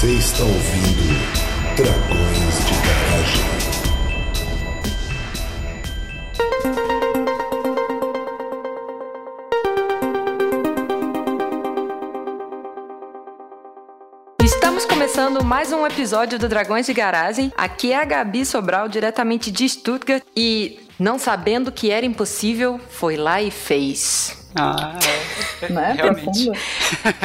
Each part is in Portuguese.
Você está ouvindo Dragões de Garagem. Estamos começando mais um episódio do Dragões de Garagem. Aqui é a Gabi Sobral, diretamente de Stuttgart. E, não sabendo que era impossível, foi lá e fez. Ah, é. Não é Realmente. profundo?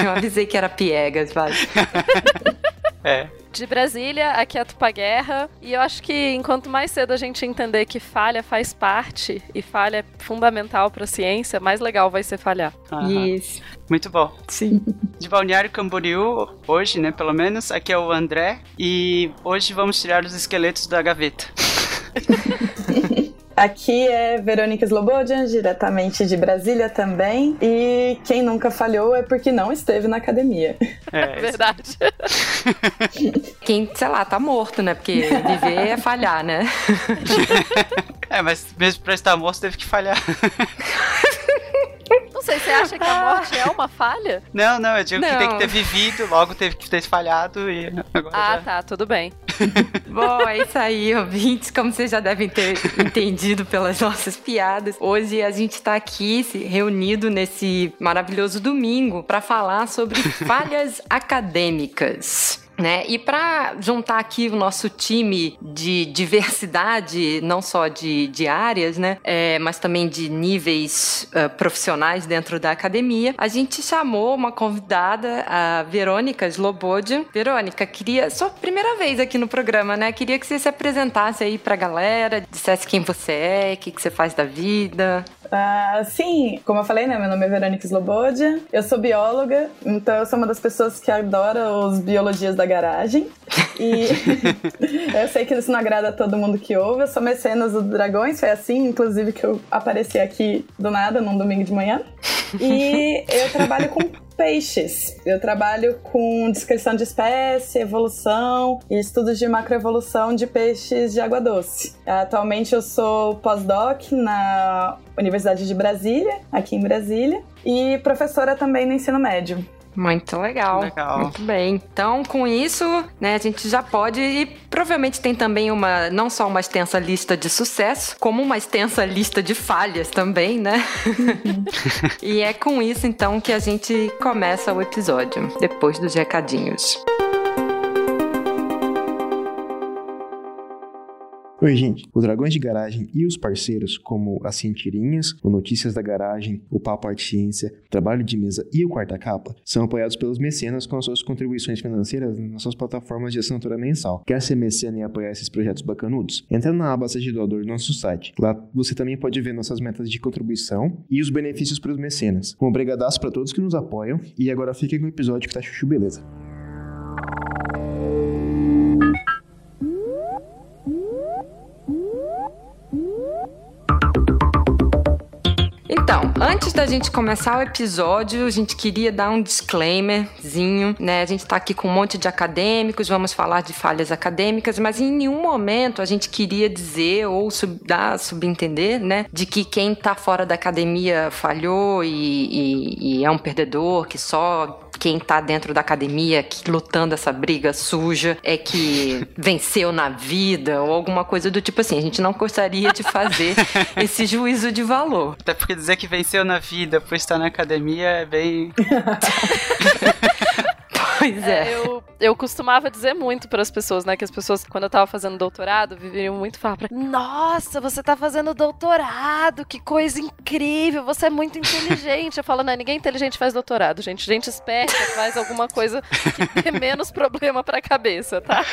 Eu avisei que era piegas, vai. É. de Brasília, aqui é a Tupa Guerra, e eu acho que enquanto mais cedo a gente entender que falha faz parte e falha é fundamental para a ciência, mais legal vai ser falhar. Aham. Isso. Muito bom. Sim. De Balneário Camboriú, hoje, né, pelo menos, aqui é o André e hoje vamos tirar os esqueletos da gaveta. Aqui é Verônica Slobodian, diretamente de Brasília também. E quem nunca falhou é porque não esteve na academia. É, Verdade. Quem, sei lá, tá morto, né? Porque viver é falhar, né? é, mas mesmo pra estar morto teve que falhar. Não sei, você acha que a morte é uma falha? Não, não, eu digo que tem que Não. ter vivido, logo teve que ter falhado e agora Ah, já... tá, tudo bem. Bom, é isso aí, ouvintes. Como vocês já devem ter entendido pelas nossas piadas, hoje a gente tá aqui se reunido nesse maravilhoso domingo para falar sobre falhas acadêmicas. Né? E para juntar aqui o nosso time de diversidade, não só de, de áreas, né? É, mas também de níveis ah, profissionais dentro da academia, a gente chamou uma convidada, a Verônica Slobodian. Verônica, queria. Sua primeira vez aqui no programa, né? Queria que você se apresentasse aí pra galera, dissesse quem você é, o que, que você faz da vida. Ah, sim, como eu falei, né? Meu nome é Verônica Slobodian. Eu sou bióloga, então eu sou uma das pessoas que adora os biologias da garagem. E eu sei que isso não agrada a todo mundo que ouve. Eu sou mecenas do Dragões, foi assim, inclusive, que eu apareci aqui do nada, num domingo de manhã. E eu trabalho com peixes. Eu trabalho com descrição de espécie, evolução e estudos de macroevolução de peixes de água doce. Atualmente eu sou pós-doc na Universidade de Brasília, aqui em Brasília, e professora também no ensino médio. Muito legal. Legal. Muito bem. Então, com isso, né, a gente já pode e provavelmente tem também uma não só uma extensa lista de sucesso, como uma extensa lista de falhas também, né? e é com isso então que a gente começa o episódio, depois dos recadinhos. Oi, gente. O Dragões de Garagem e os parceiros, como as Cientirinhas, o Notícias da Garagem, o Papo Arte Ciência, Trabalho de Mesa e o Quarta Capa, são apoiados pelos mecenas com as suas contribuições financeiras nas nossas plataformas de assinatura mensal. Quer ser mecena e apoiar esses projetos bacanudos? Entra na aba Seja Doador do nosso site. Lá você também pode ver nossas metas de contribuição e os benefícios para os mecenas. Um obrigadaço para todos que nos apoiam e agora fiquem com o episódio que tá chuchu beleza. Então, antes da gente começar o episódio, a gente queria dar um disclaimerzinho, né? A gente tá aqui com um monte de acadêmicos, vamos falar de falhas acadêmicas, mas em nenhum momento a gente queria dizer ou sub, dar, subentender, né? De que quem tá fora da academia falhou e, e- e é um perdedor, que só quem tá dentro da academia que, lutando essa briga suja é que venceu na vida ou alguma coisa do tipo assim. A gente não gostaria de fazer esse juízo de valor. Até porque dizer que venceu na vida por estar na academia é bem... Pois é. Eu, eu costumava dizer muito para as pessoas, né? Que as pessoas, quando eu tava fazendo doutorado, viveriam muito falar pra Nossa, você tá fazendo doutorado, que coisa incrível, você é muito inteligente. Eu falo, não, ninguém inteligente faz doutorado, gente. Gente esperta faz alguma coisa que dê menos problema pra cabeça, tá?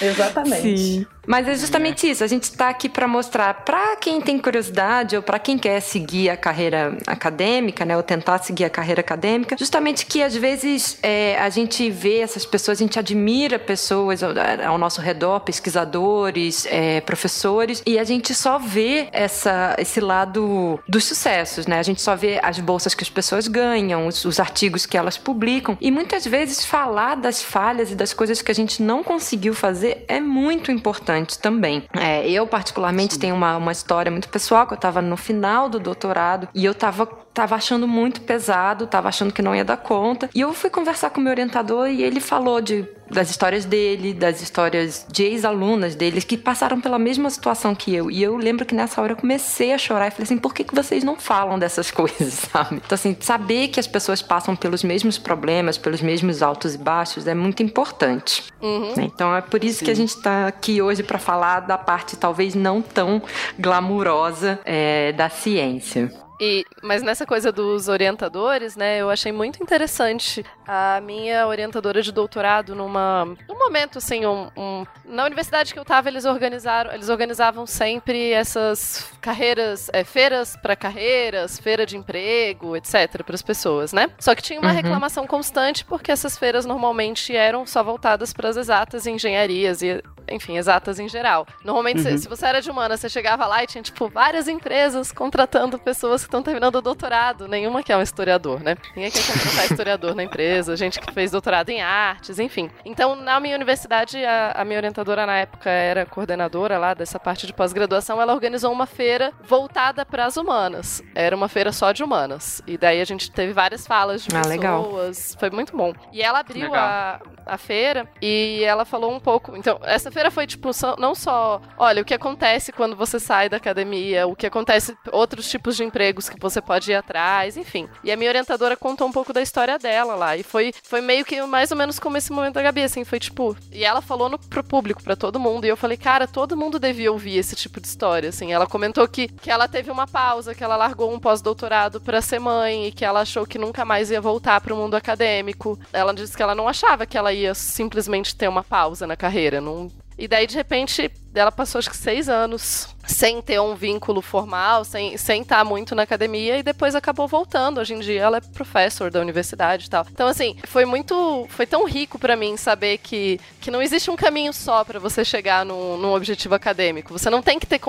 Exatamente. Mas é justamente isso. A gente está aqui para mostrar para quem tem curiosidade ou para quem quer seguir a carreira acadêmica, né, ou tentar seguir a carreira acadêmica, justamente que às vezes é, a gente vê essas pessoas, a gente admira pessoas ao, ao nosso redor, pesquisadores, é, professores, e a gente só vê essa, esse lado dos sucessos, né? A gente só vê as bolsas que as pessoas ganham, os, os artigos que elas publicam, e muitas vezes falar das falhas e das coisas que a gente não conseguiu fazer é muito importante também. É, eu, particularmente, tenho uma, uma história muito pessoal, que eu estava no final do doutorado e eu estava tava achando muito pesado, tava achando que não ia dar conta. E eu fui conversar com o meu orientador e ele falou de das histórias dele, das histórias de ex-alunas deles que passaram pela mesma situação que eu. E eu lembro que nessa hora eu comecei a chorar e falei assim: por que, que vocês não falam dessas coisas, sabe? Então, assim, saber que as pessoas passam pelos mesmos problemas, pelos mesmos altos e baixos é muito importante. Uhum. Então, é por isso Sim. que a gente está aqui hoje para falar da parte talvez não tão glamurosa é, da ciência. E, mas nessa coisa dos orientadores, né, eu achei muito interessante a minha orientadora de doutorado numa um momento assim, um, um- na universidade que eu tava, eles organizaram, eles organizavam sempre essas carreiras, é, feiras para carreiras, feira de emprego, etc, para as pessoas, né? Só que tinha uma Uhum. reclamação constante porque essas feiras normalmente eram só voltadas para as exatas e engenharias e enfim, exatas em geral. Normalmente, se- Uhum. se você era de humana, você chegava lá e tinha, tipo, várias empresas contratando pessoas estão terminando o doutorado. Nenhuma que é um historiador, né? Ninguém quer contratar historiador na empresa, gente que fez doutorado em artes, enfim. Então, na minha universidade, a, a minha orientadora na época era coordenadora lá dessa parte de pós-graduação. Ela organizou uma feira voltada para as humanas. Era uma feira só de humanas. E daí a gente teve várias falas de Ah, pessoas. legal. Foi muito bom. E ela abriu Legal. a, a feira e ela falou um pouco. Então, essa feira foi tipo só- não só, olha, o que acontece quando você sai da academia, o que acontece, outros tipos de empregos que você pode ir atrás, enfim. E a minha orientadora contou um pouco da história dela lá. E foi, foi meio que mais ou menos como esse momento da Gabi, assim, foi tipo. E ela falou no, pro público, pra todo mundo. E eu falei, cara, todo mundo devia ouvir esse tipo de história, assim. Ela comentou que, que ela teve uma pausa, que ela largou um pós-doutorado pra ser mãe e que ela achou que nunca mais ia voltar pro mundo acadêmico. Ela disse que ela não achava que ela ia simplesmente ter uma pausa na carreira. Não... E daí, de repente, ela passou acho que seis anos sem ter um vínculo formal, sem, sem estar muito na academia, e depois acabou voltando. Hoje em dia ela é professor da universidade e tal. Então, assim, foi muito. Foi tão rico pra mim saber que, que não existe um caminho só pra você chegar num, num objetivo acadêmico. Você não tem que ter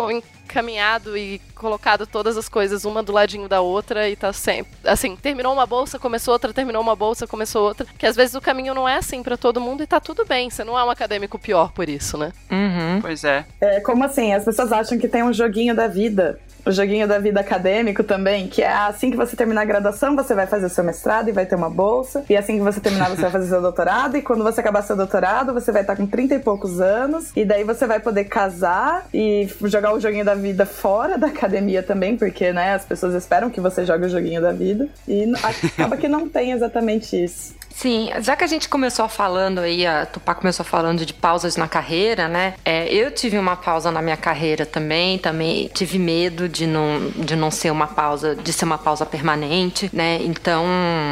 encaminhado e colocado todas as coisas uma do ladinho da outra e tá sempre. Assim, terminou uma bolsa, começou outra, terminou uma bolsa, começou outra. Que às vezes o caminho não é assim pra todo mundo e tá tudo bem. Você não é um acadêmico pior por isso, né? Uhum. Pois é. É, como assim? As pessoas acham que tem um joguinho da vida. O joguinho da vida acadêmico também, que é assim que você terminar a graduação, você vai fazer seu mestrado e vai ter uma bolsa. E assim que você terminar, você vai fazer seu doutorado. E quando você acabar seu doutorado, você vai estar com 30 e poucos anos. E daí você vai poder casar e jogar o joguinho da vida fora da academia também, porque, né, as pessoas esperam que você jogue o joguinho da vida. E acaba que não tem exatamente isso. Sim, já que a gente começou falando aí, a Tupá começou falando de pausas na carreira, né? É, eu tive uma pausa na minha carreira também, também tive medo de não, de não ser uma pausa, de ser uma pausa permanente, né? Então,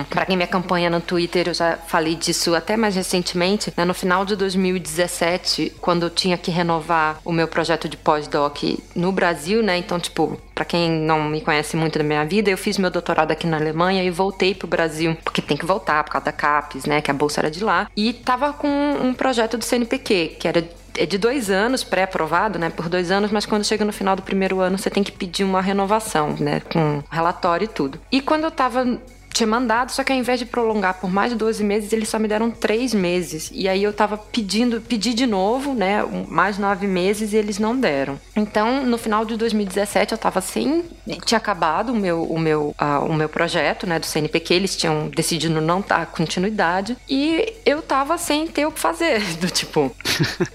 para quem me acompanha no Twitter, eu já falei disso até mais recentemente, né? No final de 2017, quando eu tinha que renovar o meu projeto de pós-doc no Brasil, né? Então, tipo, Pra quem não me conhece muito da minha vida, eu fiz meu doutorado aqui na Alemanha e voltei pro Brasil, porque tem que voltar por causa da CAPES, né? Que a bolsa era de lá. E tava com um projeto do CNPq, que era é de dois anos, pré-aprovado, né? Por dois anos, mas quando chega no final do primeiro ano, você tem que pedir uma renovação, né? Com relatório e tudo. E quando eu tava tinha mandado, só que ao invés de prolongar por mais de 12 meses, eles só me deram três meses. E aí eu tava pedindo, pedi de novo, né? Mais nove meses e eles não deram. Então, no final de 2017, eu tava sem. Tinha acabado o meu, o meu, ah, o meu projeto, né? Do CNPq, eles tinham decidido não dar continuidade. E eu tava sem ter o que fazer. Do tipo.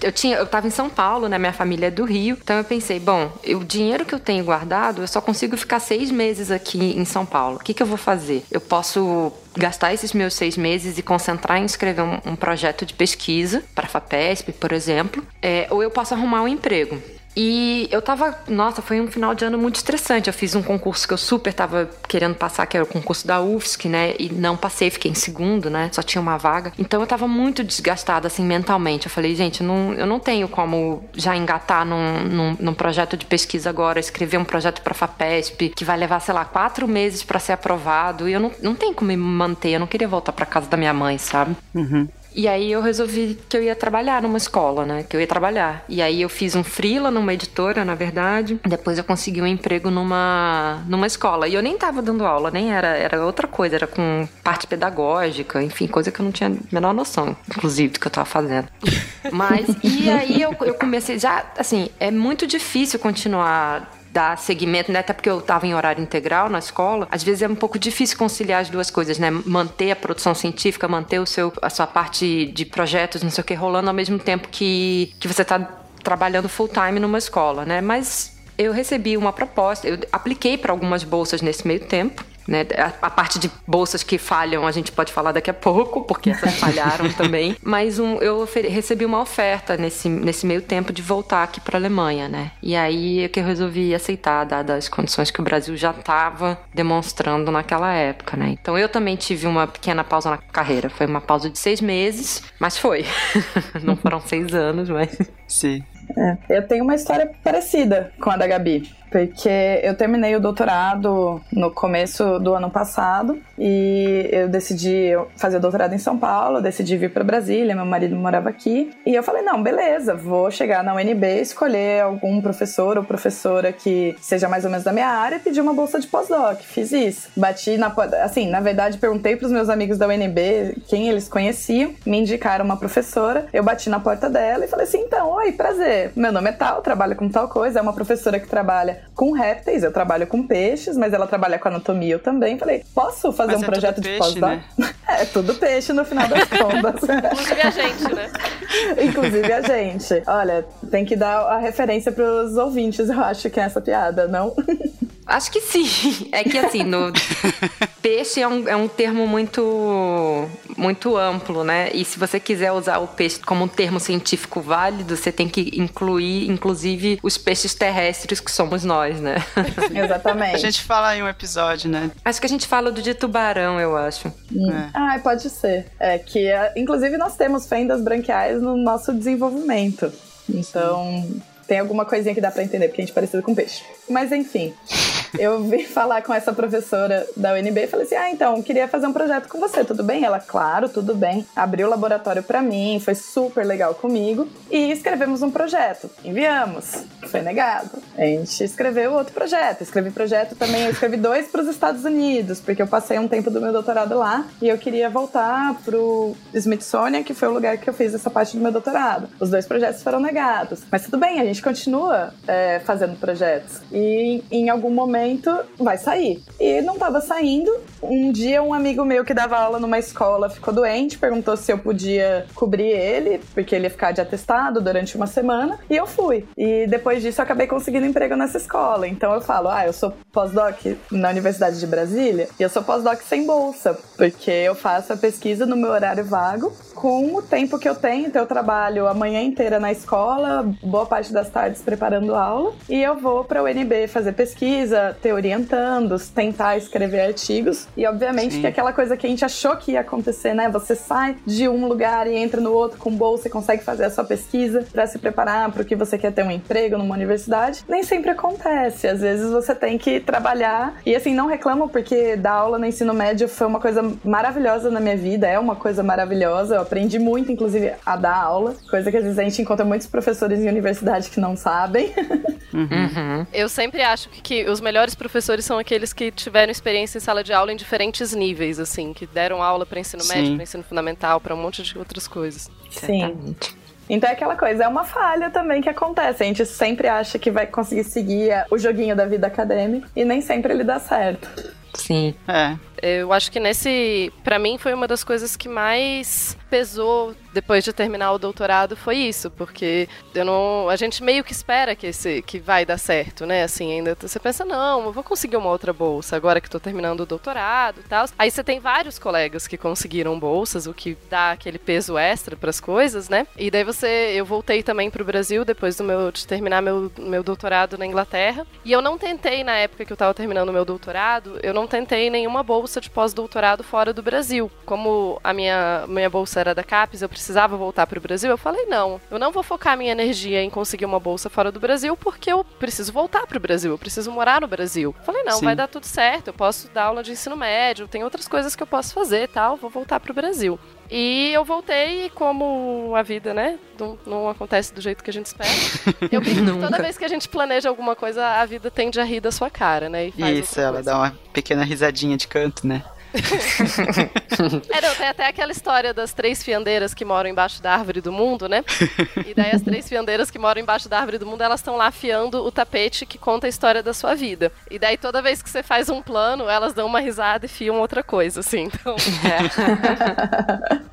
eu tinha, eu tava em São Paulo, né? Minha família é do Rio. Então eu pensei, bom, o dinheiro que eu tenho guardado, eu só consigo ficar seis meses aqui em São Paulo. O que, que eu vou fazer? Eu posso gastar esses meus seis meses e concentrar em escrever um, um projeto de pesquisa para a FAPESP, por exemplo, é, ou eu posso arrumar um emprego. E eu tava, nossa, foi um final de ano muito estressante. Eu fiz um concurso que eu super tava querendo passar, que era o concurso da UFSC, né? E não passei, fiquei em segundo, né? Só tinha uma vaga. Então eu tava muito desgastada, assim, mentalmente. Eu falei, gente, eu não, eu não tenho como já engatar num, num, num projeto de pesquisa agora, escrever um projeto pra FAPESP, que vai levar, sei lá, quatro meses pra ser aprovado. E eu não, não tenho como me manter, eu não queria voltar pra casa da minha mãe, sabe? Uhum. E aí eu resolvi que eu ia trabalhar numa escola, né? Que eu ia trabalhar. E aí eu fiz um freela numa editora, na verdade. Depois eu consegui um emprego numa, numa escola. E eu nem tava dando aula, nem era, era outra coisa, era com parte pedagógica, enfim, coisa que eu não tinha a menor noção, inclusive, do que eu tava fazendo. Mas, e aí eu, eu comecei já, assim, é muito difícil continuar dar seguimento, né? Até porque eu estava em horário integral na escola, às vezes é um pouco difícil conciliar as duas coisas, né? Manter a produção científica, manter o seu, a sua parte de projetos, não sei o que, rolando ao mesmo tempo que, que você está trabalhando full time numa escola, né? Mas eu recebi uma proposta, eu apliquei para algumas bolsas nesse meio tempo. Né? A, a, parte de bolsas que falham a gente pode falar daqui a pouco, porque essas falharam também. Mas um, eu recebi uma oferta nesse, nesse meio tempo de voltar aqui para a Alemanha, né? E aí é que eu resolvi aceitar, dadas as condições que o Brasil já estava demonstrando naquela época, né? Então eu também tive uma pequena pausa na carreira. Foi uma pausa de seis meses, mas foi. Não foram seis anos, mas. Sim. É, eu tenho uma história parecida com a da Gabi porque eu terminei o doutorado no começo do ano passado e eu decidi fazer o doutorado em São Paulo, decidi vir para Brasília, meu marido morava aqui, e eu falei: não, beleza, vou chegar na UNB, escolher algum professor ou professora que seja mais ou menos da minha área e pedir uma bolsa de pós-doc. Fiz isso. Bati na. Assim, na verdade, perguntei para os meus amigos da UNB quem eles conheciam, me indicaram uma professora, eu bati na porta dela e falei assim: então, oi, prazer, meu nome é tal, trabalho com tal coisa, é uma professora que trabalha com répteis, eu trabalho com peixes, mas ela trabalha com anatomia eu também. Falei, posso fazer mas um é projeto de pós-doc? Né? é, tudo peixe no final das contas. Inclusive a gente, né? Inclusive a gente. Olha, tem que dar a referência pros ouvintes, eu acho que é essa piada, não? Acho que sim. É que assim, no peixe é um, é um termo muito, muito amplo, né? E se você quiser usar o peixe como um termo científico válido, você tem que incluir, inclusive, os peixes terrestres que somos nós, né? Exatamente. A gente fala em um episódio, né? Acho que a gente fala do de tubarão, eu acho. Hum. É. Ah, pode ser. É que, inclusive, nós temos fendas branquiais no nosso desenvolvimento. Então, Sim. Tem alguma coisinha que dá para entender, porque a gente é parecido com peixe. Mas enfim eu vim falar com essa professora da UNB e falei assim: ah, então, queria fazer um projeto com você, tudo bem? Ela, claro, tudo bem. Abriu o laboratório para mim, foi super legal comigo e escrevemos um projeto. Enviamos, foi negado. A gente escreveu outro projeto. Escrevi projeto também, eu escrevi dois para os Estados Unidos, porque eu passei um tempo do meu doutorado lá e eu queria voltar pro Smithsonian, que foi o lugar que eu fiz essa parte do meu doutorado. Os dois projetos foram negados. Mas tudo bem, a gente continua é, fazendo projetos. E em algum momento vai sair. E não tava saindo. Um dia, um amigo meu que dava aula numa escola ficou doente, perguntou se eu podia cobrir ele, porque ele ia ficar de atestado durante uma semana, e eu fui. E depois disso, eu acabei conseguindo emprego nessa escola. Então eu falo, ah, eu sou pós-doc na Universidade de Brasília, e eu sou pós-doc sem bolsa, porque eu faço a pesquisa no meu horário vago com o tempo que eu tenho. Então eu trabalho a manhã inteira na escola, boa parte das tardes preparando aula, e eu vou para o UNB fazer pesquisa, te orientando, tentar escrever artigos. E obviamente Sim. que aquela coisa que a gente achou que ia acontecer, né? Você sai de um lugar e entra no outro com bolsa e consegue fazer a sua pesquisa para se preparar para o que você quer ter um emprego numa universidade. Nem sempre acontece. Às vezes você tem que trabalhar. E assim, não reclamo porque dar aula no ensino médio foi uma coisa maravilhosa na minha vida, é uma coisa maravilhosa. Eu aprendi muito, inclusive, a dar aula, coisa que às vezes a gente encontra muitos professores em universidade que não sabem. Uhum. Eu sempre acho que, que os melhores melhores professores são aqueles que tiveram experiência em sala de aula em diferentes níveis, assim, que deram aula para ensino Sim. médio, para ensino fundamental, para um monte de outras coisas. Sim. Então é aquela coisa, é uma falha também que acontece. A gente sempre acha que vai conseguir seguir o joguinho da vida acadêmica e nem sempre ele dá certo. Sim. É. Eu acho que nesse, para mim foi uma das coisas que mais pesou depois de terminar o doutorado foi isso, porque eu não, a gente meio que espera que esse que vai dar certo, né? Assim, ainda você pensa, não, eu vou conseguir uma outra bolsa agora que estou terminando o doutorado e tal. Aí você tem vários colegas que conseguiram bolsas, o que dá aquele peso extra para as coisas, né? E daí você, eu voltei também para o Brasil depois do meu de terminar meu meu doutorado na Inglaterra, e eu não tentei na época que eu estava terminando meu doutorado, eu não tentei nenhuma bolsa de pós-doutorado fora do Brasil. Como a minha minha bolsa era da CAPES, eu precisava voltar para o Brasil, eu falei: não, eu não vou focar minha energia em conseguir uma bolsa fora do Brasil, porque eu preciso voltar para o Brasil, eu preciso morar no Brasil. falei: não, Sim. vai dar tudo certo, eu posso dar aula de ensino médio, tem outras coisas que eu posso fazer tal, vou voltar para o Brasil. E eu voltei e como a vida, né, não, não, acontece do jeito que a gente espera. Eu brinco que toda vez que a gente planeja alguma coisa, a vida tende a rir da sua cara, né? Isso, ela coisa. dá uma pequena risadinha de canto, né? é, não, tem até aquela história das três fiandeiras que moram embaixo da árvore do mundo, né? E daí as três fiandeiras que moram embaixo da árvore do mundo, elas estão lá afiando o tapete que conta a história da sua vida. E daí toda vez que você faz um plano, elas dão uma risada e fiam outra coisa, assim. Então.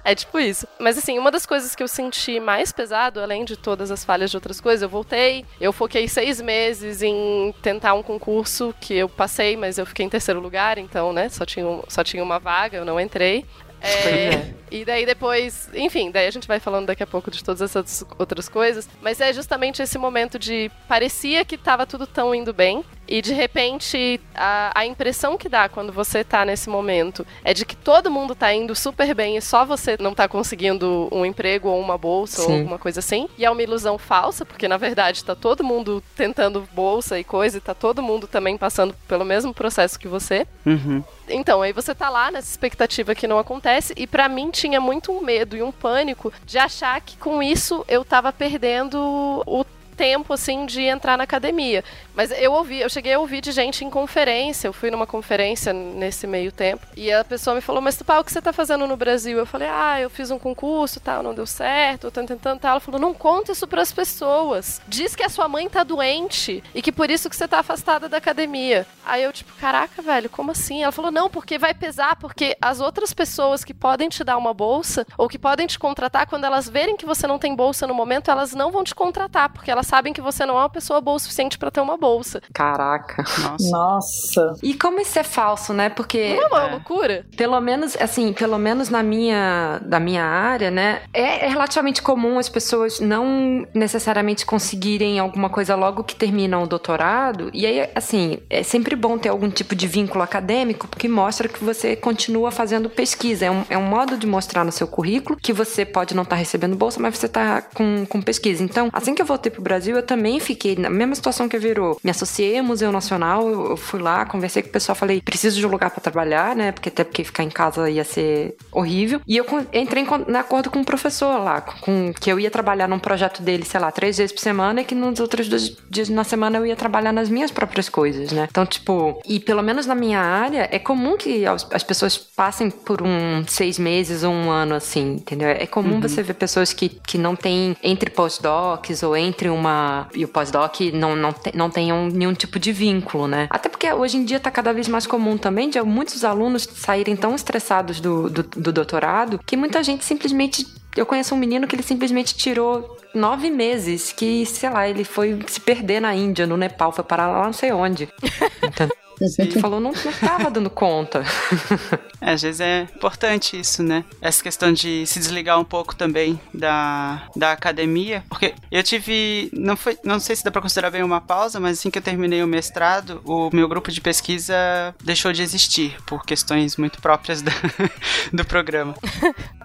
É. é tipo isso. Mas assim, uma das coisas que eu senti mais pesado, além de todas as falhas de outras coisas, eu voltei, eu foquei seis meses em tentar um concurso que eu passei, mas eu fiquei em terceiro lugar, então, né? Só tinha, só tinha uma vaga, eu não entrei. É, e daí depois, enfim, daí a gente vai falando daqui a pouco de todas essas outras coisas, mas é justamente esse momento de parecia que estava tudo tão indo bem e de repente a, a impressão que dá quando você tá nesse momento é de que todo mundo tá indo super bem e só você não tá conseguindo um emprego ou uma bolsa Sim. ou alguma coisa assim. E é uma ilusão falsa, porque na verdade tá todo mundo tentando bolsa e coisa e tá todo mundo também passando pelo mesmo processo que você. Uhum. Então, aí você tá lá nessa expectativa que não acontece, e para mim tinha muito um medo e um pânico de achar que com isso eu tava perdendo o tempo, assim, de entrar na academia. Mas eu ouvi, eu cheguei a ouvir de gente em conferência, eu fui numa conferência nesse meio tempo, e a pessoa me falou, mas Tupá, o que você tá fazendo no Brasil? Eu falei, ah, eu fiz um concurso, tal, não deu certo, tô tentando, tal. Ela falou, não conta isso pras pessoas. Diz que a sua mãe tá doente, e que por isso que você tá afastada da academia. Aí eu, tipo, caraca, velho, como assim? Ela falou, não, porque vai pesar, porque as outras pessoas que podem te dar uma bolsa, ou que podem te contratar, quando elas verem que você não tem bolsa no momento, elas não vão te contratar, porque elas sabem que você não é uma pessoa boa o suficiente para ter uma bolsa. Caraca. Nossa. Nossa. E como isso é falso, né? Porque. Não é uma é, loucura? Pelo menos, assim, pelo menos na minha, da minha área, né? É, é relativamente comum as pessoas não necessariamente conseguirem alguma coisa logo que terminam o doutorado. E aí, assim, é sempre bom ter algum tipo de vínculo acadêmico, porque mostra que você continua fazendo pesquisa. É um, é um modo de mostrar no seu currículo que você pode não estar tá recebendo bolsa, mas você está com, com pesquisa. Então, assim que eu voltei pro Brasil, Brasil, eu também fiquei na mesma situação que a Virou. Me associei ao Museu Nacional, eu fui lá, conversei com o pessoal, falei, preciso de um lugar para trabalhar, né? Porque até porque ficar em casa ia ser horrível. E eu entrei em acordo com um professor lá, com que eu ia trabalhar num projeto dele, sei lá, três vezes por semana e que nos outros dois dias na semana eu ia trabalhar nas minhas próprias coisas, né? Então, tipo, e pelo menos na minha área, é comum que as pessoas passem por um seis meses ou um ano assim, entendeu? É comum uhum. você ver pessoas que, que não têm entre postdocs ou entre uma uma e o pós-doc não, não, te, não tenham nenhum tipo de vínculo, né? Até porque hoje em dia está cada vez mais comum também de muitos alunos saírem tão estressados do, do, do doutorado que muita gente simplesmente eu conheço um menino que ele simplesmente tirou nove meses, que, sei lá, ele foi se perder na Índia, no Nepal, foi parar lá não sei onde. Então, ele falou, não, não tava dando conta. É, às vezes é importante isso, né? Essa questão de se desligar um pouco também da, da academia. Porque eu tive. Não, foi, não sei se dá pra considerar bem uma pausa, mas assim que eu terminei o mestrado, o meu grupo de pesquisa deixou de existir por questões muito próprias do, do programa.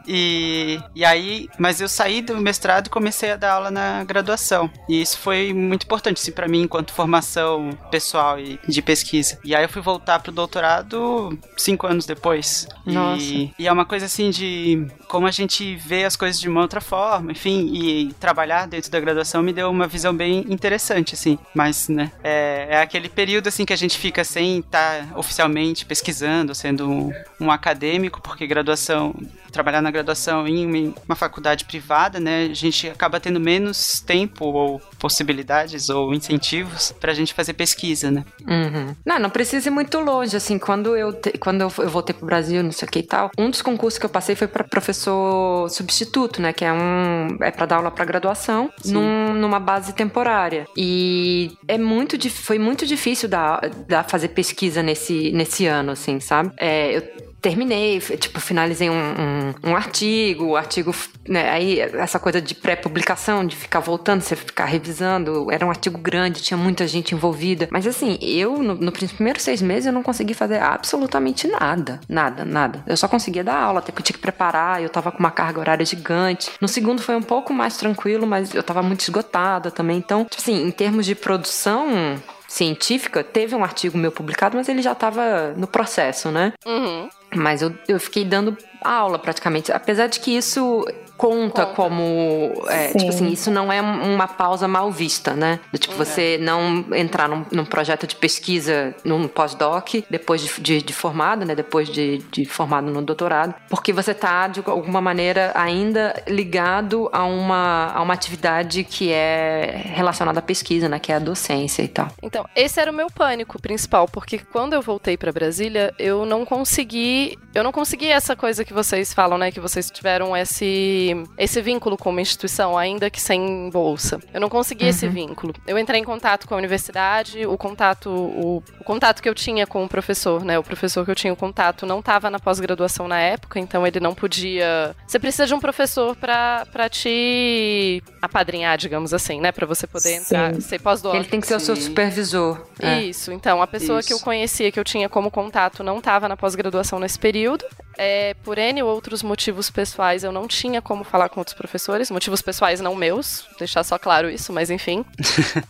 E, e aí, mas eu saí do mestrado e comecei a dar aula na graduação. E isso foi muito importante, assim, para mim, enquanto formação pessoal e de pesquisa. E aí eu fui voltar pro doutorado cinco anos depois. Nossa. E, e é uma coisa assim de como a gente vê as coisas de uma outra forma, enfim, e trabalhar dentro da graduação me deu uma visão bem interessante, assim. Mas, né, é, é aquele período, assim, que a gente fica sem estar tá oficialmente pesquisando, sendo um, um acadêmico, porque graduação trabalhar na graduação em uma faculdade privada, né, a gente acaba tendo menos tempo ou possibilidades ou incentivos para a gente fazer pesquisa, né? Uhum. Não, não precisa ir muito longe, assim, quando eu te, quando eu, eu voltei pro Brasil, não sei o que e tal, um dos concursos que eu passei foi para professor substituto, né, que é um é para dar aula para graduação num, numa base temporária. E é muito foi muito difícil dar, dar fazer pesquisa nesse nesse ano, assim, sabe? É, eu terminei, tipo, finalizei um, um, um artigo, o artigo, né, aí essa coisa de pré-publicação, de ficar voltando, você ficar revisando, era um artigo grande, tinha muita gente envolvida, mas assim, eu, no, no primeiros seis meses, eu não consegui fazer absolutamente nada, nada, nada. Eu só conseguia dar aula, até que eu tinha que preparar, eu tava com uma carga horária gigante. No segundo foi um pouco mais tranquilo, mas eu tava muito esgotada também, então, tipo assim, em termos de produção, científica, teve um artigo meu publicado, mas ele já estava no processo, né? Uhum. Mas eu, eu fiquei dando aula praticamente. Apesar de que isso conta, Conta. como. é, tipo assim, isso não é uma pausa mal vista, né? Do Tipo, você não entrar num, num projeto de pesquisa num pós-doc, depois de, de- de formado, né? Depois de, de formado no doutorado, porque você tá, de alguma maneira, ainda ligado a uma, a uma atividade que é relacionada à pesquisa, né? Que é a docência e tal. Então, esse era o meu pânico principal, porque quando eu voltei pra Brasília, eu não consegui, eu não consegui essa coisa que vocês falam, né, que vocês tiveram esse esse vínculo com uma instituição, ainda que sem bolsa. Eu não consegui esse vínculo. Eu entrei em contato com a universidade, o contato o, o contato que eu tinha com o professor, né, o professor que eu tinha o contato não estava na pós-graduação na época, então ele não podia. Você precisa de um professor pra para te apadrinhar, digamos assim, né, Pra você poder entrar, Sim. ser pós-doc. Ele tem que ser o seu supervisor. É. Isso, então, a pessoa que eu Isso. conhecia, que eu tinha como contato, não estava na pós-graduação nesse período. É, por N outros motivos pessoais, eu não tinha como falar com outros professores. Motivos pessoais não meus, deixar só claro isso, mas enfim.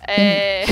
É,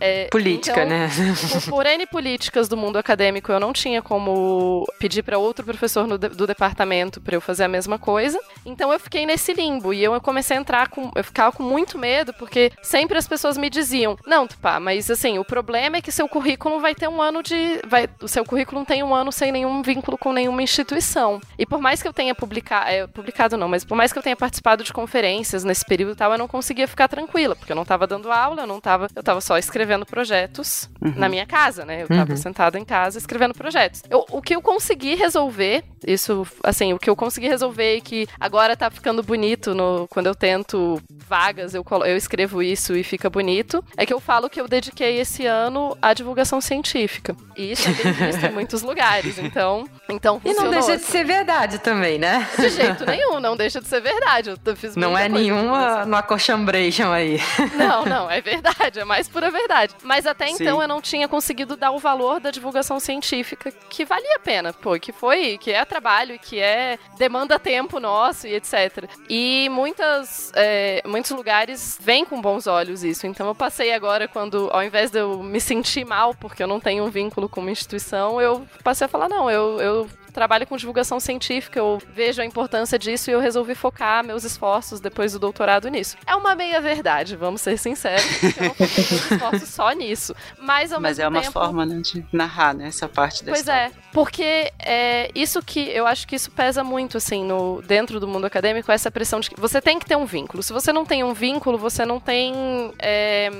é, Política, então, né? por, por N políticas do mundo acadêmico, eu não tinha como pedir para outro professor no do departamento para eu fazer a mesma coisa. Então eu fiquei nesse limbo e eu comecei a entrar com. Eu ficava com muito medo, porque sempre as pessoas me diziam: Não, Tupá, mas assim, o problema é que seu currículo vai ter um ano de. Vai, o seu currículo tem um ano sem nenhum vínculo com nenhuma instituição. E por mais que eu tenha publicado. É, publicado não, mas por mais que eu tenha participado de conferências nesse período e tal, eu não conseguia ficar tranquila, porque eu não tava dando aula, eu não tava. Eu tava só escrevendo projetos na minha casa, né? Eu tava Uhum. sentada em casa escrevendo projetos. Eu- o que eu consegui resolver, isso, assim, o que eu consegui resolver e que agora tá ficando bonito no, quando eu tento vagas, eu, colo- eu escrevo isso e fica bonito, é que eu falo que eu dediquei esse ano à divulgação científica. E isso é bem visto em muitos lugares, então, então E não deixa de ser verdade também, né? De jeito nenhum, não deixa de ser verdade. Eu fiz Não é nenhuma no acochambration aí. Não, não, é verdade, é mais pura verdade. Mas até Sim. então eu não tinha conseguido dar o valor da divulgação científica que valia a pena, pô, que foi, que é trabalho, que é demanda tempo nosso e etc. E muitas, é, muitos lugares veem com bons olhos isso. Então eu passei agora quando, ao invés de eu me sentir mal porque eu não tenho um vínculo com uma instituição, eu passei a falar, não, eu, eu trabalho com divulgação científica, eu vejo a importância disso e eu resolvi focar meus esforços depois do doutorado nisso. É uma meia verdade, vamos ser sinceros, eu não foquei meus esforços só nisso. Mas ao Mas mesmo é uma tempo, forma né, de narrar, né? Essa parte da Pois história. é, porque é isso que eu acho que isso pesa muito assim no dentro do mundo acadêmico essa pressão de que você tem que ter um vínculo. Se você não tem um vínculo, você não tem é,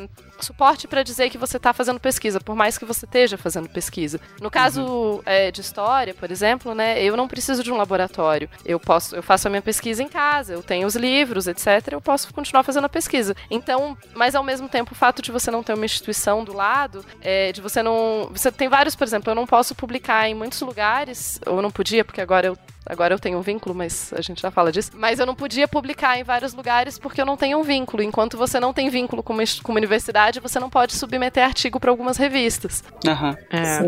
suporte para dizer que você está fazendo pesquisa, por mais que você esteja fazendo pesquisa. No caso é, de história, por exemplo, né, eu não preciso de um laboratório. Eu posso, eu faço a minha pesquisa em casa, eu tenho os livros, etc. Eu posso continuar fazendo a pesquisa. Então, mas ao mesmo tempo, o fato de você não ter uma instituição do lado, é, de você não, você tem vários, por exemplo, eu não posso publicar em muitos lugares, ou não podia, porque agora eu Agora eu tenho um vínculo, mas a gente já fala disso. Mas eu não podia publicar em vários lugares porque eu não tenho um vínculo. Enquanto você não tem vínculo com uma, com uma universidade, você não pode submeter artigo para algumas revistas. Aham. É.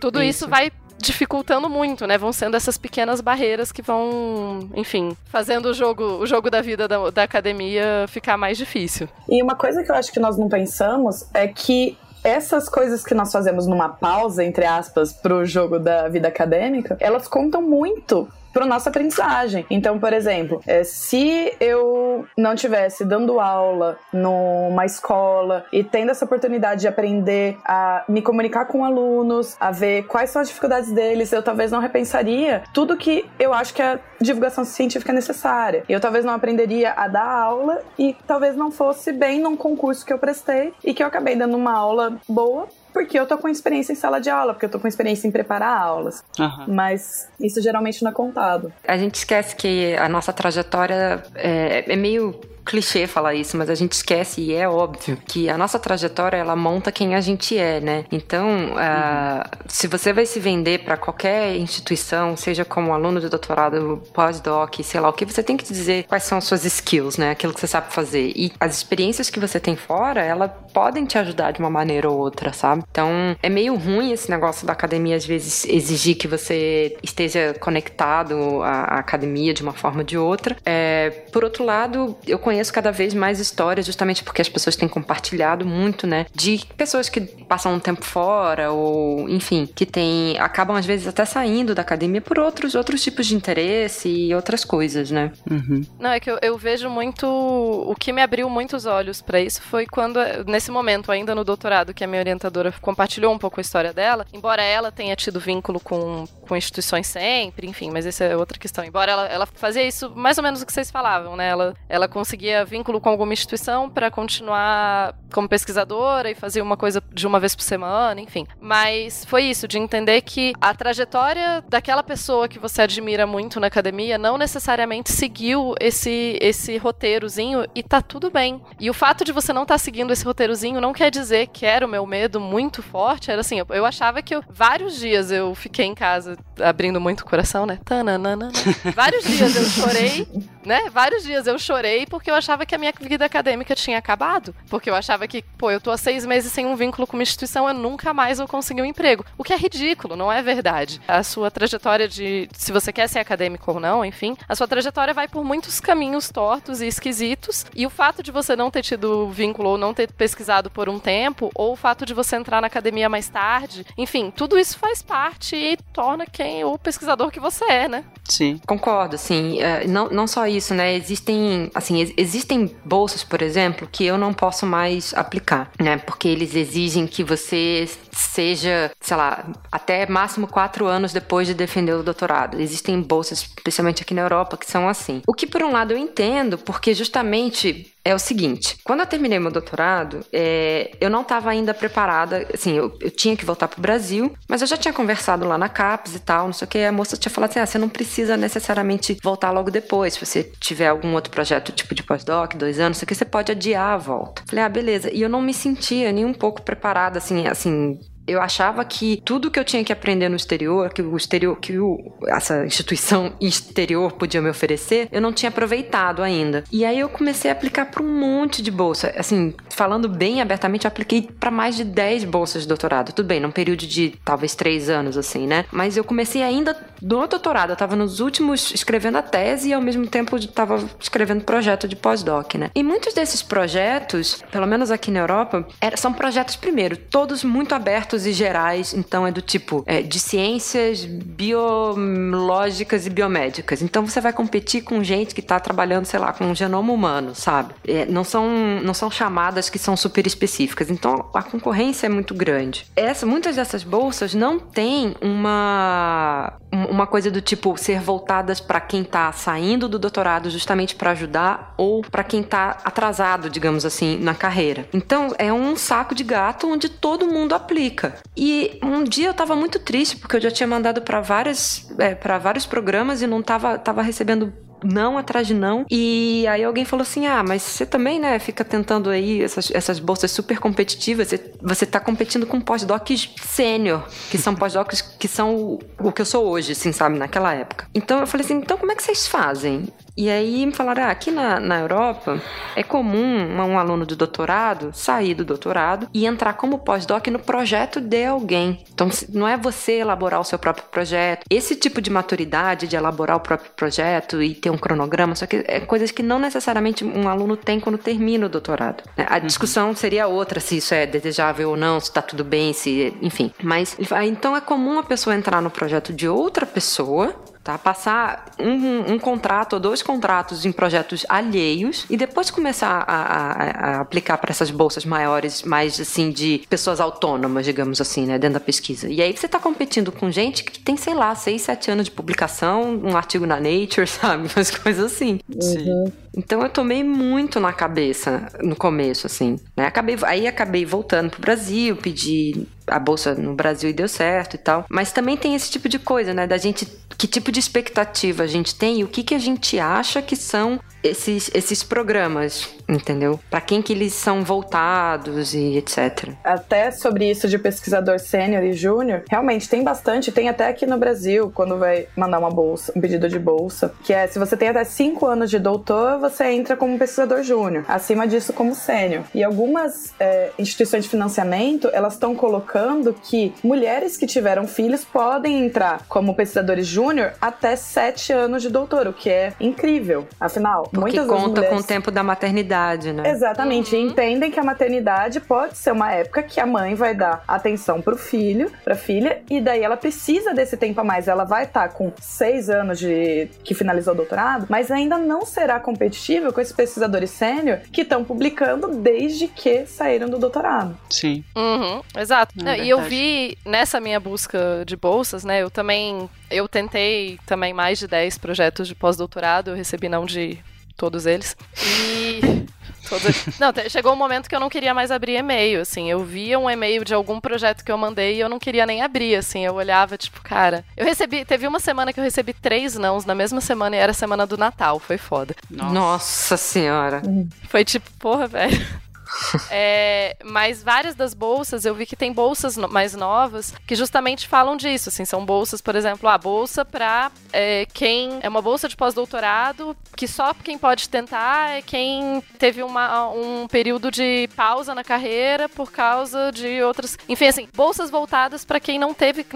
Tudo isso. Isso. vai dificultando muito, né? Vão sendo essas pequenas barreiras que vão, enfim, fazendo o jogo, o jogo da vida da, da academia ficar mais difícil. E uma coisa que eu acho que nós não pensamos é que essas coisas que nós fazemos numa pausa, entre aspas, pro jogo da vida acadêmica, elas contam muito para nossa aprendizagem. Então, por exemplo, é, se eu não tivesse dando aula numa escola e tendo essa oportunidade de aprender a me comunicar com alunos, a ver quais são as dificuldades deles, eu talvez não repensaria tudo que eu acho que a divulgação científica é necessária. Eu talvez não aprenderia a dar aula e talvez não fosse bem num concurso que eu prestei e que eu acabei dando uma aula boa porque eu tô com experiência em sala de aula, porque eu tô com experiência em preparar aulas. Aham. Mas isso geralmente não é contado. A gente esquece que a nossa trajetória é, é meio clichê falar isso, mas a gente esquece e é óbvio que a nossa trajetória ela monta quem a gente é, né? Então, ah, se você vai se vender para qualquer instituição, seja como aluno de doutorado, pós-doc, sei lá o que, você tem que dizer quais são as suas skills, né? Aquilo que você sabe fazer. E as experiências que você tem fora, elas podem te ajudar de uma maneira ou outra, sabe? Então, é meio ruim esse negócio da academia às vezes exigir que você esteja conectado à, à academia de uma forma ou de outra. É, por outro lado, eu conheço cada vez mais histórias, justamente porque as pessoas têm compartilhado muito, né? De pessoas que passam um tempo fora, ou, enfim, que tem, acabam às vezes até saindo da academia por outros, outros tipos de interesse e outras coisas, né? Uhum. Não, é que eu, eu vejo muito. O que me abriu muitos olhos para isso foi quando, nesse momento, ainda no doutorado, que a minha orientadora compartilhou um pouco a história dela, embora ela tenha tido vínculo com, com instituições sempre, enfim, mas essa é outra questão. Embora ela, ela fazia isso mais ou menos o que vocês falavam, né? Ela, ela conseguia vínculo com alguma instituição para continuar como pesquisadora e fazer uma coisa de uma vez por semana, enfim. Mas foi isso, de entender que a trajetória daquela pessoa que você admira muito na academia não necessariamente seguiu esse, esse roteirozinho e tá tudo bem. E o fato de você não estar tá seguindo esse roteirozinho não quer dizer que era o meu medo muito forte. Era assim, eu, eu achava que eu, vários dias eu fiquei em casa abrindo muito o coração, né? Tananana. vários dias eu chorei, né? Vários dias eu chorei porque eu achava que a minha vida acadêmica tinha acabado. Porque eu achava que, pô, eu tô há seis meses sem um vínculo com uma instituição, eu nunca mais vou conseguir um emprego. O que é ridículo, não é verdade. A sua trajetória de, se você quer ser acadêmico ou não, enfim, a sua trajetória vai por muitos caminhos tortos e esquisitos. E o fato de você não ter tido vínculo ou não ter pesquisado por um tempo, ou o fato de você entrar na academia mais tarde, enfim, tudo isso faz parte e torna quem o pesquisador que você é, né? Sim. Concordo, sim. É, não, não só isso, né? Existem, assim, existem bolsas, por exemplo, que eu não posso mais aplicar, né? Porque eles exigem que você seja, sei lá, até máximo quatro anos depois de defender o doutorado. Existem bolsas, especialmente aqui na Europa, que são assim. O que, por um lado, eu entendo, porque justamente é o seguinte: quando eu terminei meu doutorado, é, eu não estava ainda preparada. Assim, eu, eu tinha que voltar para o Brasil, mas eu já tinha conversado lá na CAPES e tal, não sei o que. A moça tinha falado assim: ah, você não precisa necessariamente voltar logo depois. Se você tiver algum outro projeto, tipo de pós-doc, dois anos, não sei o que, você pode adiar a volta. Falei, ah, beleza. E eu não me sentia nem um pouco preparada, assim, assim, eu achava que tudo que eu tinha que aprender no exterior, que o exterior, que o, essa instituição exterior podia me oferecer, eu não tinha aproveitado ainda. E aí eu comecei a aplicar para um monte de bolsa. Assim, falando bem abertamente, eu apliquei para mais de 10 bolsas de doutorado. Tudo bem, num período de talvez 3 anos, assim, né? Mas eu comecei ainda no doutorado. Eu tava nos últimos escrevendo a tese e ao mesmo tempo estava escrevendo projeto de pós-doc, né? E muitos desses projetos, pelo menos aqui na Europa, são projetos, primeiro, todos muito abertos e gerais, então é do tipo é, de ciências biológicas e biomédicas. Então você vai competir com gente que está trabalhando, sei lá, com um genoma humano, sabe? É, não, são, não são chamadas que são super específicas. Então a concorrência é muito grande. Essa, muitas dessas bolsas não têm uma, uma coisa do tipo ser voltadas para quem está saindo do doutorado justamente para ajudar ou para quem está atrasado, digamos assim, na carreira. Então é um saco de gato onde todo mundo aplica. E um dia eu tava muito triste, porque eu já tinha mandado para várias é, para vários programas e não tava, tava recebendo não atrás de não. E aí alguém falou assim: ah, mas você também, né, fica tentando aí essas, essas bolsas super competitivas. Você, você tá competindo com pós-docs sênior, que são pós-docs que são o, o que eu sou hoje, assim, sabe, naquela época. Então eu falei assim: então como é que vocês fazem? E aí me falaram, ah, aqui na, na Europa é comum um aluno de doutorado sair do doutorado e entrar como pós-doc no projeto de alguém. Então não é você elaborar o seu próprio projeto. Esse tipo de maturidade de elaborar o próprio projeto e ter um cronograma, só que é coisas que não necessariamente um aluno tem quando termina o doutorado. A uhum. discussão seria outra, se isso é desejável ou não, se está tudo bem, se, enfim. Mas então é comum a pessoa entrar no projeto de outra pessoa tá? Passar um, um, contrato ou dois contratos em projetos alheios e depois começar a, a, a aplicar para essas bolsas maiores, mais assim, de pessoas autônomas, digamos assim, né? Dentro da pesquisa. E aí você está competindo com gente que tem, sei lá, seis, sete anos de publicação, um artigo na Nature, sabe? Umas coisas assim. Uhum. Então eu tomei muito na cabeça no começo, assim. Né? Acabei, aí acabei voltando pro Brasil, pedi a bolsa no Brasil e deu certo e tal. Mas também tem esse tipo de coisa, né? Da gente. Que tipo de expectativa a gente tem e o que, que a gente acha que são esses, esses programas, entendeu? Para quem que eles são voltados e etc. Até sobre isso de pesquisador sênior e júnior, realmente tem bastante, tem até aqui no Brasil, quando vai mandar uma bolsa, um pedido de bolsa, que é se você tem até 5 anos de doutor, você entra como pesquisador júnior, acima disso como sênior. E algumas é, instituições de financiamento, elas estão colocando que mulheres que tiveram filhos podem entrar como pesquisadores júnior até sete anos de doutor, o que é incrível. Afinal, Porque muitas conta mulheres... com o tempo da maternidade, né? Exatamente, Uhum. e entendem que a maternidade pode ser uma época que a mãe vai dar atenção pro filho, pra filha, e daí ela precisa desse tempo a mais. Ela vai estar com seis anos de que finalizou o doutorado, mas ainda não será competitiva com esses pesquisadores sênior que estão publicando desde que saíram do doutorado. Sim. Uhum, exato. É Não, e eu vi nessa minha busca de bolsas, né? Eu também eu tentei também mais de 10 projetos de pós-doutorado, eu recebi não de todos eles. E todos- não, chegou um momento que eu não queria mais abrir e-mail, assim. Eu via um e-mail de algum projeto que eu mandei e eu não queria nem abrir, assim. Eu olhava, tipo, cara. Eu recebi. Teve uma semana que eu recebi três nãos na mesma semana e era a semana do Natal. Foi foda. Nossa. Nossa senhora. Foi tipo, porra, velho. É, mas várias das bolsas, eu vi que tem bolsas no- mais novas que justamente falam disso, assim, são bolsas, por exemplo, a bolsa pra é, quem é uma bolsa de pós-doutorado que só quem pode tentar é quem teve uma, um período de pausa na carreira por causa de outras, enfim, assim, bolsas voltadas pra quem não teve,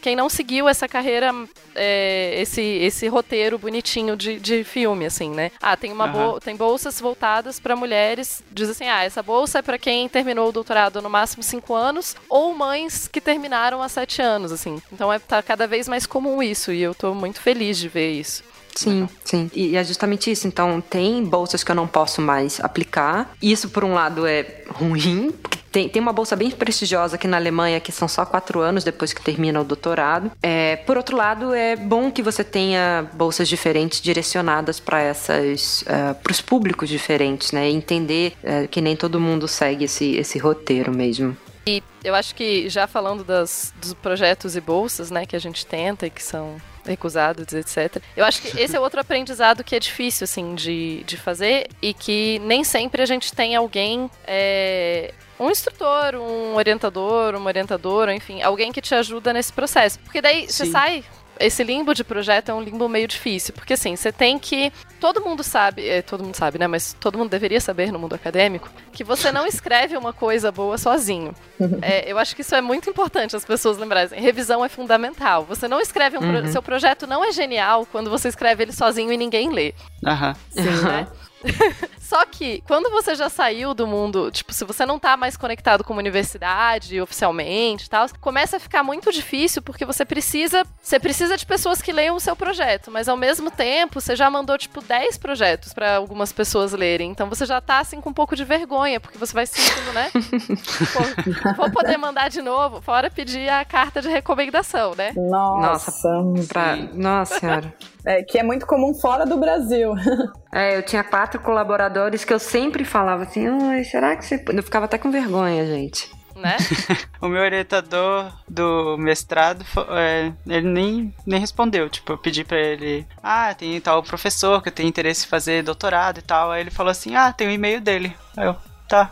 quem não seguiu essa carreira, é, esse, esse roteiro bonitinho de, de filme, assim, né? Ah, tem uma Aham. bolsa tem bolsas voltadas para mulheres, diz assim, ah, essa bolsa é para quem terminou o doutorado no máximo cinco anos ou mães que terminaram há sete anos, assim. Então é tá cada vez mais comum isso e eu tô muito feliz de ver isso. Sim, sim. E e é justamente isso. Então, tem bolsas que eu não posso mais aplicar. Isso, por um lado, é ruim. porque Tem, tem uma bolsa bem prestigiosa aqui na Alemanha, que são só quatro anos depois que termina o doutorado. É, por outro lado, é bom que você tenha bolsas diferentes direcionadas para essas, para os públicos diferentes, né? E entender é, que nem todo mundo segue esse, esse roteiro mesmo. E eu acho que já falando das, dos projetos e bolsas, né, que a gente tenta e que são recusados, etc. Eu acho que esse é outro aprendizado que é difícil, assim, de, de fazer e que nem sempre a gente tem alguém, é, um instrutor, um orientador, uma orientadora, enfim, alguém que te ajuda nesse processo. Porque daí você Sim. sai... Esse limbo de projeto é um limbo meio difícil, porque assim, você tem que. Todo mundo sabe, é, todo mundo sabe, né? Mas todo mundo deveria saber no mundo acadêmico que você não escreve uma coisa boa sozinho. É, eu acho que isso é muito importante as pessoas lembrarem. Revisão é fundamental. Você não escreve um pro- Uhum. seu projeto não é genial quando você escreve ele sozinho e ninguém lê, Aham. né? Só que quando você já saiu do mundo, tipo, se você não tá mais conectado com uma universidade oficialmente e tal, começa a ficar muito difícil porque você precisa, você precisa de pessoas que leiam o seu projeto, mas ao mesmo tempo você já mandou tipo 10 projetos pra algumas pessoas lerem. Então você já tá assim com um pouco de vergonha, porque você vai se sentindo, né? Pô, vou poder mandar de novo, fora pedir a carta de recomendação, né? Nossa. Pra... Nossa senhora. É, que é muito comum fora do Brasil. É, eu tinha quatro colaboradores que eu sempre falava assim, ai, será que você... Eu ficava até com vergonha, gente. Né? O meu orientador do mestrado, é, ele nem, nem respondeu. Tipo, eu pedi pra ele, ah, tem tal professor que eu tenho interesse em fazer doutorado e tal. Aí ele falou assim, ah, tem o e-mail dele. Aí eu, tá.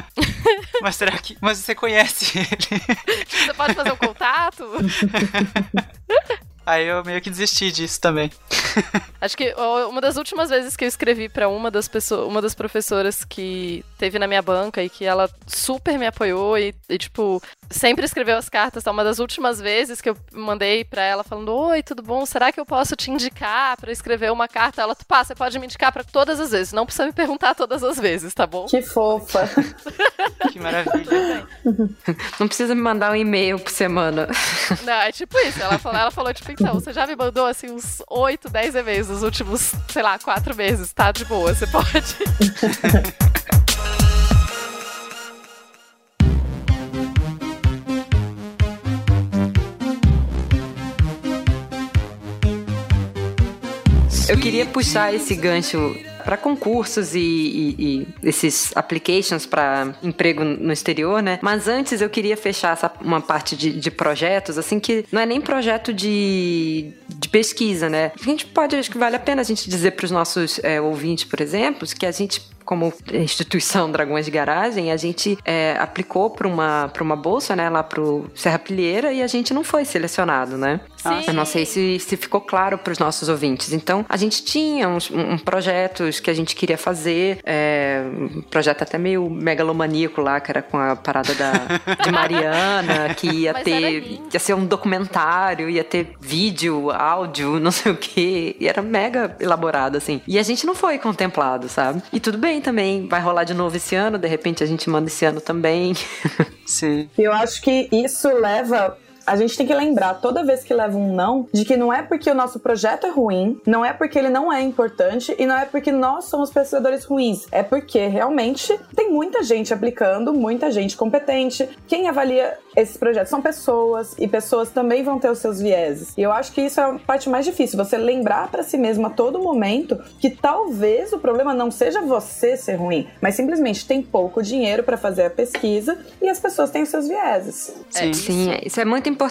mas será que. Mas você conhece ele? Você pode fazer o contato? Aí eu meio que desisti disso também. Acho que uma das últimas vezes que eu escrevi pra uma das pessoas, uma das professoras que teve na minha banca e que ela super me apoiou e, e, tipo, sempre escreveu as cartas, tá? Uma das últimas vezes que eu mandei pra ela falando: "Oi, tudo bom? Será que eu posso te indicar pra escrever uma carta?" Ela: "Pá, você pode me indicar pra todas as vezes, não precisa me perguntar todas as vezes, tá bom?" Que fofa. Que maravilha. Não precisa me mandar um e-mail por semana. Não, é tipo isso. Ela falou, ela falou, tipo, então, você já me mandou assim uns 8, 10 e-mails nos últimos, sei lá, 4 meses, tá de boa, você pode. Eu queria puxar esse gancho para concursos e, e- e esses applications para emprego no exterior, né? Mas antes eu queria fechar essa, uma parte de, de projetos, assim, que não é nem projeto de, de pesquisa, né? A gente pode, acho que vale a pena a gente dizer para os nossos é, ouvintes, por exemplo, que a gente como instituição Dragões de Garagem, a gente é, aplicou para uma, uma bolsa, né, lá pro Serra Pilheira e a gente não foi selecionado, né? Sim. Eu não sei se, se ficou claro para os nossos ouvintes. Então, a gente tinha uns um, projetos que a gente queria fazer, é, um projeto até meio megalomaníaco lá, que era com a parada da, de Mariana, que ia Mas ter. ia ser um documentário, ia ter vídeo, áudio, não sei o quê. E era mega elaborado, assim. E a gente não foi contemplado, sabe? E tudo bem também, vai rolar de novo esse ano, de repente a gente manda esse ano também. Sim. E eu acho que isso leva. A gente tem que lembrar, toda vez que leva um não, de que não é porque o nosso projeto é ruim, não é porque ele não é importante e não é porque nós somos pesquisadores ruins. É porque realmente tem muita gente aplicando, muita gente competente. Quem avalia esses projetos são pessoas e pessoas também vão ter os seus vieses. E eu acho que isso é a parte mais difícil, você lembrar pra si mesmo a todo momento que talvez o problema não seja você ser ruim, mas simplesmente tem pouco dinheiro pra fazer a pesquisa e as pessoas têm os seus vieses. Sim. Sim, é- isso é muito importante,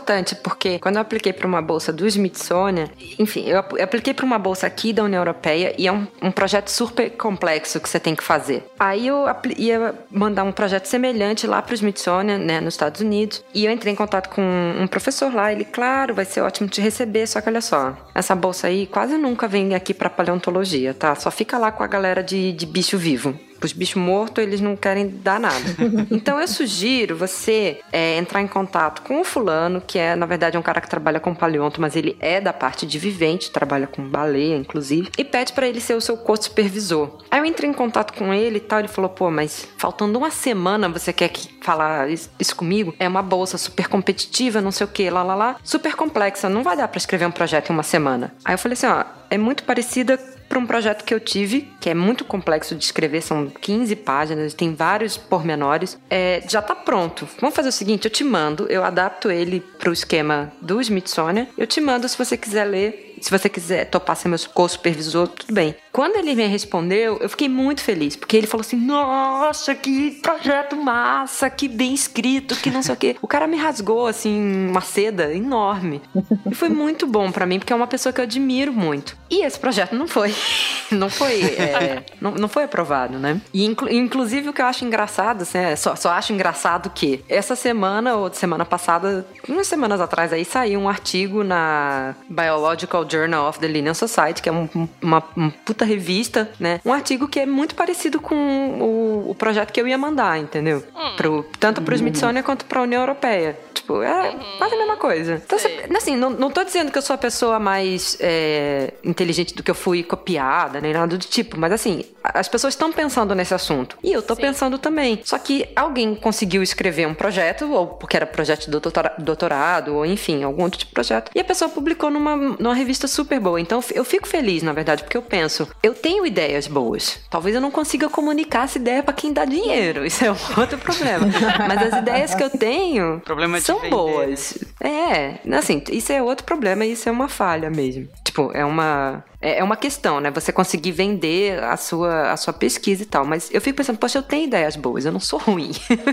porque quando eu apliquei para uma bolsa do Smithsonian, enfim, eu ap- eu apliquei para uma bolsa aqui da União Europeia e é um, um projeto super complexo que você tem que fazer. Aí eu ia mandar um projeto semelhante lá para o Smithsonian, né, nos Estados Unidos, e eu entrei em contato com um professor lá, ele, claro, vai ser ótimo te receber, só que olha só, essa bolsa aí quase nunca vem aqui para paleontologia, tá? Só fica lá com a galera de, de bicho vivo. Os bichos mortos, eles não querem dar nada. então eu sugiro você é, entrar em contato com o fulano, que é, na verdade, um cara que trabalha com paleonto, mas ele é da parte de vivente, trabalha com baleia, inclusive, e pede pra ele ser o seu co-supervisor. Aí eu entrei em contato com ele e tal, ele falou, pô, mas faltando uma semana você quer que falar is- isso comigo? É uma bolsa super competitiva, não sei o que, lá, lá, lá, super complexa, não vai dar pra escrever um projeto em uma semana. Aí eu falei assim, ó, é muito parecida para um projeto que eu tive, que é muito complexo de escrever, são 15 páginas, tem vários pormenores. É, já tá pronto. Vamos fazer o seguinte: eu te mando, eu adapto ele para o esquema do Smithsonian, eu te mando se você quiser ler. Se você quiser topar ser meu co-supervisor, tudo bem. Quando ele me respondeu, eu fiquei muito feliz, porque ele falou assim: Nossa, que projeto massa, que bem escrito, que não sei o quê. O cara me rasgou, assim, uma seda enorme. E foi muito bom pra mim, porque é uma pessoa que eu admiro muito. E esse projeto não foi. Não foi. é, não, não foi aprovado, né? E inclu- inclusive o que eu acho engraçado, assim, é, só, só acho engraçado que essa semana ou semana passada, umas semanas atrás aí, saiu um artigo na Biological Journal of the Linnean Society, que é um- um- uma, uma puta revista, né? Um artigo que é muito parecido com o, o projeto que eu ia mandar, entendeu? Pro, tanto pro Smithsonian quanto pra União Europeia. Tipo, é quase a mesma coisa. Então, você- assim, não, não tô dizendo que eu sou a pessoa mais é, inteligente do que eu fui copiada, nem nada do tipo, mas assim, as pessoas estão pensando nesse assunto. E eu tô Sim. pensando também. Só que alguém conseguiu escrever um projeto, ou porque era projeto de doutora- doutorado, ou enfim, algum outro tipo de projeto, e a pessoa publicou numa, numa revista super boa. Então eu fico feliz, na verdade, porque eu penso, eu tenho ideias boas. Talvez eu não consiga comunicar essa ideia pra quem dá dinheiro. Isso é um outro problema. Mas as ideias que eu tenho são vender, boas. É, assim, isso é outro problema e isso é uma falha mesmo. Tipo, é uma. É é uma questão, né? Você conseguir vender a sua, a sua pesquisa e tal. Mas eu fico pensando, poxa, eu tenho ideias boas, eu não sou ruim.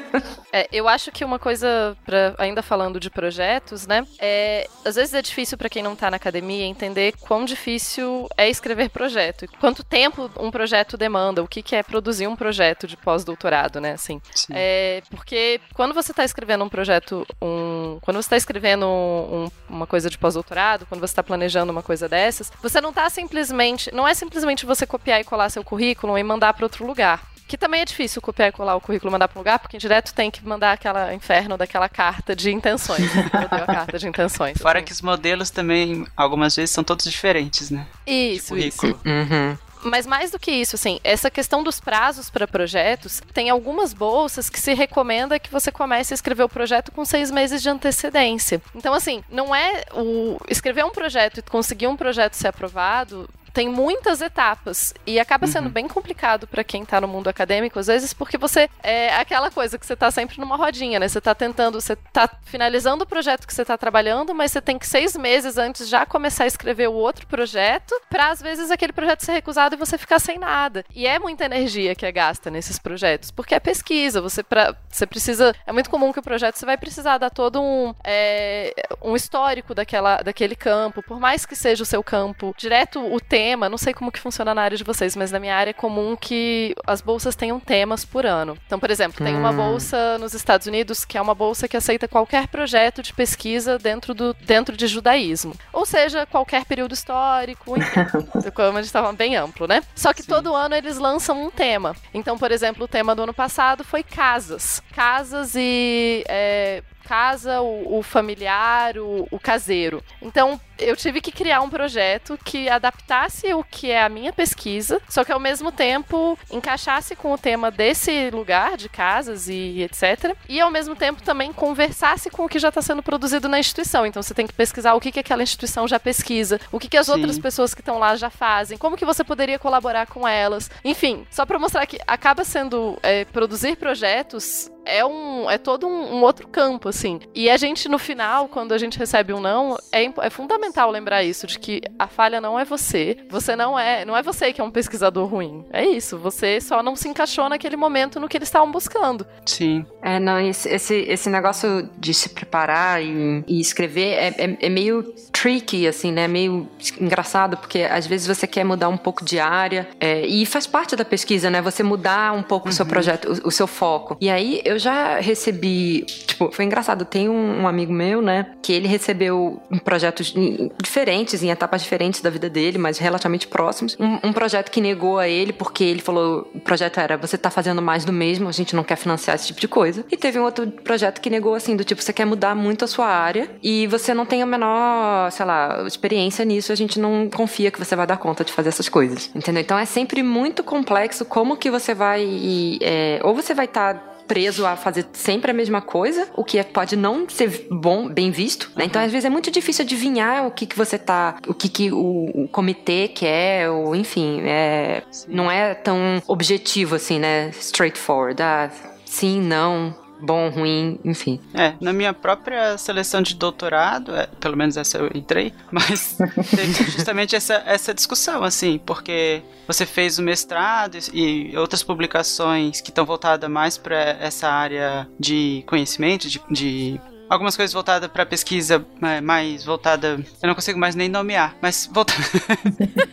É, eu acho que uma coisa, pra, ainda falando de projetos, né? É, às vezes é difícil pra quem não tá na academia entender quão difícil é escrever projeto. e Quanto tempo um projeto demanda, o que, que é produzir um projeto de pós-doutorado, né? Assim, Sim. é, porque quando você está escrevendo um projeto, um, quando você está escrevendo um- uma coisa de pós-doutorado, quando você está planejando uma coisa dessas, você não está simplesmente, não é simplesmente você copiar e colar seu currículo e mandar para outro lugar. Que também é difícil copiar e colar o currículo e mandar para um lugar, porque direto tem que mandar aquela inferno daquela carta de intenções. Eu a carta de intenções. Fora assim. que os modelos também, algumas vezes, são todos diferentes, né? Isso, de isso. currículo. Uhum. Mas mais do que isso, assim, essa questão dos prazos para projetos, tem algumas bolsas que se recomenda que você comece a escrever o projeto com seis meses de antecedência. Então, assim, não é o escrever um projeto e conseguir um projeto ser aprovado. Tem muitas etapas e acaba sendo bem complicado para quem tá no mundo acadêmico, às vezes, porque você é aquela coisa que você tá sempre numa rodinha, né? Você tá tentando, você tá finalizando o projeto que você tá trabalhando, mas você tem que seis meses antes já começar a escrever o outro projeto, pra às vezes aquele projeto ser recusado e você ficar sem nada. E é muita energia que é gasta nesses projetos, porque é pesquisa, você, pra, você precisa. É muito comum que o projeto você vai precisar dar todo um, é, um histórico daquela, daquele campo, por mais que seja o seu campo direto, o tema tema, não sei como que funciona na área de vocês, mas na minha área é comum que as bolsas tenham temas por ano. Então, por exemplo, tem uma Hum. bolsa nos Estados Unidos que é uma bolsa que aceita qualquer projeto de pesquisa dentro, do, dentro de judaísmo. Ou seja, qualquer período histórico, enfim. como a gente estava bem amplo, né? Só que Sim. todo ano eles lançam um tema. Então, por exemplo, o tema do ano passado foi casas. Casas e. é, casa, o, o familiar, o, o caseiro. Então, eu tive que criar um projeto que adaptasse o que é a minha pesquisa, só que ao mesmo tempo encaixasse com o tema desse lugar de casas e etc. E ao mesmo tempo também conversasse com o que já está sendo produzido na instituição. Então você tem que pesquisar o que, que aquela instituição já pesquisa, o que, que as Sim. outras pessoas que estão lá já fazem, como que você poderia colaborar com elas. Enfim, só para mostrar que acaba sendo é, produzir projetos é um é todo um, um outro campo assim. E a gente no final, quando a gente recebe um não, é, é fundamental lembrar isso de que a falha não é você. Você não é, não é você que é um pesquisador ruim. É isso, você só não se encaixou naquele momento no que eles estavam buscando. Sim. É, não, esse, esse, esse negócio de se preparar e, e escrever é, é, é meio tricky, assim, né? Meio engraçado, porque às vezes você quer mudar um pouco de área é, e faz parte da pesquisa, né? Você mudar um pouco o seu projeto, o, o seu foco. E aí eu já recebi, tipo, foi engraçado, tem um, um amigo meu, né? Que ele recebeu projetos diferentes, em etapas diferentes da vida dele, mas relativamente próximos. Um, um projeto que negou a ele porque ele falou, o projeto era, você tá fazendo mais do mesmo, a gente não quer financiar esse tipo de coisa. E teve um outro projeto que negou assim, do tipo, você quer mudar muito a sua área e você não tem a menor, sei lá, experiência nisso, a gente não confia que você vai dar conta de fazer essas coisas. Entendeu? Então é sempre muito complexo como que você vai. é, ou você vai estar preso a fazer sempre a mesma coisa, o que é- pode não ser bom, bem visto, né? Então, às vezes, é muito difícil adivinhar o que, que você tá. o que, que o, o comitê quer, ou enfim, é, não é tão objetivo assim, né? Straightforward. Ah, sim, não, bom, ruim, enfim. É, na minha própria seleção de doutorado, é, pelo menos essa eu entrei, mas teve justamente essa, essa discussão, assim, porque você fez o mestrado e, outras publicações que estão voltadas mais para essa área de conhecimento, de, de algumas coisas voltadas para pesquisa, é, mais voltada, eu não consigo mais nem nomear, mas voltada,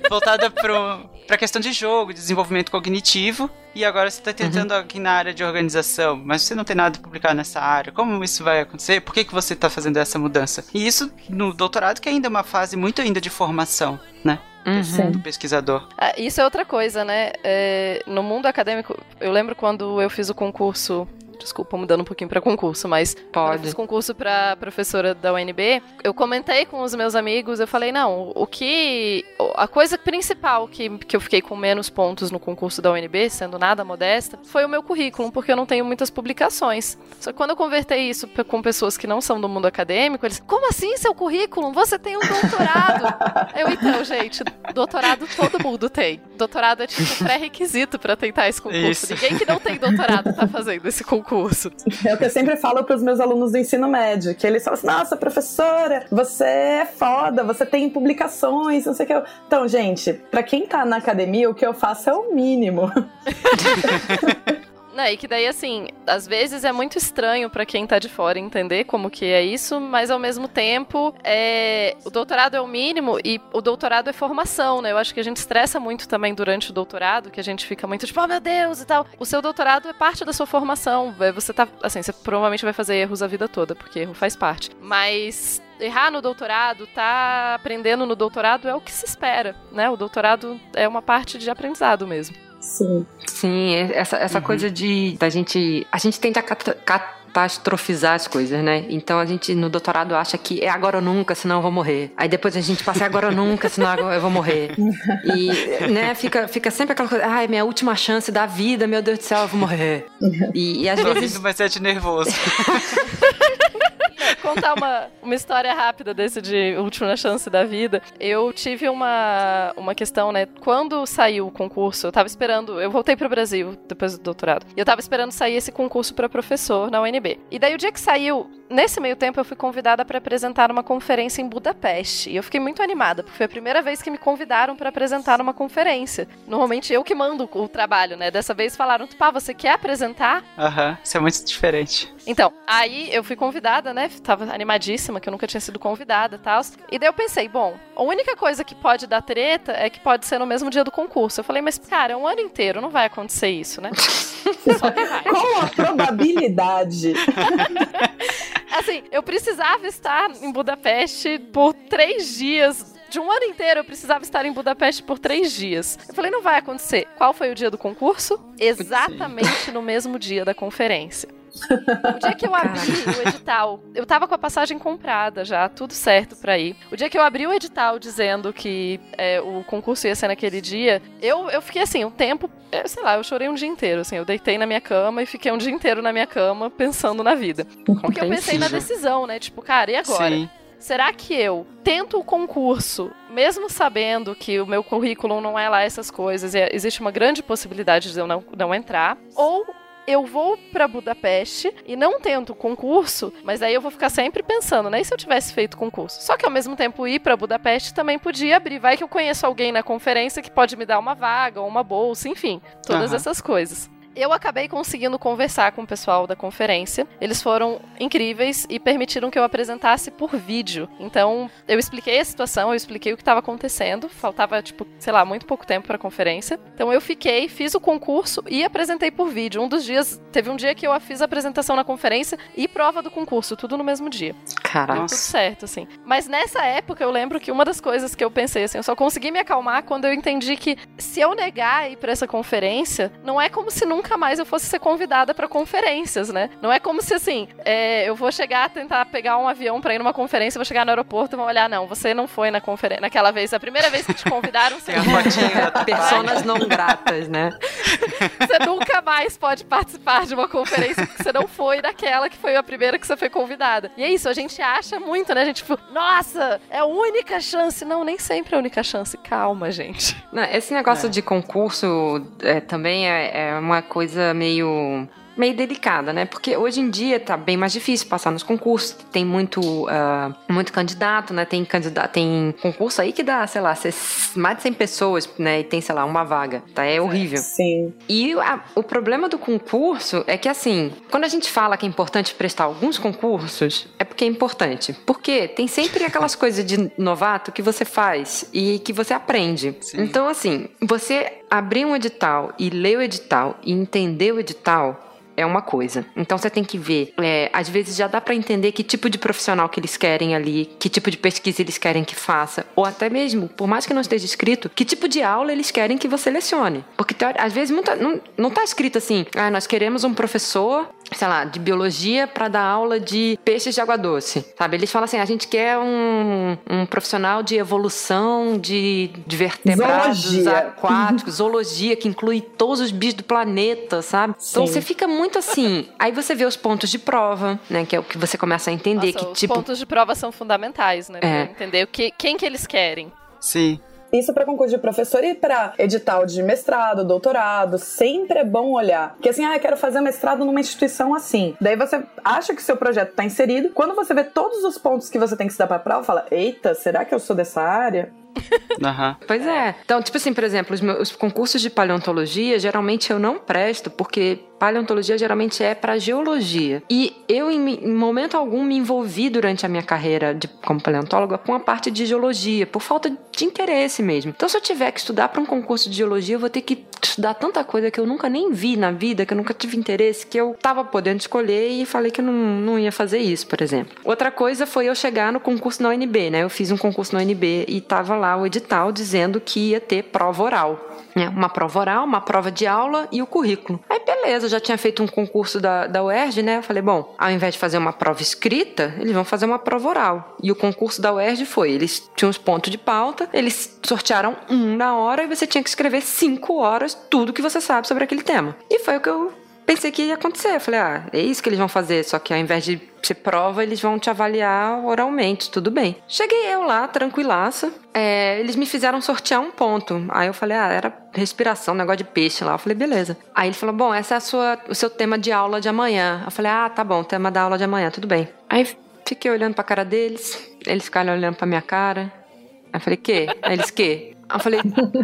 voltada para a questão de jogo, de desenvolvimento cognitivo, e agora você está tentando aqui na área de organização, mas você não tem nada a publicar nessa área. Como isso vai acontecer? Por que, que você está fazendo essa mudança? E isso no doutorado, que ainda é uma fase muito ainda de formação, né? Uhum. Do pesquisador. Ah, isso é outra coisa, né? É, no mundo acadêmico, eu lembro quando eu fiz o concurso. Desculpa, mudando um pouquinho pra concurso, mas quando eu Pode. fiz concurso pra professora da UNB, eu comentei com os meus amigos, eu falei, não, o que. A coisa principal que, que eu fiquei com menos pontos no concurso da UNB, sendo nada modesta, foi o meu currículo, porque eu não tenho muitas publicações. Só que quando eu convertei isso com pessoas que não são do mundo acadêmico, eles, como assim seu currículo? Você tem um doutorado! eu, então, gente, doutorado todo mundo tem. Doutorado é tipo pré-requisito pra tentar esse concurso. Isso. Ninguém que não tem doutorado tá fazendo esse concurso. É o que eu sempre falo pros meus alunos do ensino médio, que eles falam assim, nossa, professora, você é foda, você tem publicações, não sei o que. Então, gente, pra quem tá na academia, o que eu faço é o mínimo. Não, e que daí, assim, às vezes é muito estranho pra quem tá de fora entender como que é isso, mas ao mesmo tempo, é... o doutorado é o mínimo e o doutorado é formação, né? Eu acho que a gente estressa muito também durante o doutorado, que a gente fica muito tipo, oh meu Deus e tal. O seu doutorado é parte da sua formação. é, Você tá, assim, você provavelmente vai fazer erros a vida toda, porque erro faz parte. Mas errar no doutorado, tá aprendendo no doutorado é o que se espera, né? O doutorado é uma parte de aprendizado mesmo. Sim. Sim, essa, essa coisa de da gente. A gente tenta cata- catastrofizar as coisas, né? Então a gente no doutorado acha que é agora ou nunca, senão eu vou morrer. Aí depois a gente passa é agora ou nunca, senão eu vou morrer. E, né, fica, fica sempre aquela coisa, ai, minha última chance da vida, meu Deus do céu, eu vou morrer. E, e às Tô vezes. rindo, mas é de nervoso. contar uma, uma história rápida desse de última chance da vida. Eu tive uma, uma questão, né? Quando saiu o concurso, eu tava esperando. Eu voltei pro Brasil depois do doutorado. E eu tava esperando sair esse concurso pra professor na UNB. E daí o dia que saiu, nesse meio tempo, eu fui convidada pra apresentar uma conferência em Budapeste. E eu fiquei muito animada, porque foi a primeira vez que me convidaram pra apresentar uma conferência. Normalmente eu que mando o trabalho, né? Dessa vez falaram, pá, você quer apresentar? Aham, isso é muito diferente. Então, aí eu fui convidada, né? Tava animadíssima, que eu nunca tinha sido convidada e tal. E daí eu pensei, bom, a única coisa que pode dar treta é que pode ser no mesmo dia do concurso. Eu falei, mas, cara, é um ano inteiro, não vai acontecer isso, né? Só que vai. Com a probabilidade. Assim, eu precisava estar em Budapeste por três dias de um ano inteiro eu precisava estar em Budapeste por três dias. Eu falei, não vai acontecer. Qual foi o dia do concurso? Exatamente no mesmo dia da conferência. O dia que eu abri o edital, eu tava com a passagem comprada já, tudo certo pra ir. O dia que eu abri o edital dizendo que é, o concurso ia ser naquele dia, eu, eu fiquei assim, um tempo, é, sei lá, eu chorei um dia inteiro, assim, eu deitei na minha cama e fiquei um dia inteiro na minha cama pensando na vida. Porque eu pensei na decisão, né? Tipo, cara, e agora? Sim. Será que eu tento o concurso, mesmo sabendo que o meu currículo não é lá essas coisas, e existe uma grande possibilidade de eu não, não entrar? Ou eu vou para Budapeste e não tento o concurso, mas aí eu vou ficar sempre pensando, né? E se eu tivesse feito concurso? Só que ao mesmo tempo ir para Budapeste também podia abrir. Vai que eu conheço alguém na conferência que pode me dar uma vaga ou uma bolsa, enfim, todas Aham. essas coisas. Eu acabei conseguindo conversar com o pessoal da conferência. Eles foram incríveis e permitiram que eu apresentasse por vídeo. Então, eu expliquei a situação, eu expliquei o que estava acontecendo. Faltava, tipo, sei lá, muito pouco tempo para a conferência. Então, eu fiquei, fiz o concurso e apresentei por vídeo. Um dos dias, teve um dia que eu fiz a apresentação na conferência e prova do concurso, tudo no mesmo dia. Caraca. Tudo certo, assim. Mas nessa época eu lembro que uma das coisas que eu pensei, assim, eu só consegui me acalmar quando eu entendi que se eu negar ir pra essa conferência, não é como se nunca mais eu fosse ser convidada pra conferências, né? Não é como se assim, é, eu vou chegar, tentar pegar um avião pra ir numa conferência, vou chegar no aeroporto e vão olhar, não, você não foi na conferência naquela vez, a primeira vez que te convidaram, você, a Personas não gratas, né? você nunca mais pode participar de uma conferência porque você não foi daquela que foi a primeira que você foi convidada. E é isso, a gente acha muito, né? A gente, tipo, nossa, é a única chance. Não, nem sempre é a única chance. Calma, gente. Não, esse negócio de concurso é, também é, é uma coisa meio meio delicada, né? Porque hoje em dia tá bem mais difícil passar nos concursos, tem muito ah, muito candidato, né? Tem candidato, tem concurso aí que dá, sei lá, mais de 100 pessoas, né? E tem, sei lá, uma vaga, tá? É horrível. Sim. E a- o problema do concurso é que, assim, quando a gente fala que é importante prestar alguns concursos, é porque é importante. Porque tem sempre aquelas coisas de novato que você faz e que você aprende. Sim. Então, assim, você abrir um edital e ler o edital e entender o edital. É uma coisa. Então você tem que ver. é, às vezes já dá pra entender que tipo de profissional que eles querem ali, que tipo de pesquisa eles querem que faça, ou até mesmo, por mais que não esteja escrito, que tipo de aula eles querem que você lecione. Porque às vezes muita- não, não tá escrito assim, ah, nós queremos um professor, sei lá, de biologia para dar aula de peixes de água doce, sabe? Eles falam assim, a gente quer um, um profissional de evolução de, de vertebrados Zoologia. aquáticos, zoologia, que inclui todos os bichos do planeta, sabe? Então Sim. você fica muito assim. Aí você vê os pontos de prova, né? Que é o que você começa a entender Nossa, que os tipo. pontos de prova são fundamentais, né? Pra É. entender o que, quem que eles querem. Sim. Isso para concurso de professor e para edital de mestrado, doutorado, sempre é bom olhar. Porque assim, ah, eu quero fazer mestrado numa instituição assim. Daí você acha que seu projeto tá inserido. Quando você vê todos os pontos que você tem que se dar pra prova, fala: "Eita, será que eu sou dessa área?" Aham. Pois é. Então, tipo assim, por exemplo, os, meus, os concursos de paleontologia, geralmente eu não presto, porque paleontologia geralmente é para geologia. E eu, em, em momento algum, me envolvi durante a minha carreira de, como paleontóloga com a parte de geologia, por falta de interesse mesmo. Então, se eu tiver que estudar para um concurso de geologia, eu vou ter que estudar tanta coisa que eu nunca nem vi na vida, que eu nunca tive interesse, que eu tava podendo escolher e falei que eu não, não ia fazer isso, por exemplo. Outra coisa foi eu chegar no concurso na UNB, né? Eu fiz um concurso na UNB e tava lá o edital dizendo que ia ter prova oral. né? Uma prova oral, uma prova de aula e o currículo. Aí beleza, já tinha feito um concurso da, da UERJ, né? Eu falei, bom, ao invés de fazer uma prova escrita, eles vão fazer uma prova oral. E o concurso da UERJ foi, eles tinham os pontos de pauta, eles sortearam um na hora e você tinha que escrever cinco horas tudo que você sabe sobre aquele tema. E foi o que eu pensei que ia acontecer. Eu falei, ah, é isso que eles vão fazer, só que ao invés de ser prova, eles vão te avaliar oralmente, tudo bem. Cheguei eu lá, tranquilaça. É, eles me fizeram sortear um ponto. Aí eu falei, ah, era respiração, negócio de peixe lá. Eu falei, beleza. Aí ele falou, bom, essa é sua, o seu tema de aula de amanhã. Eu falei, ah, tá bom, tema da aula de amanhã, tudo bem. Aí fiquei olhando pra cara deles, eles ficaram olhando pra minha cara. Aí eu falei, que? Aí eles, que? Eu falei,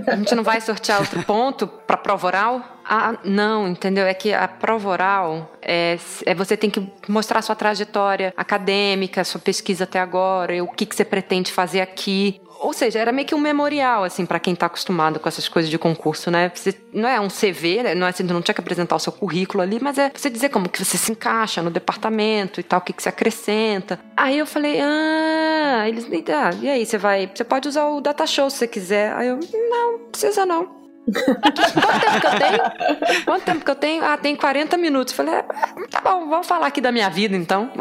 a gente não vai sortear outro ponto pra prova oral? Ah, não, entendeu? É que a prova oral é, é você tem que mostrar sua trajetória acadêmica, sua pesquisa até agora, o que, que você pretende fazer aqui. Ou seja, era meio que um memorial, assim, para quem tá acostumado com essas coisas de concurso, né? Você, não é um CV, né? não é assim, não tinha que apresentar o seu currículo ali, mas é você dizer como que você se encaixa no departamento e tal, o que, que você acrescenta. Aí eu falei, ah, eles, ah, e aí, você vai, você pode usar o data show se você quiser. Aí eu, não, precisa não. Quanto tempo que eu tenho? Quanto tempo que eu tenho? Ah, tem 40 minutos. Falei, é, tá bom, vamos falar aqui da minha vida então.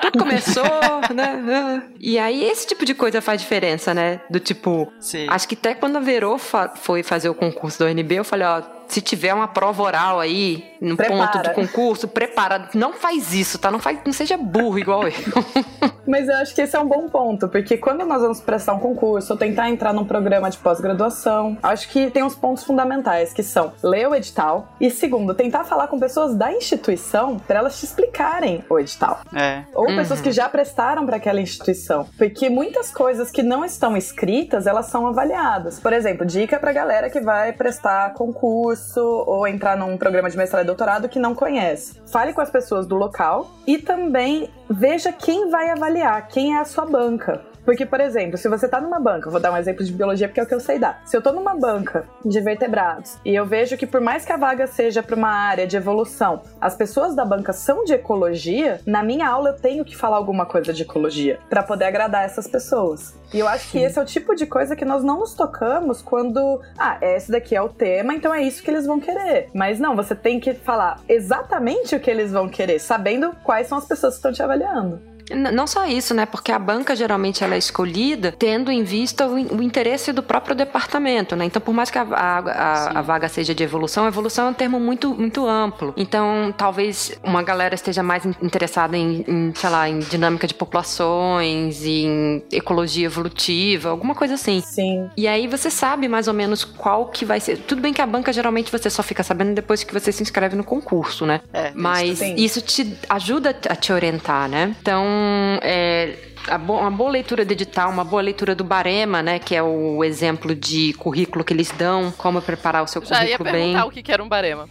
Tudo começou, né? E aí esse tipo de coisa faz diferença, né? Do tipo, Sim. acho que até quando a Verô foi fazer o concurso do UNB, eu falei, ó, se tiver uma prova oral aí, no Prepara. ponto do concurso, prepara. Não faz isso, tá? Não, faz, não seja burro igual eu. Mas eu acho que esse é um bom ponto, porque quando nós vamos prestar um concurso ou tentar entrar num programa de pós-graduação, acho que tem uns pontos fundamentais que são ler o edital e, segundo, tentar falar com pessoas da instituição para elas te explicarem o edital. É. Ou pessoas que já prestaram para aquela instituição. Porque muitas coisas que não estão escritas, elas são avaliadas. Por exemplo, dica pra galera que vai prestar concurso ou entrar num programa de mestrado e doutorado que não conhece. Fale com as pessoas do local e também veja quem vai avaliar, quem é a sua banca. Porque, por exemplo, se você tá numa banca, vou dar um exemplo de biologia porque é o que eu sei dar. Se eu tô numa banca de vertebrados e eu vejo que por mais que a vaga seja para uma área de evolução, as pessoas da banca são de ecologia, na minha aula eu tenho que falar alguma coisa de ecologia para poder agradar essas pessoas. E eu acho que esse é o tipo de coisa que nós não nos tocamos quando, ah, esse daqui é o tema, então é isso que eles vão querer. Mas não, você tem que falar exatamente o que eles vão querer, sabendo quais são as pessoas que estão te avaliando. Não só isso, né? Porque a banca geralmente ela é escolhida tendo em vista o, o interesse do próprio departamento, né? Então, por mais que a, a- a- a vaga seja de evolução, evolução é um termo muito, muito amplo. Então, talvez uma galera esteja mais in- interessada em, em, sei lá, em dinâmica de populações, em ecologia evolutiva, alguma coisa assim. Sim. E aí você sabe mais ou menos qual que vai ser. Tudo bem que a banca geralmente você só fica sabendo depois que você se inscreve no concurso, né? É, Mas Sim. isso te ajuda a te orientar, né? Então, é, a bo- uma boa leitura do edital, uma boa leitura do Barema, né? Que é o exemplo de currículo que eles dão, como preparar o seu Já ia currículo perguntar bem. o que que era um barema.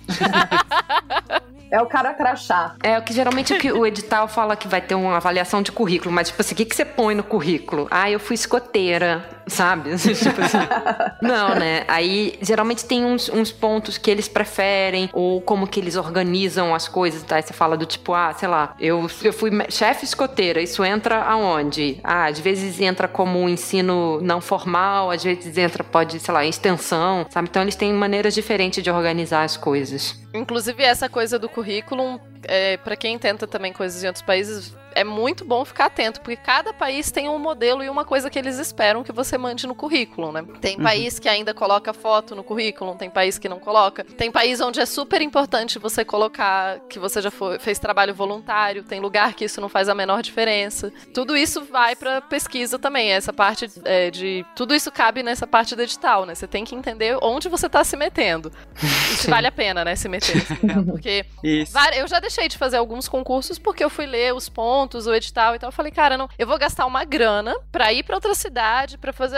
É o cara crachá. É o que geralmente o, que o edital fala que vai ter uma avaliação de currículo, mas tipo assim, o que, que você põe no currículo? Ah, eu fui escoteira, sabe? tipo assim. Não, né? Aí geralmente tem uns, uns pontos que eles preferem, ou como que eles organizam as coisas, tá? Você fala do tipo, ah, sei lá, eu, eu fui chefe escoteira, isso entra aonde? Ah, às vezes entra como um ensino não formal, às vezes entra, pode, sei lá, extensão, sabe? Então eles têm maneiras diferentes de organizar as coisas. Inclusive, essa coisa do currículo, é, para quem tenta também coisas em outros países, é muito bom ficar atento, porque cada país tem um modelo e uma coisa que eles esperam que você mande no currículo, né? Tem país que ainda coloca foto no currículo, tem país que não coloca. Tem país onde é super importante você colocar que você já foi- fez trabalho voluntário, tem lugar que isso não faz a menor diferença. Tudo isso vai pra pesquisa também, essa parte é, de... Tudo isso cabe nessa parte do edital, né? Você tem que entender onde você tá se metendo. E se vale a pena, né, se meter nesse lugar. Porque Isso. Eu já deixei de fazer alguns concursos porque eu fui ler os pontos, o edital e tal. Eu falei, cara, não, eu vou gastar uma grana pra ir pra outra cidade, pra fazer.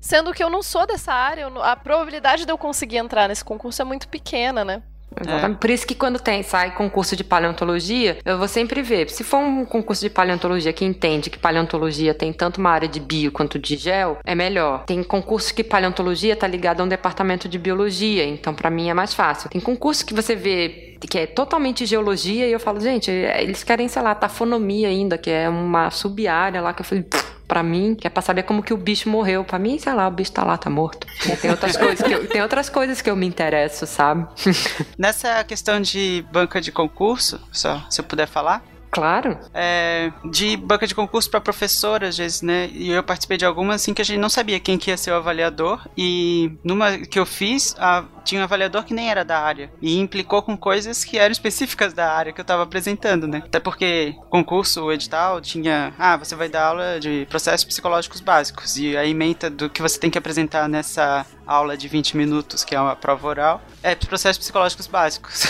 Sendo que eu não sou dessa área, eu a probabilidade de eu conseguir entrar nesse concurso é muito pequena, né? Exatamente. Por isso que quando tem, sai concurso de paleontologia, eu vou sempre ver. Se for um concurso de paleontologia que entende que paleontologia tem tanto uma área de bio quanto de gel, é melhor. Tem concurso que paleontologia tá ligado a um departamento de biologia, então pra mim é mais fácil. Tem concurso que você vê que é totalmente geologia e eu falo, gente, eles querem, sei lá, tafonomia ainda, que é uma sub-área lá que eu falei, "Pff, Pra mim, que é pra saber como que o bicho morreu. Pra mim, sei lá, o bicho tá lá, tá morto. Tem outras coisas que eu, tem outras coisas que eu me interesso, sabe? Nessa questão de banca de concurso, só se eu puder falar, Claro. é, de banca de concurso para professora, às vezes, né? E eu participei de algumas assim que a gente não sabia quem que ia ser o avaliador. E numa que eu fiz, a- tinha um avaliador que nem era da área. E implicou com coisas que eram específicas da área que eu tava apresentando, né? Até porque concurso, edital, tinha. Ah, você vai dar aula de processos psicológicos básicos. E a ementa do que você tem que apresentar nessa aula de 20 minutos, que é uma prova oral, é processos psicológicos básicos.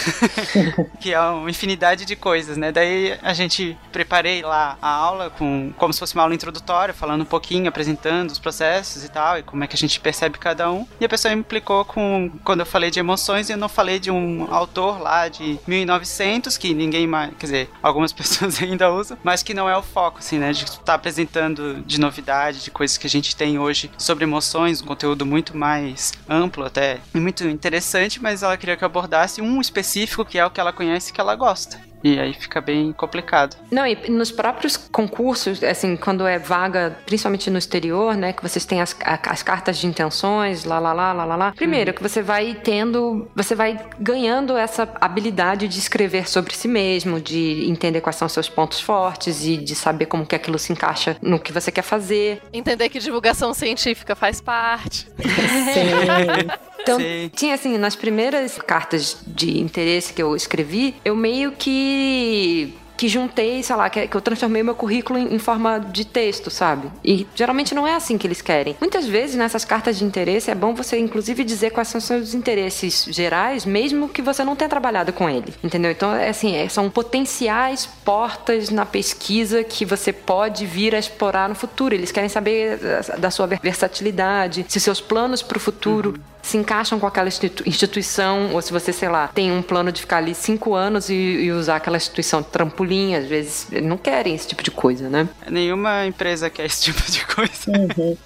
que é uma infinidade de coisas, né? Daí a gente preparei lá a aula com como se fosse uma aula introdutória, falando um pouquinho, apresentando os processos e tal, e como é que a gente percebe cada um. E a pessoa implicou com quando eu falei de emoções eu não falei de um autor lá de 1900 que ninguém mais, quer dizer, algumas pessoas ainda usam, mas que não é o foco, assim, né? De estar tá apresentando de novidade, de coisas que a gente tem hoje sobre emoções, um conteúdo muito mais amplo até, e muito interessante, mas ela queria que eu abordasse um específico que é o que ela conhece e que ela gosta. E aí fica bem complicado. Não, e nos próprios concursos, assim, quando é vaga, principalmente no exterior, né, que vocês têm as, as cartas de intenções, lá, lá, lá, lá, lá, lá. Primeiro, uhum. que você vai tendo, você vai ganhando essa habilidade de escrever sobre si mesmo, de entender quais são seus pontos fortes e de saber como que aquilo se encaixa no que você quer fazer. Entender que divulgação científica faz parte. Sim. Então, Sim. tinha assim, nas primeiras cartas de interesse que eu escrevi, eu meio que que juntei, sei lá, que, eu transformei meu currículo em, forma de texto, sabe? E geralmente não é assim que eles querem. Muitas vezes nessas cartas de interesse é bom você, inclusive, dizer quais são seus interesses gerais, mesmo que você não tenha trabalhado com ele, entendeu? Então, é assim, é, são potenciais portas na pesquisa que você pode vir a explorar no futuro. Eles querem saber da, da sua versatilidade, se seus planos para o futuro uhum se encaixam com aquela instituição, ou se você, sei lá, tem um plano de ficar ali cinco anos e, e usar aquela instituição trampolim, às vezes não querem esse tipo de coisa, né? Nenhuma empresa quer esse tipo de coisa. Uhum.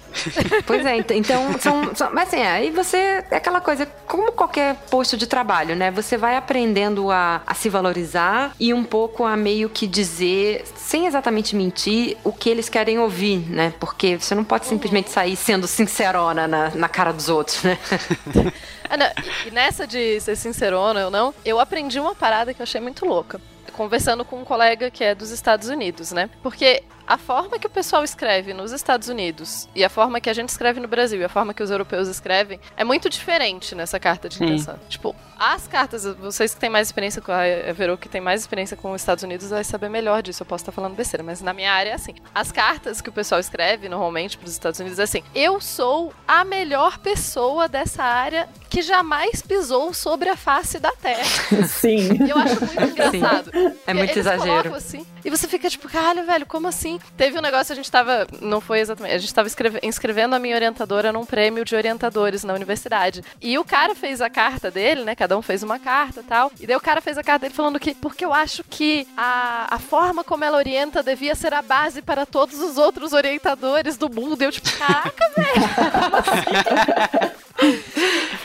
Pois é, então são, são, Mas assim, aí você. É aquela coisa, como qualquer posto de trabalho, né? Você vai aprendendo a, a se valorizar e um pouco a meio que dizer, sem exatamente mentir, o que eles querem ouvir, né? Porque você não pode simplesmente sair sendo sincerona na, na cara dos outros, né? ah, não, e nessa de ser sincerona ou não, eu aprendi uma parada que eu achei muito louca conversando com um colega que é dos Estados Unidos, né? Porque a forma que o pessoal escreve nos Estados Unidos e a forma que a gente escreve no Brasil e a forma que os europeus escrevem é muito diferente nessa carta de intenção. Sim. Tipo, as cartas, vocês que têm mais experiência com a Verô, que tem mais experiência com os Estados Unidos, vai saber melhor disso. Eu posso estar falando besteira, mas na minha área é assim. As cartas que o pessoal escreve normalmente para os Estados Unidos é assim: eu sou a melhor pessoa dessa área que jamais pisou sobre a face da Terra. Sim. E eu acho muito engraçado. Sim. É muito exagero. Assim, e você fica tipo, caralho, velho, como assim? Teve um negócio, a gente tava. Não foi exatamente. A gente tava inscrevendo a minha orientadora num prêmio de orientadores na universidade. E o cara fez a carta dele, né? Cada um fez uma carta tal. E daí o cara fez a carta dele falando que. Porque eu acho que a, a forma como ela orienta devia ser a base para todos os outros orientadores do mundo. E eu, tipo, caraca, velho. Como assim?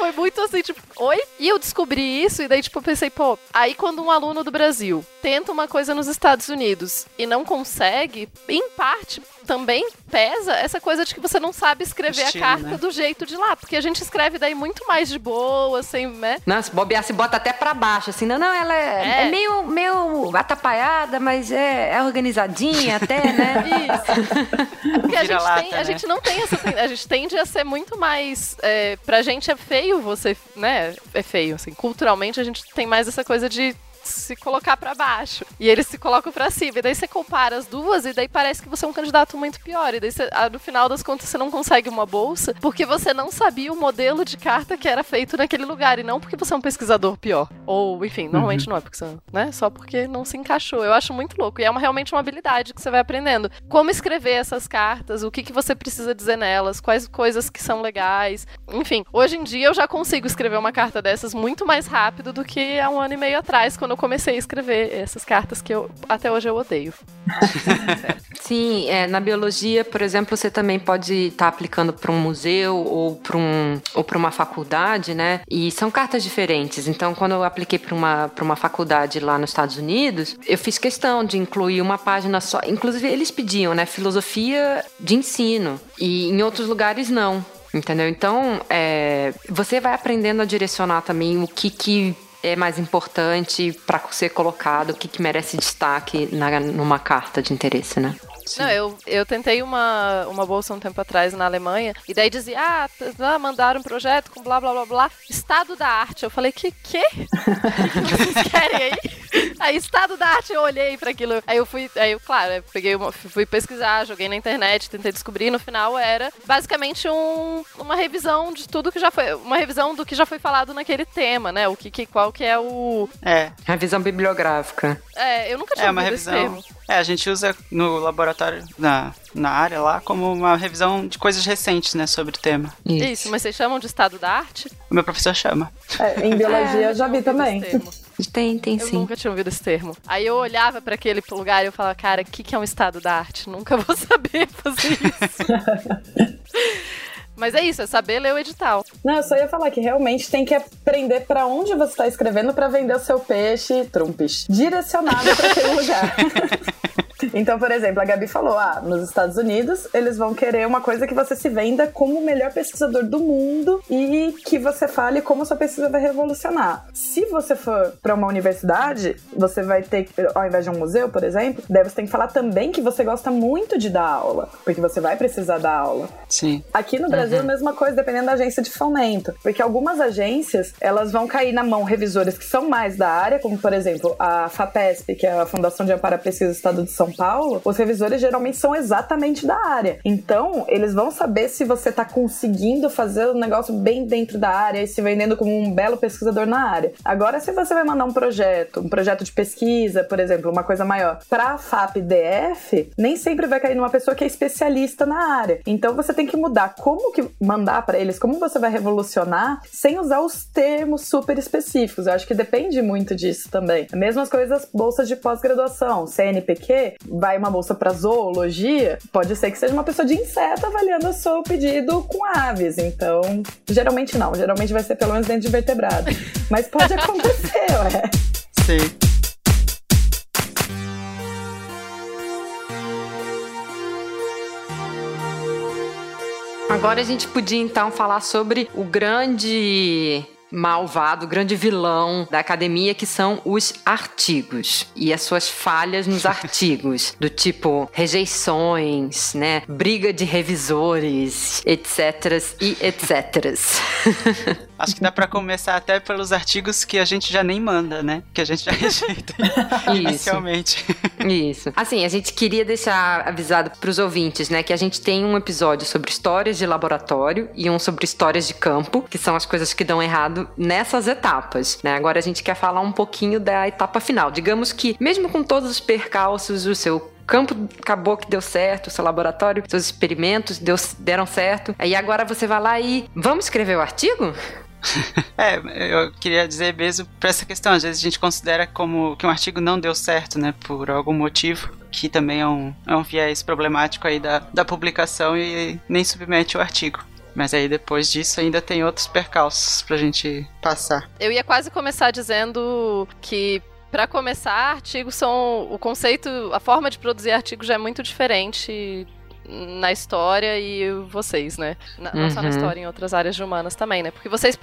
Foi muito assim, tipo, oi? E eu descobri isso, e daí, tipo, eu pensei, pô, aí quando um aluno do Brasil tenta uma coisa nos Estados Unidos e não consegue, em parte também pesa essa coisa de que você não sabe escrever Estilo, a carta né? do jeito de lá. Porque a gente escreve daí muito mais de boa, assim, né? Nossa, bobear se bota até pra baixo, assim. Não, não, ela é, é. é meio, meio atrapalhada, mas é, é organizadinha até, né? Isso. Porque a gente, tem, a né? gente não tem essa... A gente tende a ser muito mais... É, pra gente é feio você, né? É feio, assim. Culturalmente a gente tem mais essa coisa de se colocar para baixo. E eles se colocam para cima. E daí você compara as duas e daí parece que você é um candidato muito pior. E daí você, ah, no final das contas você não consegue uma bolsa porque você não sabia o modelo de carta que era feito naquele lugar e não porque você é um pesquisador pior. Ou, enfim, normalmente uhum. não é porque você, né? Só porque não se encaixou. Eu acho muito louco. E é uma, realmente uma habilidade que você vai aprendendo. Como escrever essas cartas, o que, que você precisa dizer nelas, quais coisas que são legais. Enfim, hoje em dia eu já consigo escrever uma carta dessas muito mais rápido do que há um ano e meio atrás, quando eu comecei a escrever essas cartas que eu até hoje eu odeio. Sim, é, na biologia, por exemplo, você também pode estar tá aplicando para um museu ou para um, ou uma faculdade, né? E são cartas diferentes. Então, quando eu apliquei para uma, uma faculdade lá nos Estados Unidos, eu fiz questão de incluir uma página só. Inclusive, eles pediam, né? Filosofia de ensino. E em outros lugares, não. Entendeu? Então, é, você vai aprendendo a direcionar também o que, que é mais importante para ser colocado, o que, que merece destaque na, numa carta de interesse, né? Sim. Não, eu, eu tentei uma, uma bolsa um tempo atrás na Alemanha, e daí dizia, ah, ah mandaram um projeto com blá blá blá blá, estado da arte. Eu falei, que quê? O que vocês querem aí? Aí, estado da arte, eu olhei pra aquilo. Aí eu fui, aí eu, claro, eu peguei uma, fui pesquisar, joguei na internet, tentei descobrir. No final era basicamente um, uma revisão de tudo que já foi. Uma revisão do que já foi falado naquele tema, né? O que, que qual que é o. É, Revisão bibliográfica. É, eu nunca tinha é uma revisão. É, a gente usa no laboratório, na, na área lá, como uma revisão de coisas recentes, né, sobre o tema. Isso, mas vocês chamam de estado da arte? O meu professor chama. É, em biologia eu já vi também. Tem, tem Eu sim. nunca tinha ouvido esse termo. Aí eu olhava pra aquele lugar e eu falava, cara, o que, que é um estado da arte? Nunca vou saber fazer isso. Mas é isso, é saber ler o edital. Não, eu só ia falar que realmente tem que aprender pra onde você tá escrevendo pra vender o seu peixe, trumpes, direcionado pra aquele lugar. Então, por exemplo, a Gabi falou: ah, nos Estados Unidos eles vão querer uma coisa que você se venda como o melhor pesquisador do mundo e que você fale como sua pesquisa vai revolucionar. Se você for para uma universidade, você vai ter, que, ao invés de um museu, por exemplo, daí você tem que falar também que você gosta muito de dar aula, porque você vai precisar dar aula. Sim. Aqui no Brasil, a mesma coisa, dependendo da agência de fomento. Porque algumas agências, elas vão cair na mão revisores que são mais da área, como, por exemplo, a FAPESP, que é a Fundação de Amparo à Pesquisa do Estado de São Paulo. Os revisores geralmente são exatamente da área. Então, eles vão saber se você tá conseguindo fazer o negócio bem dentro da área e se vendendo como um belo pesquisador na área. Agora, se você vai mandar um projeto, um projeto de pesquisa, por exemplo, uma coisa maior, pra FAP-DF, nem sempre vai cair numa pessoa que é especialista na área. Então, você tem que mudar como que mandar para eles, como você vai revolucionar, sem usar os termos super específicos. Eu acho que depende muito disso também. Mesmas coisas, bolsas de pós-graduação, CNPq, vai uma bolsa para zoologia, pode ser que seja uma pessoa de inseto avaliando o seu pedido com aves. Então, geralmente não, geralmente vai ser pelo menos dentro de vertebrado. Mas pode acontecer, ué. Sim. Agora a gente podia então falar sobre o grande malvado, grande vilão da academia, que são os artigos e as suas falhas nos artigos, do tipo rejeições, né, briga de revisores, etc e etc. Acho que dá pra começar até pelos artigos que a gente já nem manda, né? Que a gente já rejeita inicialmente. Isso. Assim, a gente queria deixar avisado pros ouvintes, né, que a gente tem um episódio sobre histórias de laboratório e um sobre histórias de campo, que são as coisas que dão errado nessas etapas, né? Agora a gente quer falar um pouquinho da etapa final. Digamos que, mesmo com todos os percalços, o seu campo acabou que deu certo, o seu laboratório, seus experimentos deu, deram certo. Aí agora você vai lá e vamos escrever o artigo? É, eu queria dizer mesmo pra essa questão. Às vezes a gente considera como que um artigo não deu certo, né? Por algum motivo. Que também é um, é um viés problemático aí da, da publicação e nem submete o artigo. Mas aí depois disso ainda tem outros percalços pra gente passar. Eu ia quase começar dizendo que Pra começar, artigos são. O conceito, a forma de produzir artigos já é muito diferente na história e vocês, né? Na- Não só na Uhum. história, em outras áreas de humanas também, né? Porque vocês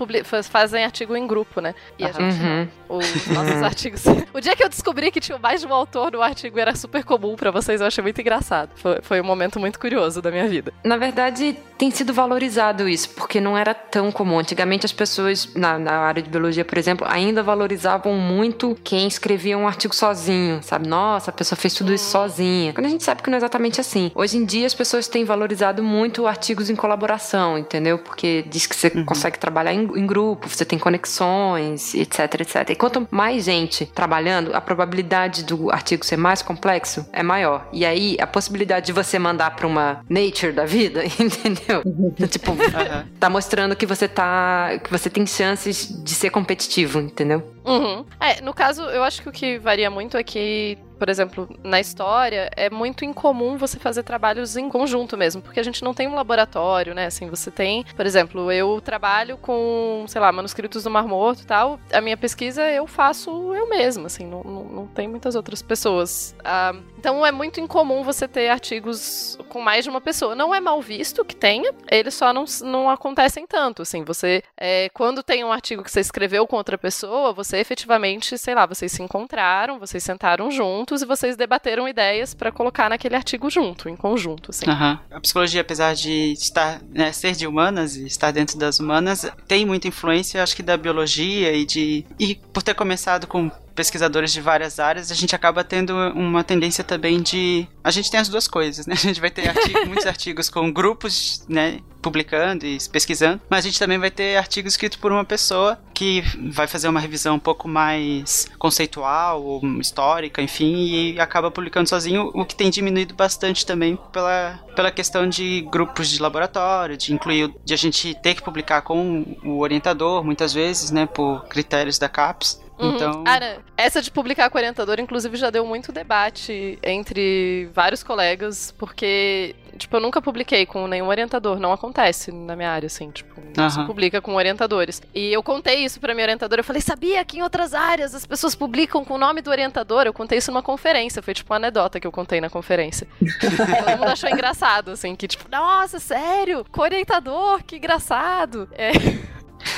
fazem artigo em grupo, né? E a gente Uhum. os nossos artigos. O dia que eu descobri que tinha mais de um autor no artigo era super comum pra vocês, eu achei muito engraçado. Foi, foi um momento muito curioso da minha vida. Na verdade, tem sido valorizado isso, porque não era tão comum. Antigamente, as pessoas, na, na área de biologia, por exemplo, ainda valorizavam muito quem escrevia um artigo sozinho, sabe? Nossa, a pessoa fez tudo isso sozinha. Quando a gente sabe que não é exatamente assim. Hoje em dia, as pessoas têm valorizado muito artigos em colaboração, entendeu? Porque diz que você consegue trabalhar em, em grupo, você tem conexões, etc, etc. E quanto mais gente trabalhando, a probabilidade do artigo ser mais complexo é maior. E aí, a possibilidade de você mandar pra uma Nature da vida, entendeu? tipo, Aham. tá mostrando que você tá. que você tem chances de ser competitivo, entendeu? Uhum. É, no caso, eu acho que o que varia muito é que, por exemplo, na história, é muito incomum você fazer trabalhos em conjunto mesmo, porque a gente não tem um laboratório, né? Assim, você tem, por exemplo, eu trabalho com, sei lá, manuscritos do Mar Morto e tal. A minha pesquisa eu faço eu mesma, assim, não, não, não tem muitas outras pessoas. Ah, então é muito incomum você ter artigos com mais de uma pessoa. Não é mal visto que tenha, eles só não, não acontecem tanto, assim. Você, é, quando tem um artigo que você escreveu com outra pessoa, você efetivamente, sei lá, vocês se encontraram, vocês sentaram juntos e vocês debateram ideias pra colocar naquele artigo junto, em conjunto, assim. Aham. A psicologia, apesar de estar, né, ser de humanas e estar dentro das humanas, tem muita influência, acho que da biologia e de e por ter começado com pesquisadores de várias áreas, a gente acaba tendo uma tendência também de. A gente tem as duas coisas, né? A gente vai ter artigo, muitos artigos com grupos, né? publicando e pesquisando, mas a gente também vai ter artigos escritos por uma pessoa que vai fazer uma revisão um pouco mais conceitual ou histórica, enfim, e acaba publicando sozinho, o que tem diminuído bastante também pela, pela questão de grupos de laboratório, de incluir, de a gente ter que publicar com o orientador, muitas vezes, né, por critérios da CAPES. Uhum. Então, Cara, essa de publicar com orientador, inclusive, já deu muito debate entre vários colegas, porque, tipo, eu nunca publiquei com nenhum orientador, não acontece na minha área, assim, tipo, não se Aham. publica com orientadores. E eu contei isso pra minha orientadora, eu falei, sabia que em outras áreas as pessoas publicam com o nome do orientador? Eu contei isso numa conferência, foi tipo uma anedota que eu contei na conferência. Todo mundo achou engraçado, assim, que tipo, nossa, sério? Com orientador, que engraçado. É,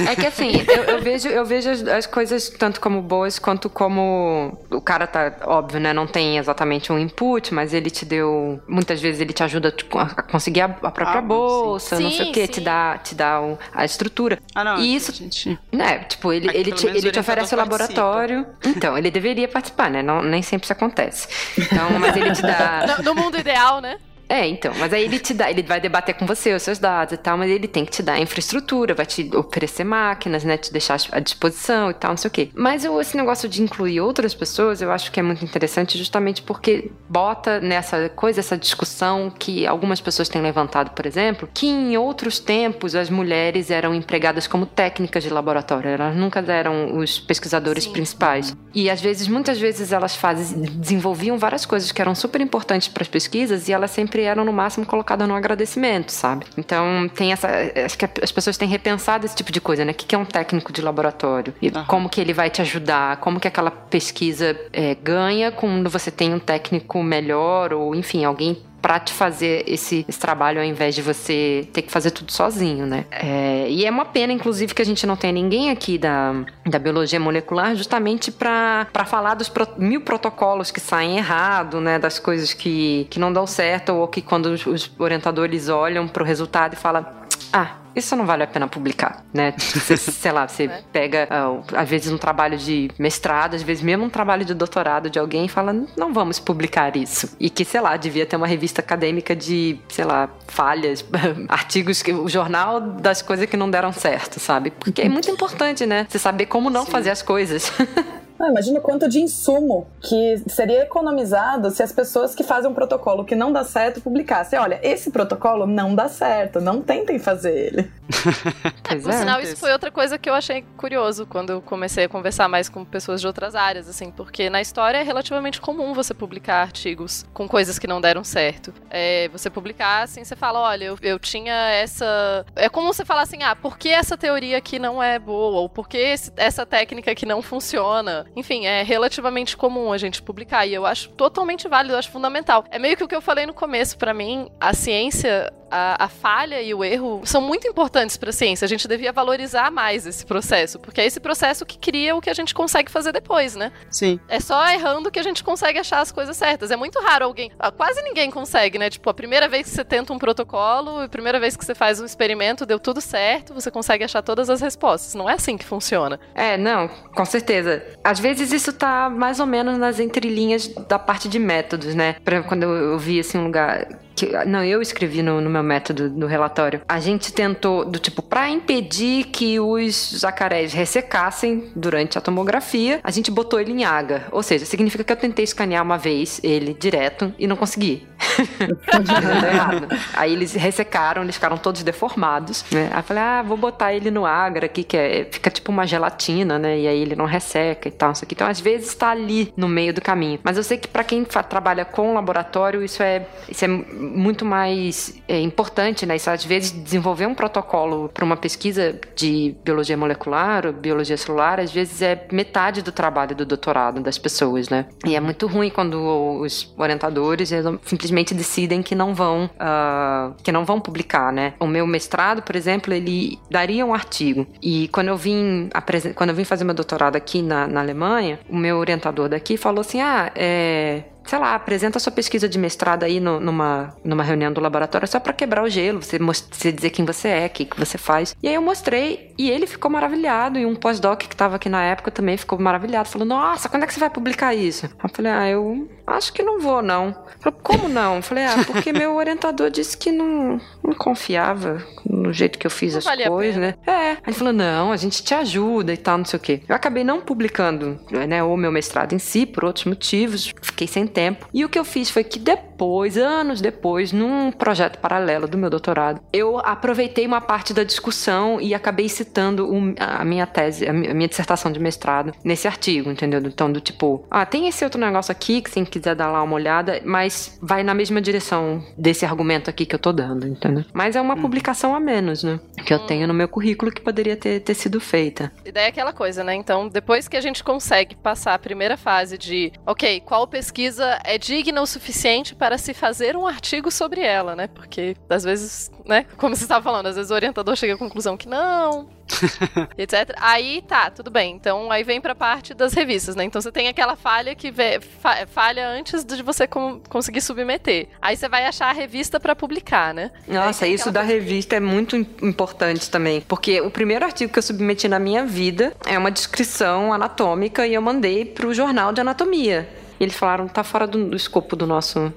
É que assim, eu, eu vejo, eu vejo as, as coisas tanto como boas quanto como o cara tá, óbvio, né? Não tem exatamente um input, mas ele te deu. Muitas vezes ele te ajuda tipo, a conseguir a, a própria Ah, sim. bolsa, não sei Sim, o quê, sim. te dá, te dá o- a estrutura. ah, não, E isso- a gente... Né, tipo, ele, Aqui, ele, te, ele te oferece o laboratório. Então, ele deveria participar, né? Não, nem sempre isso acontece. Então, mas ele te dá. no, no mundo ideal, né? É, então, mas aí ele te dá, ele vai debater com você os seus dados e tal, mas ele tem que te dar infraestrutura, vai te oferecer máquinas, né, te deixar à disposição e tal, não sei o quê. Mas eu, esse negócio de incluir outras pessoas, eu acho que é muito interessante justamente porque bota nessa coisa, essa discussão que algumas pessoas têm levantado, por exemplo, que em outros tempos as mulheres eram empregadas como técnicas de laboratório, elas nunca eram os pesquisadores Sim. principais. E às vezes, muitas vezes elas fazem, desenvolviam várias coisas que eram super importantes para as pesquisas e elas sempre eram no máximo colocadas no agradecimento, sabe? Então tem essa, acho que as pessoas têm repensado esse tipo de coisa, né? O que é um técnico de laboratório e Aham. como que ele vai te ajudar, como que aquela pesquisa é, ganha quando você tem um técnico melhor ou enfim alguém pra te fazer esse, esse trabalho ao invés de você ter que fazer tudo sozinho, né? É, e é uma pena, inclusive, que a gente não tenha ninguém aqui da, da biologia molecular justamente pra falar dos pro- mil protocolos que saem errado, né? Das coisas que, que não dão certo ou que quando os, os orientadores olham pro resultado e falam ah, isso não vale a pena publicar, né? Você, sei lá, você É. pega, ah, às vezes, um trabalho de mestrado, às vezes mesmo um trabalho de doutorado de alguém e fala, não vamos publicar isso. E que, sei lá, devia ter uma revista acadêmica de, sei lá, falhas, artigos, que o jornal das coisas que não deram certo, sabe? Porque é muito importante, né? Você saber como não fazer as coisas. Ah, imagina o quanto de insumo que seria economizado se as pessoas que fazem um protocolo que não dá certo publicassem. Olha, esse protocolo não dá certo, não tentem fazer ele. pois Por é. sinal, isso foi outra coisa que eu achei curioso quando eu comecei a conversar mais com pessoas de outras áreas, assim, porque na história é relativamente comum você publicar artigos com coisas que não deram certo. É, você publicar assim, você fala, olha, eu, eu tinha essa. É como você falar assim, ah, por que essa teoria aqui não é boa? Ou por que esse- essa técnica aqui não funciona? Enfim, é relativamente comum a gente publicar. E eu acho totalmente válido, eu acho fundamental. É meio que o que eu falei no começo, pra mim, a ciência a, a falha e o erro são muito importantes para a ciência. A gente devia valorizar mais esse processo, porque é esse processo que cria o que a gente consegue fazer depois, né? Sim. É só errando que a gente consegue achar as coisas certas. É muito raro alguém, ah, quase ninguém consegue, né? Tipo, a primeira vez que você tenta um protocolo, a primeira vez que você faz um experimento, deu tudo certo, você consegue achar todas as respostas. Não é assim que funciona. É, não, com certeza. Às vezes isso tá mais ou menos nas entrelinhas da parte de métodos, né? Exemplo, quando eu, eu vi assim um lugar. Que, não, eu escrevi no, no meu método, no relatório. A gente tentou, do tipo, pra impedir que os jacarés ressecassem durante a tomografia, a gente botou ele em água. Ou seja, significa que eu tentei escanear uma vez ele direto e não consegui. Aí eles ressecaram, eles ficaram todos deformados, né? Aí eu falei, ah, vou botar ele no agra aqui, que é, fica tipo uma gelatina, né? E aí ele não resseca e tal, não sei o que. Então, às vezes, tá ali no meio do caminho. Mas eu sei que pra quem trabalha com laboratório, isso é, isso é muito mais é, importante, né? Isso, às vezes, desenvolver um protocolo para uma pesquisa de biologia molecular ou biologia celular, às vezes é metade do trabalho do doutorado das pessoas, né? E é muito ruim quando os orientadores simplesmente decidem que não vão ah, que não vão publicar, né? O meu mestrado, por exemplo, ele daria um artigo e quando eu vim quando eu vim fazer meu doutorado aqui na, na Alemanha, o meu orientador daqui falou assim, ah, é sei lá, apresenta a sua pesquisa de mestrado aí no- numa, numa reunião do laboratório só pra quebrar o gelo, você, você dizer quem você é, o que, que você faz. E aí eu mostrei e ele ficou maravilhado. E um pós-doc que tava aqui na época também ficou maravilhado. Falou, nossa, quando é que você vai publicar isso? Eu falei, ah, eu acho que não vou, não. Falou, como não? Falei, ah, porque meu orientador disse que não, não confiava no jeito que eu fiz Não as valia a coisas, né? É. Aí ele falou, não, a gente te ajuda e tal, não sei o quê. Eu acabei não publicando, né, o meu mestrado em si, por outros motivos, fiquei sem tempo. E o que eu fiz foi que depois, anos depois, num projeto paralelo do meu doutorado, eu aproveitei uma parte da discussão e acabei citando a minha tese, a mi- a minha dissertação de mestrado nesse artigo, entendeu? Então, do tipo, ah, tem esse outro negócio aqui que quem quiser dar lá uma olhada, mas vai na mesma direção desse argumento aqui que eu tô dando, entendeu? Mas é uma publicação a menos, né? Que eu tenho no meu currículo que poderia ter, ter sido feita. E daí é aquela coisa, né? Então, depois que a gente consegue passar a primeira fase de, ok, qual pesquisa é digna o suficiente para se fazer um artigo sobre ela, né? Porque, às vezes, né? Como você estava falando, às vezes o orientador chega à conclusão que não, etc. Aí tá, tudo bem. Então aí vem pra parte das revistas, né? Então você tem aquela falha que vê, fa- falha antes de você com- conseguir submeter. Aí você vai achar a revista pra publicar, né? Nossa, isso da revista é muito im- importante também. Porque o primeiro artigo que eu submeti na minha vida é uma descrição anatômica e eu mandei pro jornal de anatomia. E eles falaram, tá fora do, do escopo do nosso.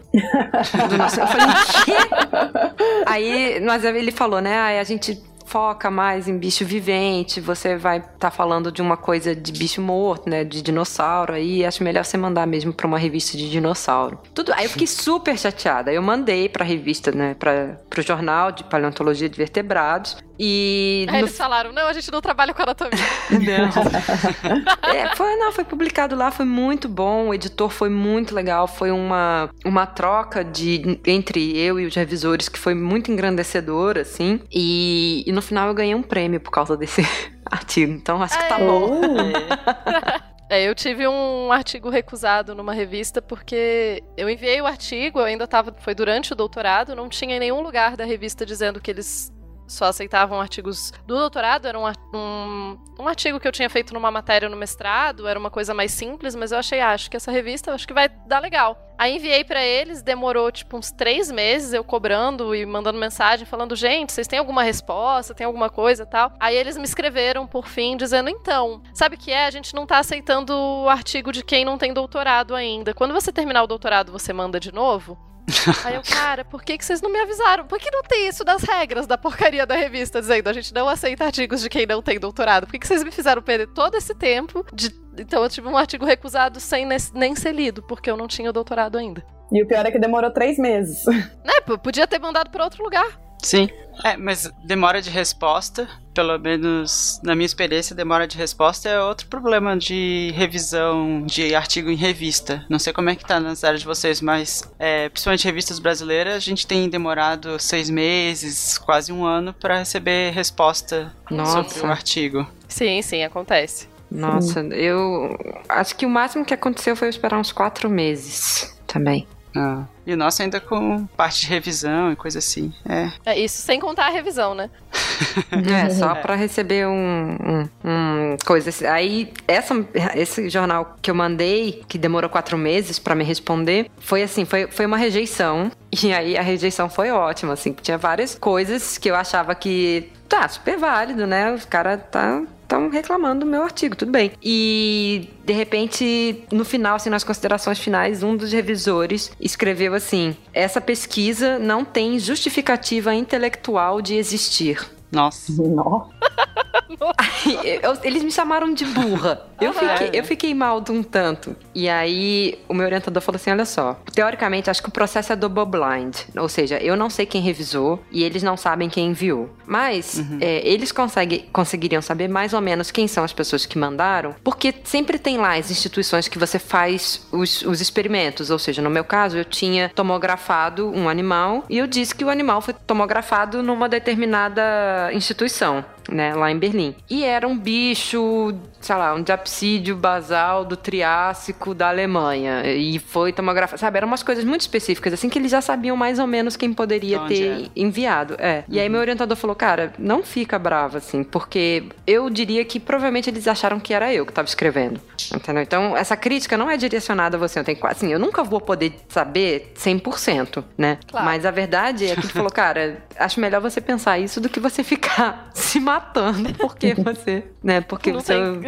Do nosso. Eu falei, quê? Aí, mas ele falou, né? Aí a gente foca mais em bicho vivente, você vai estar falando de uma coisa de bicho morto, né, de dinossauro, aí acho melhor você mandar mesmo pra uma revista de dinossauro. Tudo, aí eu fiquei super chateada. Eu mandei pra revista, né, para pro jornal de paleontologia de vertebrados e Aí no eles falaram, não, a gente não trabalha com anatomia. é, foi, não, foi publicado lá, foi muito bom, o editor foi muito legal, foi uma, uma troca de entre eu e os revisores que foi muito engrandecedora, assim, e, e no final eu ganhei um prêmio por causa desse artigo, então acho que tá Aê. bom. É, eu tive um artigo recusado numa revista porque eu enviei o artigo, eu ainda tava, foi durante o doutorado, não tinha em nenhum lugar da revista dizendo que eles só aceitavam artigos do doutorado, era um, um, um artigo que eu tinha feito numa matéria no mestrado, era uma coisa mais simples, mas eu achei, ah, acho que essa revista, acho que vai dar legal. Aí enviei pra eles, demorou tipo uns três meses eu cobrando e mandando mensagem falando, gente, vocês têm alguma resposta, tem alguma coisa tal. Aí eles me escreveram por fim dizendo, então, sabe o que é? A gente não tá aceitando o artigo de quem não tem doutorado ainda. Quando você terminar o doutorado, você manda de novo? Aí eu, cara, por que, que vocês não me avisaram? Por que não tem isso nas regras da porcaria da revista dizendo a gente não aceita artigos de quem não tem doutorado? Por que, que vocês me fizeram perder todo esse tempo? De... Então eu tive um artigo recusado sem nem ser lido, porque eu não tinha doutorado ainda. E o pior é que demorou três meses. Né, podia ter mandado pra outro lugar. Sim. É, mas demora de resposta, pelo menos na minha experiência, demora de resposta é outro problema de revisão de artigo em revista. Não sei como é que tá nas áreas de vocês, mas é, principalmente revistas brasileiras, a gente tem demorado seis meses, quase um ano, para receber resposta sobre o Nossa, artigo. Sim, sim, acontece. nossa, eu acho que o máximo que aconteceu foi eu esperar uns quatro meses também. Ah. E o nosso ainda com parte de revisão e coisa assim. É. É isso sem contar a revisão, né? É, só pra receber um, um, um coisa assim. Aí, essa, esse jornal que eu mandei, que demorou quatro meses pra me responder, foi assim, foi, foi uma rejeição. E aí a rejeição foi ótima, assim, tinha várias coisas que eu achava que tá super válido, né? Os caras tá estão reclamando do meu artigo, tudo bem. E de repente, no final, assim, nas considerações finais, um dos revisores escreveu assim: essa pesquisa não tem justificativa intelectual de existir. Nossa. Nossa. Eu- eles me chamaram de burra. Eu fiquei, eu fiquei mal de um tanto. E aí, o meu orientador falou assim: olha só, teoricamente, acho que o processo é double blind. Ou seja, eu não sei quem revisou e eles não sabem quem enviou. Mas é, eles conseguem, conseguiriam saber mais ou menos quem são as pessoas que mandaram, porque sempre tem lá as instituições que você faz os, os experimentos. Ou seja, no meu caso, eu tinha tomografado um animal e eu disse que o animal foi tomografado numa determinada instituição. Né, lá em Berlim. E era um bicho, sei lá, um diapsídeo basal do Triássico da Alemanha. E foi tomografado, sabe? Eram umas coisas muito específicas, assim, que eles já sabiam mais ou menos quem poderia Onde ter era. enviado. É. E aí meu orientador falou, cara, não fica brava, assim, porque eu diria que provavelmente eles acharam que era eu que tava escrevendo. Entendeu? Então, essa crítica não é direcionada a você. Eu tenho quase, assim, eu nunca vou poder saber 100%, né? Claro. Mas a verdade é que ele falou, cara, acho melhor você pensar isso do que você ficar se matando porque você, né? Porque Não você tem...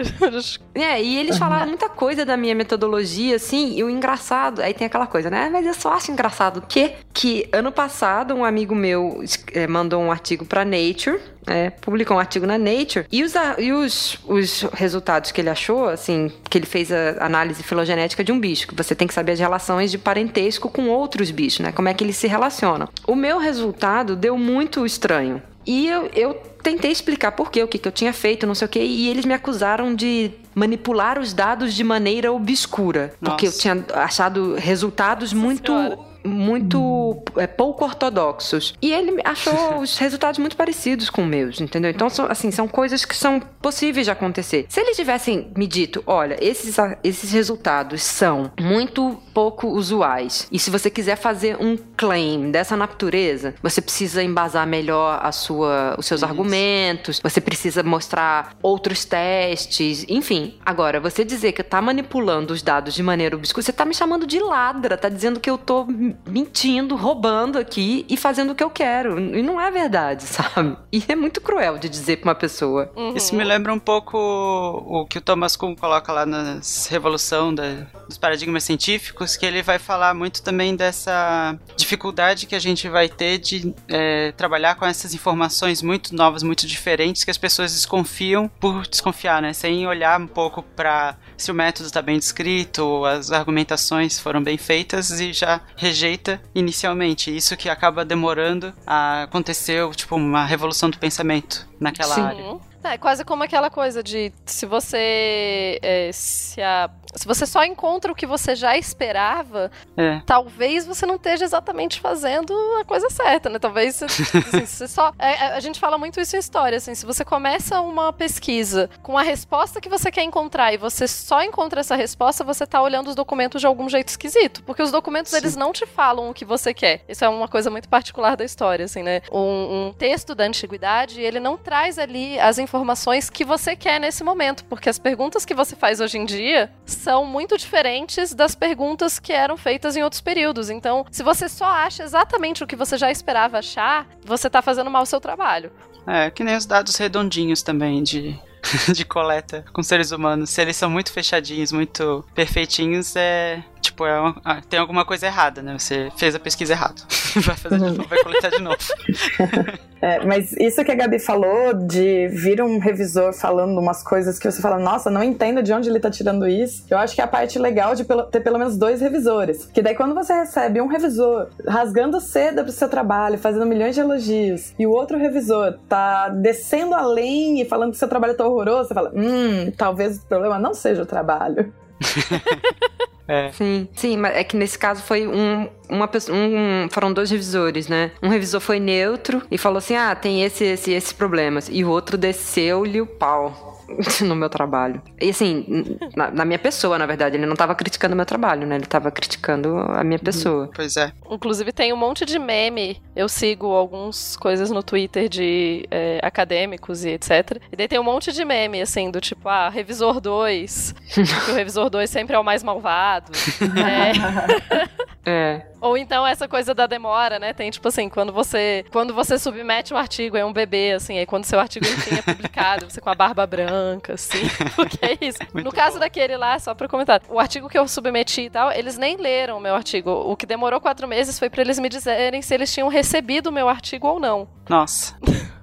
é, e eles falaram muita coisa da minha metodologia, assim, e o engraçado, aí tem aquela coisa, né? Mas eu só acho engraçado que, que ano passado um amigo meu eh, mandou um artigo pra Nature, é, publicou um artigo na Nature, e, os, e os, os resultados que ele achou, assim, que ele fez a análise filogenética de um bicho, que você tem que saber as relações de parentesco com outros bichos, né? Como é que eles se relacionam. O meu resultado deu muito estranho. E eu, eu tentei explicar por quê, o que, que eu tinha feito, não sei o quê, e eles me acusaram de manipular os dados de maneira obscura. Porque eu Nossa. tinha achado resultados muito. Senhora. Muito é, pouco ortodoxos. E ele achou os resultados muito parecidos com os meus, entendeu? Então, são, assim, são coisas que são possíveis de acontecer. Se eles tivessem me dito, olha, esses, esses resultados são muito pouco usuais. E se você quiser fazer um claim dessa natureza, você precisa embasar melhor a sua, os seus argumentos, você precisa mostrar outros testes, enfim. Agora, você dizer que tá manipulando os dados de maneira obscura, você tá me chamando de ladra, tá dizendo que eu tô mentindo, roubando aqui e fazendo o que eu quero. E não é verdade, sabe? E é muito cruel de dizer pra uma pessoa. Isso me lembra um pouco o que o Thomas Kuhn coloca lá na Revolução da- dos Paradigmas Científicos, que ele vai falar muito também dessa dificuldade que a gente vai ter de é, trabalhar com essas informações muito novas, muito diferentes, que as pessoas desconfiam por desconfiar, né? Sem olhar um pouco para se o método está bem descrito, as argumentações foram bem feitas e já rejeita inicialmente. Isso que acaba demorando a acontecer, tipo, uma revolução do pensamento naquela Sim. área. É quase como aquela coisa de se você é, se, a- se você só encontra o que você já esperava, É. talvez você não esteja exatamente fazendo a coisa certa, né? Talvez você, assim, você só. é, é, a gente fala muito isso em história, assim, se você começa uma pesquisa com a resposta que você quer encontrar e você só encontra essa resposta, você tá olhando os documentos de algum jeito esquisito. Porque os documentos, eles não te falam o que você quer. Isso é uma coisa muito particular da história, assim, né? Um, um texto da antiguidade, ele não traz ali as informações que você quer nesse momento, porque as perguntas que você faz hoje em dia são muito diferentes das perguntas que eram feitas em outros períodos. Então, se você só acha exatamente o que você já esperava achar, você tá fazendo mal o seu trabalho. É, que nem os dados redondinhos também de, de coleta com seres humanos. Se eles são muito fechadinhos, muito perfeitinhos, é. Tipo, é uma- ah, tem alguma coisa errada, né? Você fez a pesquisa errado. Vai fazer de novo, vai coletar de novo. É, mas isso que a Gabi falou de vir um revisor falando umas coisas que você fala, nossa, não entendo de onde ele tá tirando isso. Eu acho que é a parte legal de ter pelo menos dois revisores. Que daí quando você recebe um revisor rasgando seda pro seu trabalho, fazendo milhões de elogios, e o outro revisor tá descendo além e falando que seu trabalho tá horroroso, você fala, hum, talvez o problema não seja o trabalho. É. Sim, sim, mas é que nesse caso foi um, uma pessoa, um, foram dois revisores, né? Um revisor foi neutro e falou assim: ah, tem esse, esse, esses problemas. E o outro desceu-lhe o pau no meu trabalho. E assim, na, na minha pessoa, na verdade, ele não tava criticando o meu trabalho, né? Ele tava criticando a minha pessoa. Pois é. Inclusive tem um monte de meme. Eu sigo algumas coisas no Twitter de é, acadêmicos e etc. E daí tem um monte de meme, assim, do tipo, ah, revisor 2. que o revisor 2 sempre é o mais malvado. É. É. Ou então essa coisa da demora, né? Tem tipo assim, quando você quando você submete um artigo, é um bebê, assim, aí quando seu artigo enfim é publicado, você com a barba branca, assim. Porque é isso. Muito no caso bom. daquele lá, só pra comentar, o artigo que eu submeti e tal, eles nem leram o meu artigo. O que demorou quatro meses foi pra eles me dizerem se eles tinham recebido o meu artigo ou não. Nossa.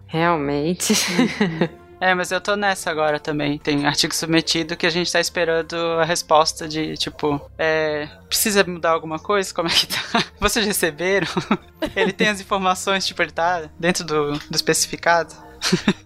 Realmente. É, mas eu tô nessa agora também. Tem artigo submetido que a gente tá esperando a resposta de, tipo, é. Precisa mudar alguma coisa? Como é que tá? Vocês receberam? ele tem as informações, tipo, ele tá dentro do, do especificado?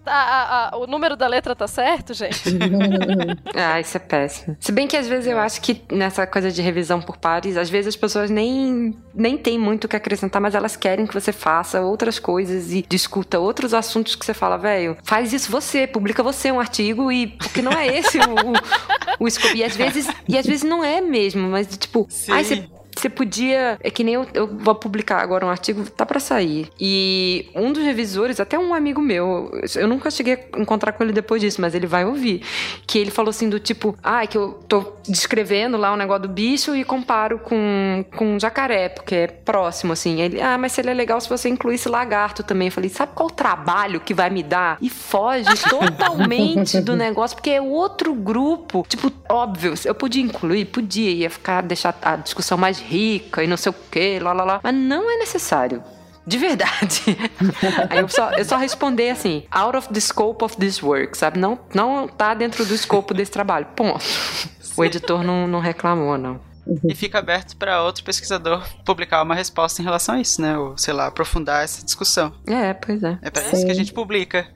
A- a- a- o número da letra tá certo, gente? Ah, isso é péssimo. Se bem que às vezes eu acho que nessa coisa de revisão por pares, às vezes as pessoas nem, nem têm muito o que acrescentar, mas elas querem que você faça outras coisas e discuta outros assuntos que você fala, velho, faz isso você, publica você um artigo e. Porque não é esse o, o, o escopo. E às vezes, e às vezes não é mesmo, mas tipo, Sim. ai, você você podia. É que nem eu, eu vou publicar agora um artigo, tá pra sair. E um dos revisores, até um amigo meu, eu nunca cheguei a encontrar com ele depois disso, mas ele vai ouvir. Que ele falou assim: do tipo, ah, é que eu tô descrevendo lá o negócio do bicho e comparo com, com um jacaré, porque é próximo, assim. Ele, ah, mas seria legal se você incluísse lagarto também. Eu falei, sabe qual o trabalho que vai me dar? E foge totalmente do negócio, porque é outro grupo. Tipo, óbvio, eu podia incluir, podia, ia ficar, deixar a discussão mais rica e não sei o que, lá, lá, lá. Mas não é necessário. De verdade. Aí eu só, eu só responder assim, out of the scope of this work, sabe? Não, não tá dentro do escopo desse trabalho. Ponto. O editor não, não reclamou, não. E fica aberto para outro pesquisador publicar uma resposta em relação a isso, né? Ou, sei lá, aprofundar essa discussão. É, pois é. É para isso que a gente publica.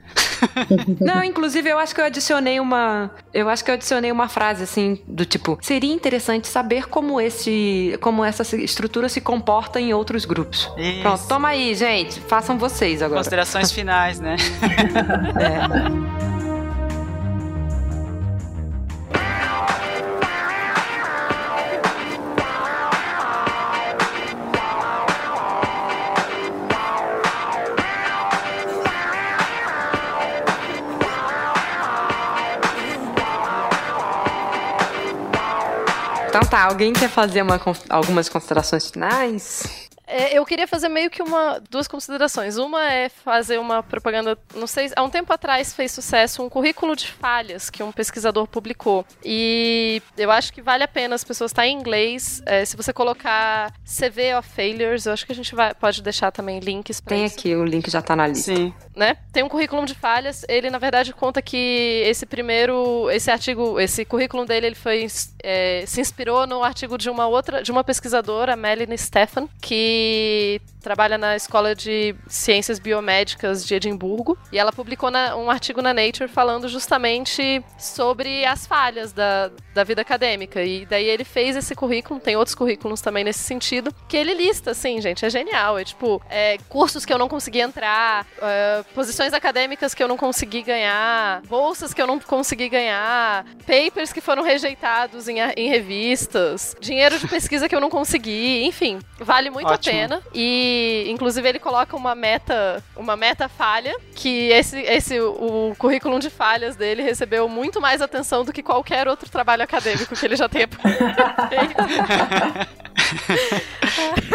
Não, inclusive eu acho que eu adicionei uma. Eu acho que eu adicionei uma frase assim, do tipo, seria interessante saber como esse. como essa estrutura se comporta em outros grupos. Isso. Pronto, toma aí, gente. Façam vocês agora. Considerações finais, né? É. Então tá, alguém quer fazer uma algumas considerações finais? É, eu queria fazer meio que uma duas considerações. Uma é fazer uma propaganda, não sei, há um tempo atrás fez sucesso um currículo de falhas que um pesquisador publicou. E eu acho que vale a pena as pessoas estar em inglês. É, se você colocar CV of Failures, eu acho que a gente vai, pode deixar também links para Tem isso. aqui, o link já tá na lista. Sim. né? Tem um currículo de falhas. Ele, na verdade, conta que esse primeiro, esse artigo, esse currículo dele, ele foi é, se inspirou no artigo de uma outra, de uma pesquisadora, Melanie Stefan, que trabalha na Escola de Ciências Biomédicas de Edimburgo, e ela publicou na- um artigo na Nature falando justamente sobre as falhas da, da vida acadêmica. E daí ele fez esse currículo, tem outros currículos também nesse sentido, que ele lista, assim, gente, é genial. É tipo, é, cursos que eu não consegui entrar, é, posições acadêmicas que eu não consegui ganhar, bolsas que eu não consegui ganhar, papers que foram rejeitados em, em revistas, dinheiro de pesquisa que eu não consegui, enfim, vale muito Ótimo. a pena. E inclusive ele coloca uma meta, uma meta falha, que esse, esse o, currículo de falhas dele recebeu muito mais atenção do que qualquer outro trabalho acadêmico que ele já tenha feito.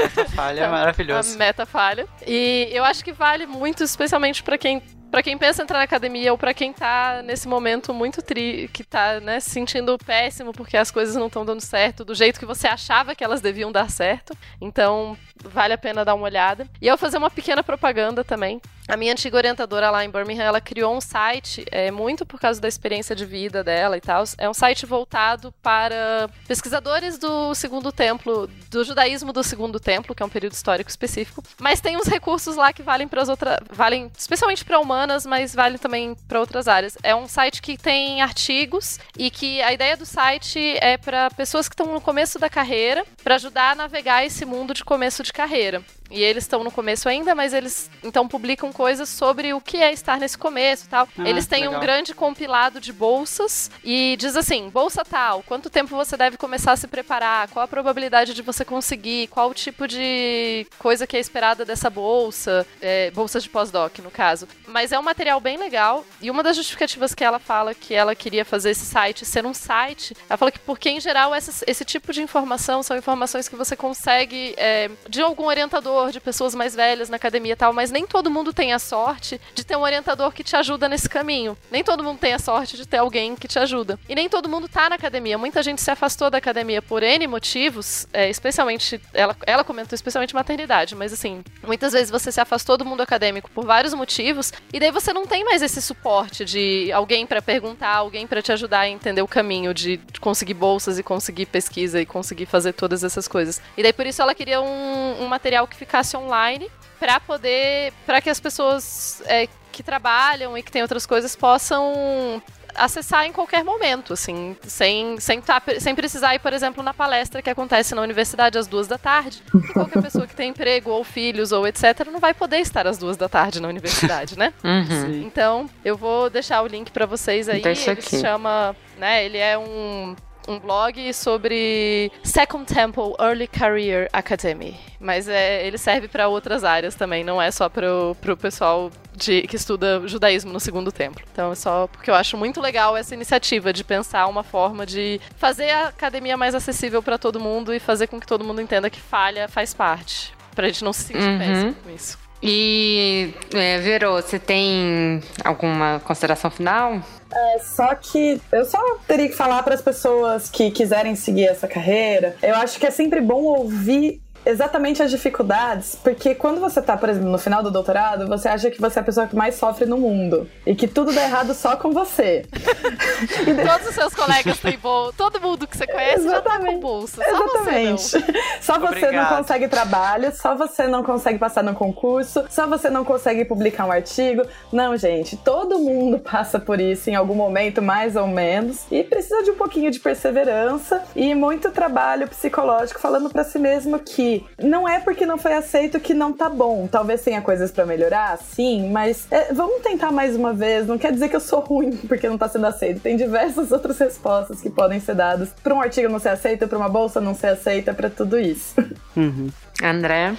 Essa falha é maravilhosa. A meta falha. E eu acho que vale muito, especialmente pra quem para quem pensa em entrar na academia ou pra quem tá nesse momento muito tri, que tá, né, se sentindo péssimo porque as coisas não estão dando certo do jeito que você achava que elas deviam dar certo. Então, vale a pena dar uma olhada. E eu fazer uma pequena propaganda também. A minha antiga orientadora lá em Birmingham, ela criou um site, é, muito por causa da experiência de vida dela e tal. É um site voltado para pesquisadores do Segundo Templo, do judaísmo do Segundo Templo, que é um período histórico específico. Mas tem uns recursos lá que valem para as outras, valem especialmente para humanas, mas valem também para outras áreas. É um site que tem artigos e que a ideia do site é para pessoas que estão no começo da carreira, para ajudar a navegar esse mundo de começo de carreira. E eles estão no começo ainda, mas eles então publicam coisas sobre o que é estar nesse começo e tal. Ah, eles têm um legal. grande compilado de bolsas e diz assim: bolsa tal, quanto tempo você deve começar a se preparar, qual a probabilidade de você conseguir, qual o tipo de coisa que é esperada dessa bolsa, é, bolsa de pós-doc, no caso. Mas é um material bem legal e uma das justificativas que ela fala que ela queria fazer esse site ser um site, ela fala que porque em geral essas- esse tipo de informação são informações que você consegue é, de algum orientador, de pessoas mais velhas na academia e tal, mas nem todo mundo tem a sorte de ter um orientador que te ajuda nesse caminho. Nem todo mundo tem a sorte de ter alguém que te ajuda. E nem todo mundo tá na academia. Muita gente se afastou da academia por N motivos, é, especialmente, ela, ela comentou especialmente maternidade, mas assim, muitas vezes você se afastou do mundo acadêmico por vários motivos, e daí você não tem mais esse suporte de alguém pra perguntar, alguém pra te ajudar a entender o caminho de conseguir bolsas e conseguir pesquisa e conseguir fazer todas essas coisas. E daí por isso ela queria um, um material que ficasse online para poder, para que as pessoas é, que trabalham e que têm outras coisas possam acessar em qualquer momento, assim, sem, sem, tá, sem precisar ir, por exemplo, na palestra que acontece na universidade às duas da tarde. Qualquer pessoa que tem emprego ou filhos ou etc. não vai poder estar às duas da tarde na universidade, né? Uhum. Então, eu vou deixar o link para vocês aí. Deixa ele aqui. se chama, né, ele é um um blog sobre Second Temple Early Career Academy. Mas é, ele serve para outras áreas também, não é só pro, pro pessoal de, que estuda judaísmo no segundo templo. Então é só porque eu acho muito legal essa iniciativa de pensar uma forma de fazer a academia mais acessível para todo mundo e fazer com que todo mundo entenda que falha faz parte. Pra gente não se sentir Uhum. péssimo com isso. E, é, Vero, você tem alguma consideração final? É, só que eu só teria que falar para as pessoas que quiserem seguir essa carreira. Eu acho que é sempre bom ouvir exatamente as dificuldades, porque quando você tá, por exemplo, no final do doutorado, você acha que você é a pessoa que mais sofre no mundo e que tudo dá errado só com você. Todos os seus colegas têm bolsa, todo mundo que você conhece já tá com Exatamente. bolsa. Só você não. Exatamente. Só você não Obrigado. consegue trabalho, só você não consegue passar no concurso, só você não consegue publicar um artigo. Não, gente, todo mundo passa por isso em algum momento, mais ou menos, e precisa de um pouquinho de perseverança e muito trabalho psicológico falando pra si mesmo que não é porque não foi aceito que não tá bom. Talvez tenha coisas pra melhorar, sim, mas é, vamos tentar mais uma vez. Não quer dizer que eu sou ruim porque não tá sendo aceito. Tem diversas outras respostas que podem ser dadas pra um artigo não ser aceito, pra uma bolsa não ser aceita, pra tudo isso. Uhum. André?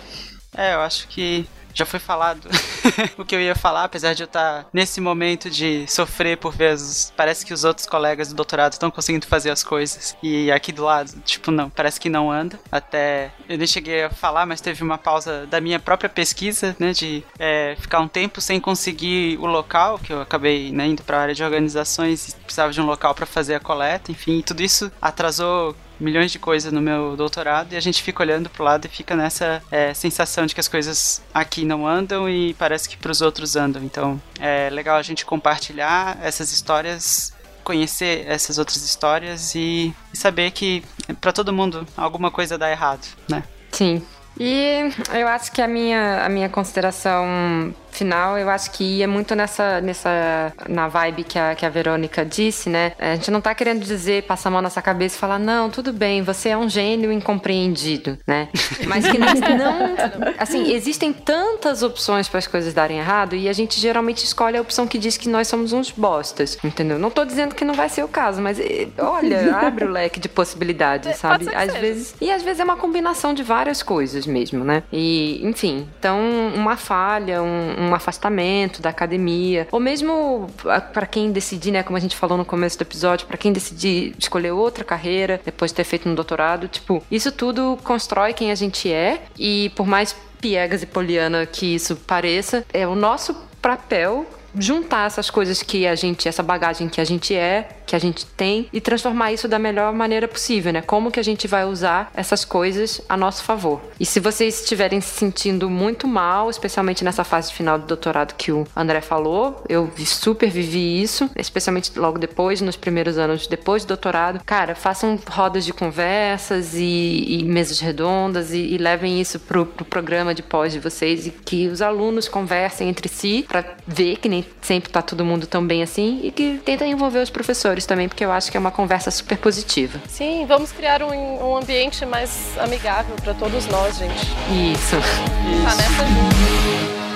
É, eu acho que já foi falado o que eu ia falar, apesar de eu estar nesse momento de sofrer por vezes. Parece que os outros colegas do doutorado estão conseguindo fazer as coisas. E aqui do lado, tipo, não, parece que não anda. Até eu nem cheguei a falar, mas teve uma pausa da minha própria pesquisa, né? De é, ficar um tempo sem conseguir o local, que eu acabei né, indo para a área de organizações e precisava de um local para fazer a coleta, enfim, tudo isso atrasou milhões de coisas no meu doutorado e a gente fica olhando pro lado e fica nessa é, sensação de que as coisas aqui não andam e parece que pros outros andam. Então é legal a gente compartilhar essas histórias, conhecer essas outras histórias e, e saber que pra todo mundo alguma coisa dá errado, né? Sim. E eu acho que a minha, a minha consideração final, eu acho que ia muito nessa, nessa na vibe que a, que a Verônica disse, né? A gente não tá querendo dizer, passar a mão nessa cabeça e falar, não, tudo bem, você é um gênio incompreendido, né? Mas que não, não assim, existem tantas opções para as coisas darem errado e a gente geralmente escolhe a opção que diz que nós somos uns bostas, entendeu? Não tô dizendo que não vai ser o caso, mas eh, olha, abre o leque de possibilidades, É, sabe? Às seja. vezes e às vezes é uma combinação de várias coisas mesmo, né? E, enfim, então uma falha, um, um afastamento da academia, ou mesmo para quem decidir, né, como a gente falou no começo do episódio, para quem decidir escolher outra carreira depois de ter feito um doutorado, tipo, isso tudo constrói quem a gente é e por mais piegas e poliana que isso pareça, é o nosso papel juntar essas coisas que a gente, essa bagagem que a gente é, que a gente tem e transformar isso da melhor maneira possível, né? Como que a gente vai usar essas coisas a nosso favor. E se vocês estiverem se sentindo muito mal, especialmente nessa fase final do doutorado que o André falou, eu super vivi isso, especialmente logo depois, nos primeiros anos depois do doutorado. Cara, façam rodas de conversas e, e mesas redondas e, e levem isso pro, pro programa de pós de vocês e que os alunos conversem entre si para ver que nem sempre tá todo mundo tão bem assim e que tentem envolver os professores também, porque eu acho que é uma conversa super positiva. Sim, vamos criar um, um ambiente mais amigável pra todos nós, gente. Isso. Tá nessa junto.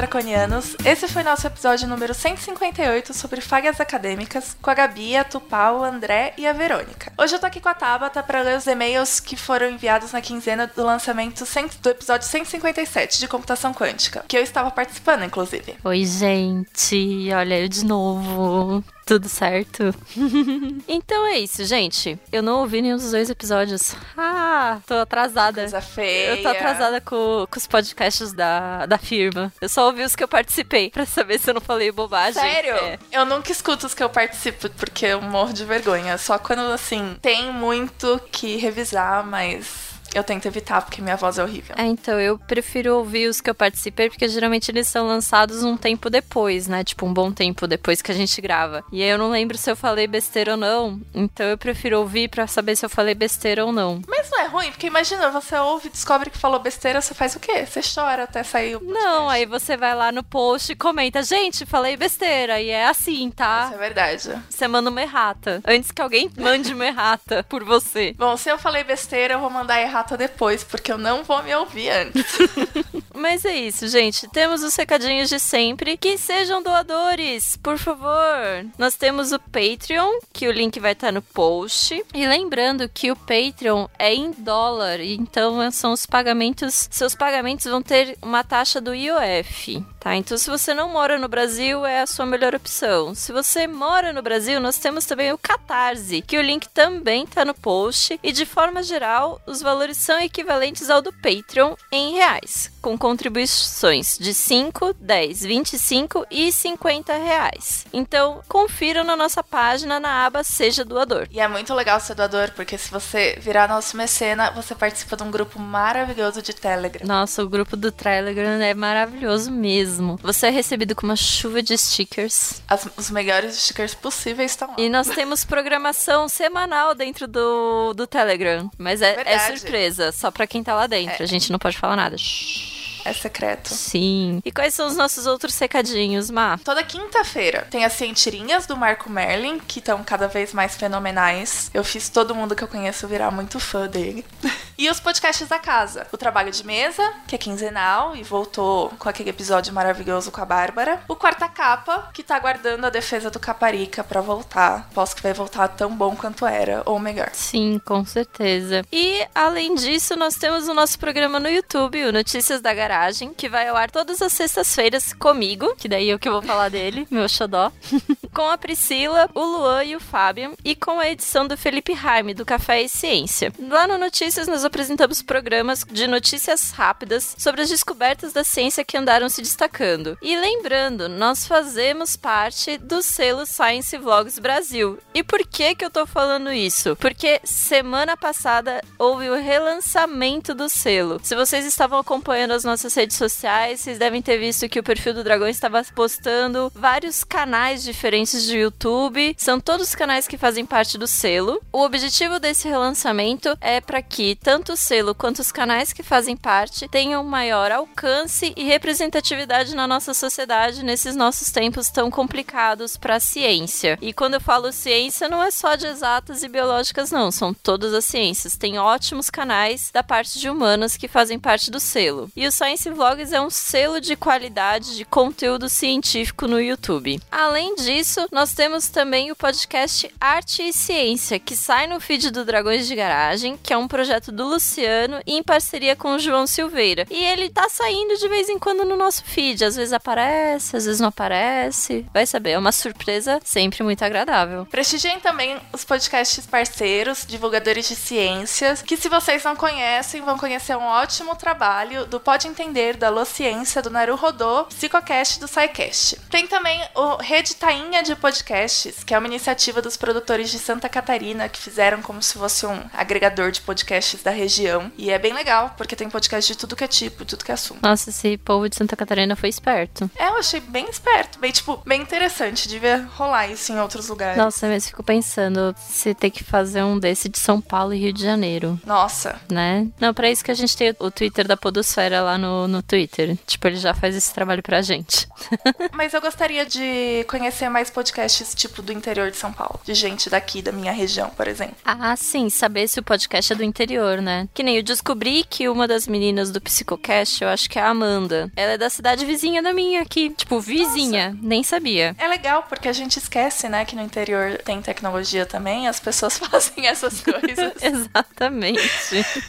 Draconianos. Esse foi nosso episódio número 158 sobre falhas acadêmicas com a Gabi, a Tupá, o André e a Verônica. Hoje eu tô aqui com a Tabata para ler os e-mails que foram enviados na quinzena do lançamento do episódio 157 de computação quântica, que eu estava participando, inclusive. Oi, gente. Olha eu de novo. Tudo certo? então é isso, gente. Eu não ouvi nenhum dos dois episódios. Ah, tô atrasada. Coisa feia. Eu tô atrasada com, com os podcasts da, da firma. Eu só ouvi os que eu participei pra saber se eu não falei bobagem. Sério? É. Eu nunca escuto os que eu participo porque eu morro de vergonha. Só quando, assim, tem muito que revisar, mas eu tento evitar, porque minha voz é horrível. É, então, eu prefiro ouvir os que eu participei, porque geralmente eles são lançados um tempo depois, né? Tipo, um bom tempo depois que a gente grava. E aí eu não lembro se eu falei besteira ou não, então eu prefiro ouvir pra saber se eu falei besteira ou não. Mas não é ruim, porque imagina, você ouve, descobre que falou besteira, você faz o quê? Você chora até sair o podcast. Não, aí você vai lá no post e comenta, gente, falei besteira. E é assim, tá? Isso é verdade. Você manda uma errata. Antes que alguém mande uma errata por você. Bom, se eu falei besteira, eu vou mandar errata depois, porque eu não vou me ouvir antes. Mas é isso, gente. Temos os recadinhos de sempre. Que sejam doadores, por favor. Nós temos o Patreon, que o link vai estar no post. E lembrando que o Patreon é em dólar, então são os pagamentos. Seus pagamentos vão ter uma taxa do IOF. Tá, então se você não mora no Brasil, é a sua melhor opção. Se você mora no Brasil, nós temos também o Catarse, que o link também tá no post. E de forma geral, os valores são equivalentes ao do Patreon em reais, com contribuições de 5, 10, 25 e 50 reais. Então, confiram na nossa página na aba Seja Doador. E é muito legal ser doador, porque se você virar nosso mecena, você participa de um grupo maravilhoso de Telegram. Nossa, o grupo do Telegram é maravilhoso mesmo. Você é recebido com uma chuva de stickers. As- os melhores stickers possíveis estão lá. E nós temos programação semanal dentro do, do Telegram. Mas é, é surpresa, só pra quem tá lá dentro. A gente não pode falar nada. Shhh. É secreto. Sim. E quais são os nossos outros recadinhos, Má? Toda quinta-feira tem as cientirinhas do Marco Merlin, que estão cada vez mais fenomenais. Eu fiz todo mundo que eu conheço virar muito fã dele. E os podcasts da casa. O Trabalho de Mesa, que é quinzenal e voltou com aquele episódio maravilhoso com a Bárbara. O Quarta Capa, que tá aguardando a defesa do Caparica pra voltar. Posso que vai voltar tão bom quanto era, ou melhor. Sim, com certeza. E além disso, nós temos o nosso programa no YouTube, o Notícias da Garagem, que vai ao ar todas as sextas-feiras comigo, que daí eu que vou falar dele, meu xodó. com a Priscila, o Luan e o Fabian, e com a edição do Felipe Raime, do Café e Ciência. Lá no Notícias, nós apresentamos programas de notícias rápidas sobre as descobertas da ciência que andaram se destacando. E lembrando, nós fazemos parte do selo Science Vlogs Brasil. E por que que eu tô falando isso? Porque semana passada houve o relançamento do selo. Se vocês estavam acompanhando as nossas redes sociais, vocês devem ter visto que o perfil do Dragão estava postando vários canais diferentes de YouTube. São todos canais que fazem parte do selo. O objetivo desse relançamento é para que tanto o selo quanto os canais que fazem parte tenham maior alcance e representatividade na nossa sociedade nesses nossos tempos tão complicados para a ciência. E quando eu falo ciência, não é só de exatas e biológicas, não, são todas as ciências. Tem ótimos canais da parte de humanas que fazem parte do selo. E o Vlogs é um selo de qualidade de conteúdo científico no YouTube. Além disso, nós temos também o podcast Arte e Ciência, que sai no feed do Dragões de Garagem, que é um projeto do Luciano em parceria com o João Silveira. E ele tá saindo de vez em quando no nosso feed, às vezes aparece, às vezes não aparece. Vai saber, é uma surpresa sempre muito agradável. Prestigiem também os podcasts parceiros, divulgadores de ciências, que se vocês não conhecem, vão conhecer um ótimo trabalho do Pode Entender, da Lociência, do Naru Rodô, Psicocast do SciCast. Tem também o Rede Tainha de Podcasts, que é uma iniciativa dos produtores de Santa Catarina, que fizeram como se fosse um agregador de podcasts da região. E é bem legal, porque tem podcast de tudo que é tipo, tudo que é assunto. Nossa, esse povo de Santa Catarina foi esperto. É, eu achei bem esperto, bem, tipo, bem interessante. Devia rolar isso em outros lugares. Nossa, mas fico pensando se ter que fazer um desse de São Paulo e Rio de Janeiro. Nossa, Né? Não, pra isso que a gente tem o Twitter da Podosfera lá no, no Twitter. Tipo, ele já faz esse trabalho pra gente. Mas eu gostaria de conhecer mais podcasts, tipo, do interior de São Paulo. De gente daqui, da minha região, por exemplo. Ah, sim, saber se o podcast é do interior, né? Que nem eu descobri que uma das meninas do Psicocast, eu acho que é a Amanda. Ela é da cidade vizinha da minha aqui. Tipo, vizinha. Nem sabia. É legal, porque a gente esquece, né, que no interior tem tecnologia também, as pessoas fazem essas coisas. Exatamente.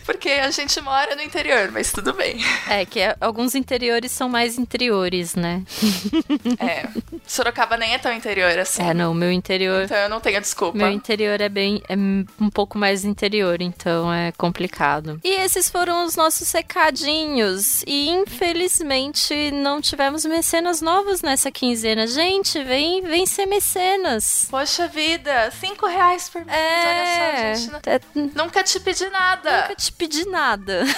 porque a gente mora no interior, mas tudo bem. É, que é- alguns interiores são mais interiores, né? É. Sorocaba nem é tão interior assim. É, não, meu interior. Então eu não tenho desculpa. Meu interior é bem. é um pouco mais interior, então é complicado. E esses foram os nossos recadinhos. E infelizmente não tivemos mecenas novos nessa quinzena. Gente, vem, vem ser mecenas. Poxa vida, cinco reais por mês, É. olha só, gente. É, Nunca te pedi nada. Nunca te pedi nada.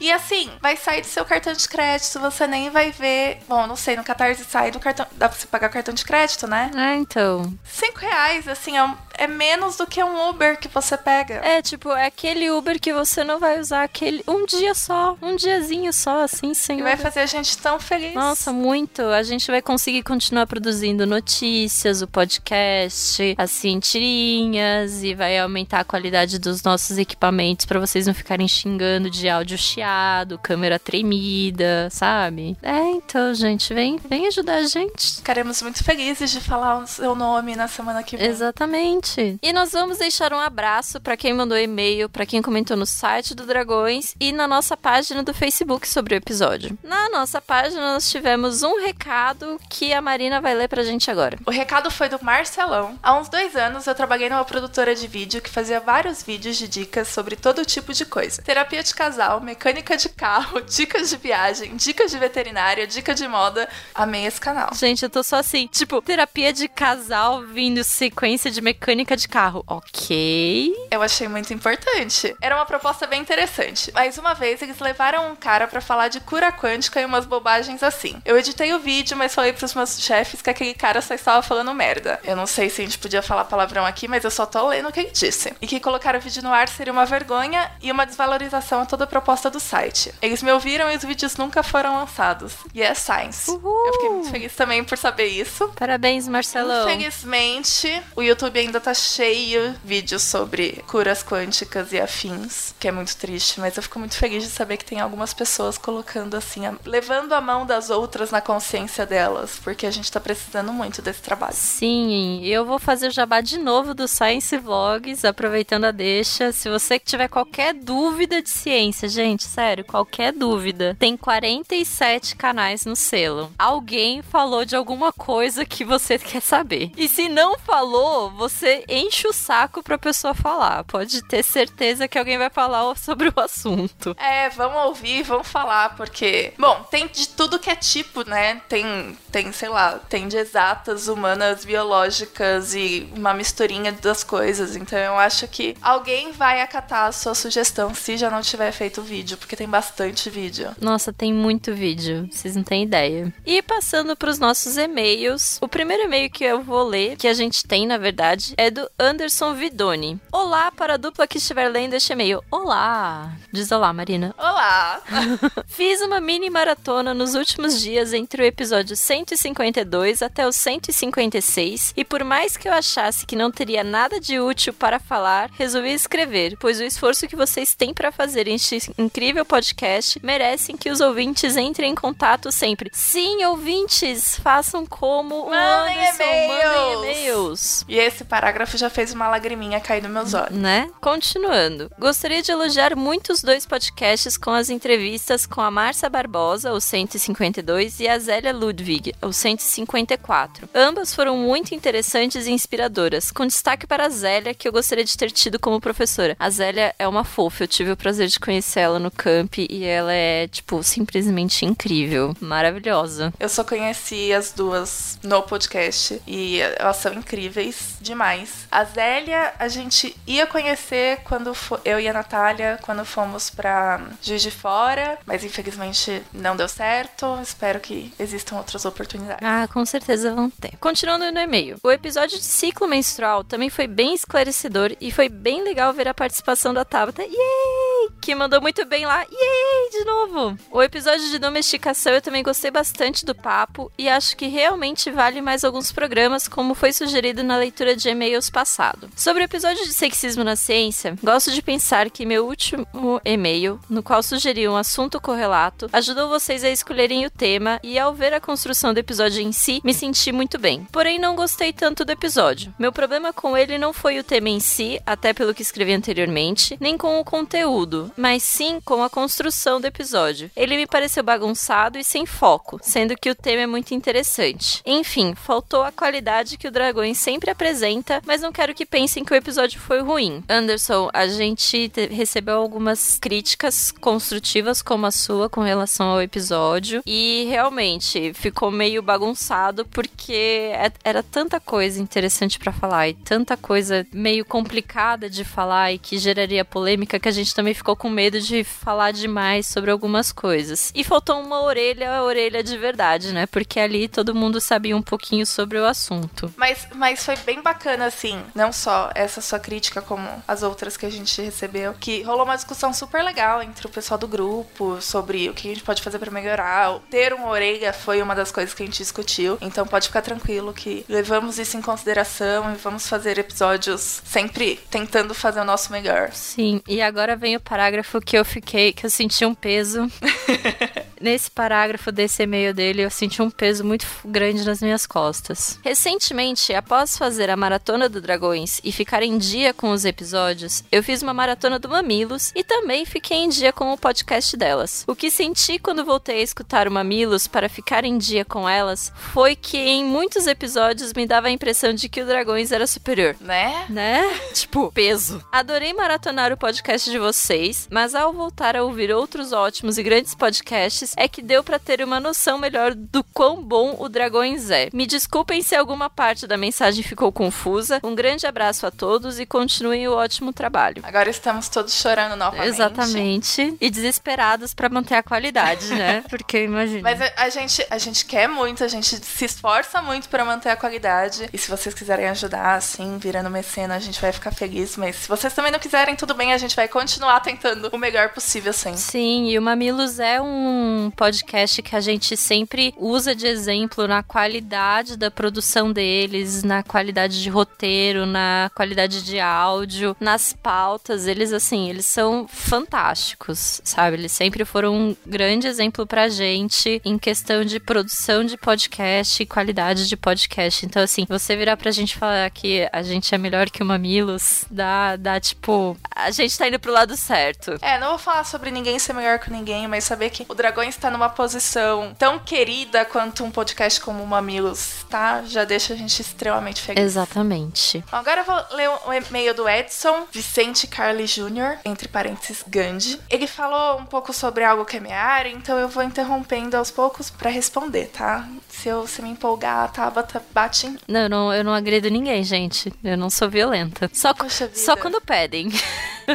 E assim, vai sair do seu cartão de crédito, você nem vai ver. Bom, não sei, no Catarse sai do cartão. Dá pra você pagar cartão de crédito, né? É, então. Cinco reais, assim, é, um- é menos do que um Uber que você pega. É, tipo, é aquele Uber que você não vai usar aquele um dia só, um diazinho só, assim, sem E vai fazer a gente tão feliz. Nossa, muito. A gente vai conseguir continuar produzindo notícias, o podcast, assim, tirinhas e vai aumentar a qualidade dos nossos equipamentos pra vocês não ficarem xingando de áudio chiado, câmera tremida, sabe? É, então, gente, vem, vem ajudar a gente. Ficaremos muito felizes de falar o seu nome na semana que vem. Exatamente. E nós vamos deixar um abraço pra quem mandou e-mail, pra quem comentou no site do Dragões e na nossa página do Facebook sobre o episódio. Na nossa página nós tivemos um recado que a Marina vai ler pra gente agora. O recado foi do Marcelão. Há uns dois anos eu trabalhei numa produtora de vídeo que fazia vários vídeos de dicas sobre todo tipo de coisa: terapia de casal, mecânica de carro, dicas de viagem, dicas de veterinária, dica de moda. Amei esse canal. Gente, eu tô só assim, tipo, terapia de casal vindo sequência de mecânica de carro. Ok. Eu achei muito importante. Era uma proposta bem interessante. Mais uma vez, eles levaram um cara pra falar de cura quântica e umas bobagens assim. Eu editei o vídeo, mas falei pros meus chefes que aquele cara só estava falando merda. Eu não sei se a gente podia falar palavrão aqui, mas eu só tô lendo o que ele disse. E que colocar o vídeo no ar seria uma vergonha e uma desvalorização a toda a proposta do site. Eles me ouviram e os vídeos nunca foram lançados. E é science. Uhul. Eu fiquei muito feliz também por saber isso. Parabéns, Marcelão. Infelizmente, o YouTube ainda tá cheio de vídeos sobre curas quânticas e afins, que é muito triste, mas eu fico muito feliz de saber que tem algumas pessoas colocando assim, a- levando a mão das outras na consciência delas, porque a gente tá precisando muito desse trabalho. Sim, eu vou fazer o jabá de novo do Science Vlogs, aproveitando a deixa. Se você tiver qualquer dúvida de ciência, gente, sério, qualquer dúvida, tem 47 canais no selo. Alguém falou de alguma coisa que você quer saber. E se não falou, você enche o saco pra pessoa falar. Pode ter certeza que alguém vai falar sobre o assunto. É, vamos ouvir, vamos falar, porque. Bom, tem de tudo que é tipo, né? Tem, tem, sei lá, tem de exatas, humanas, biológicas e uma misturinha das coisas. Então eu acho que alguém vai acatar a sua sugestão se já não tiver feito o vídeo, porque tem bastante vídeo. Nossa, tem muito vídeo, vocês não têm ideia. E passando para os nossos e-mails, o primeiro e-mail que eu vou ler, que a gente tem na verdade, é do Anderson Vidoni. Olá para a dupla que estiver lendo este e-mail. Olá! Diz olá, Marina. Olá! Fiz uma mini maratona nos últimos dias entre o episódio 152 até o 156 e por mais que eu achasse que não teria nada de útil para falar, resolvi escrever, pois o esforço que vocês têm para fazer este incrível podcast merecem que os ouvintes entrem em contato sempre. Sim, ouvintes, façam como o Mandem Anderson, e-mails. mandem e-mails. E esse parágrafo já fez uma lagriminha cair nos meus olhos. Né? Continuando. Gostaria de elogiar muito os dois podcasts com as entrevistas com a Márcia Barbosa, o 152, e a Zélia Ludwig, o 154. Ambas foram muito interessantes e inspiradoras, com destaque para a Zélia, que eu gostaria de ter tido como professora. A Zélia é uma fofa, eu tive o prazer de conhecê-la no camp e ela é, tipo, simplesmente incrível. Maravilhosa. Eu só conheci as duas no podcast e elas são incríveis demais. A Zélia, a gente ia conhecer quando eu e a Natália, quando fomos pra Juiz de Fora, mas infelizmente não deu certo. Espero que existam outras oportunidades. Ah, com certeza vão ter. Continuando no e-mail. O episódio de ciclo menstrual também foi bem esclarecedor e foi bem legal ver a participação da Tabata. Yay! Que mandou muito bem lá. Yay! De novo. O episódio de domesticação eu também gostei bastante do papo e acho que realmente vale mais alguns programas, como foi sugerido na leitura de e-mails passado. Sobre o episódio de sexismo na ciência, gosto de pensar que meu último e-mail, no qual sugeri um assunto correlato, ajudou vocês a escolherem o tema e ao ver a construção do episódio em si, me senti muito bem. Porém, não gostei tanto do episódio. Meu problema com ele não foi o tema em si, até pelo que escrevi anteriormente, nem com o conteúdo, mas sim com a construção do episódio. Ele me pareceu bagunçado e sem foco, sendo que o tema é muito interessante. Enfim, faltou a qualidade que o Dragões sempre apresenta, mas não quero que pensem que o episódio foi ruim. Anderson, a gente recebeu algumas críticas construtivas como a sua com relação ao episódio e realmente ficou meio bagunçado porque é, era tanta coisa interessante para falar e tanta coisa meio complicada de falar e que geraria polêmica que a gente também ficou com medo de falar demais sobre algumas coisas. E faltou uma orelha, orelha de verdade, né? Porque ali todo mundo sabia um pouquinho sobre o assunto. Mas, mas foi bem bacana, assim, não só essa sua crítica, como as outras que a gente recebeu, que rolou uma discussão super legal entre o pessoal do grupo sobre o que a gente pode fazer para melhorar. Ter uma orelha foi uma das coisas que a gente discutiu, então pode ficar tranquilo que levamos isso em consideração e vamos fazer episódios sempre tentando fazer o nosso melhor. Sim, e agora vem o parágrafo que eu fiquei, que eu senti um peso. Nesse parágrafo desse e-mail dele, eu senti um peso muito grande nas minhas costas. Recentemente, após fazer a maratona do Dragões e ficar em dia com os episódios, eu fiz uma maratona do Mamilos e também fiquei em dia com o podcast delas. O que senti quando voltei a escutar o Mamilos para ficar em dia com elas foi que em muitos episódios me dava a impressão de que o Dragões era superior. Né? Né? tipo, peso. Adorei maratonar o podcast de vocês, mas ao voltar a ouvir outros ótimos e grandes podcasts, é que deu para ter uma noção melhor do quão bom o Dragões é. Me desculpem se alguma parte da mensagem ficou confusa. Um grande abraço a todos e continuem o ótimo trabalho. Agora estamos todos chorando novamente. Exatamente. E desesperados para manter a qualidade, né? Porque imagina. Mas a, a, gente, a gente quer muito, a gente se esforça muito para manter a qualidade. E se vocês quiserem ajudar, assim, virando mecena, a gente vai ficar feliz. Mas se vocês também não quiserem, tudo bem, a gente vai continuar tentando o melhor possível, sim. Sim, e o Mamilos é um podcast que a gente sempre usa de exemplo na qualidade da produção deles, na qualidade de roteiro, na qualidade de áudio, nas pautas. Eles, assim, eles são fantásticos, sabe? Eles sempre foram um grande exemplo pra gente em questão de produção de podcast e qualidade de podcast. Então, assim, você virar pra gente falar que a gente é melhor que o Mamilos, dá, dá tipo. A gente tá indo pro lado certo. É, não vou falar sobre ninguém ser melhor que ninguém, mas saber que o Está numa posição tão querida quanto um podcast como o Mamilos tá, já deixa a gente extremamente feliz. Exatamente. Bom, agora eu vou ler o e-mail do Edson Vicente Carly Jr., entre parênteses, Gandhi. Ele falou um pouco sobre algo que é minha área, então eu vou interrompendo aos poucos para responder, tá? Se eu se me empolgar, a Tabata bate em... Não, eu não, eu não agredo ninguém, gente. Eu não sou violenta. Só, só quando pedem.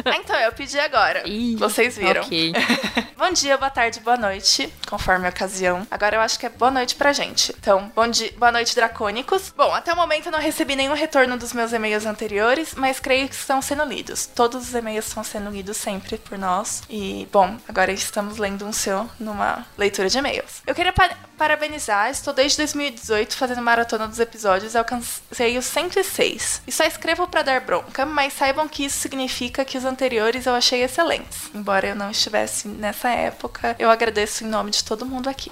Ah, então, eu pedi agora. Ih, Vocês viram. Ok. Bom dia, boa tarde, boa noite, conforme a ocasião. Agora eu acho que é boa noite pra gente. Então, bom dia, boa noite, dracônicos. Bom, até o momento eu não recebi nenhum retorno dos meus e-mails anteriores, mas creio que estão sendo lidos. Todos os e-mails estão sendo lidos sempre por nós. E, bom, agora estamos lendo um seu numa leitura de e-mails. Eu queria pa- parabenizar, estou desde 2018 fazendo maratona dos episódios e alcancei o 106. E só escrevo pra dar bronca, mas saibam que isso significa que os anteriores eu achei excelentes. Embora eu não estivesse nessa época, eu agradeço em nome de todo mundo aqui.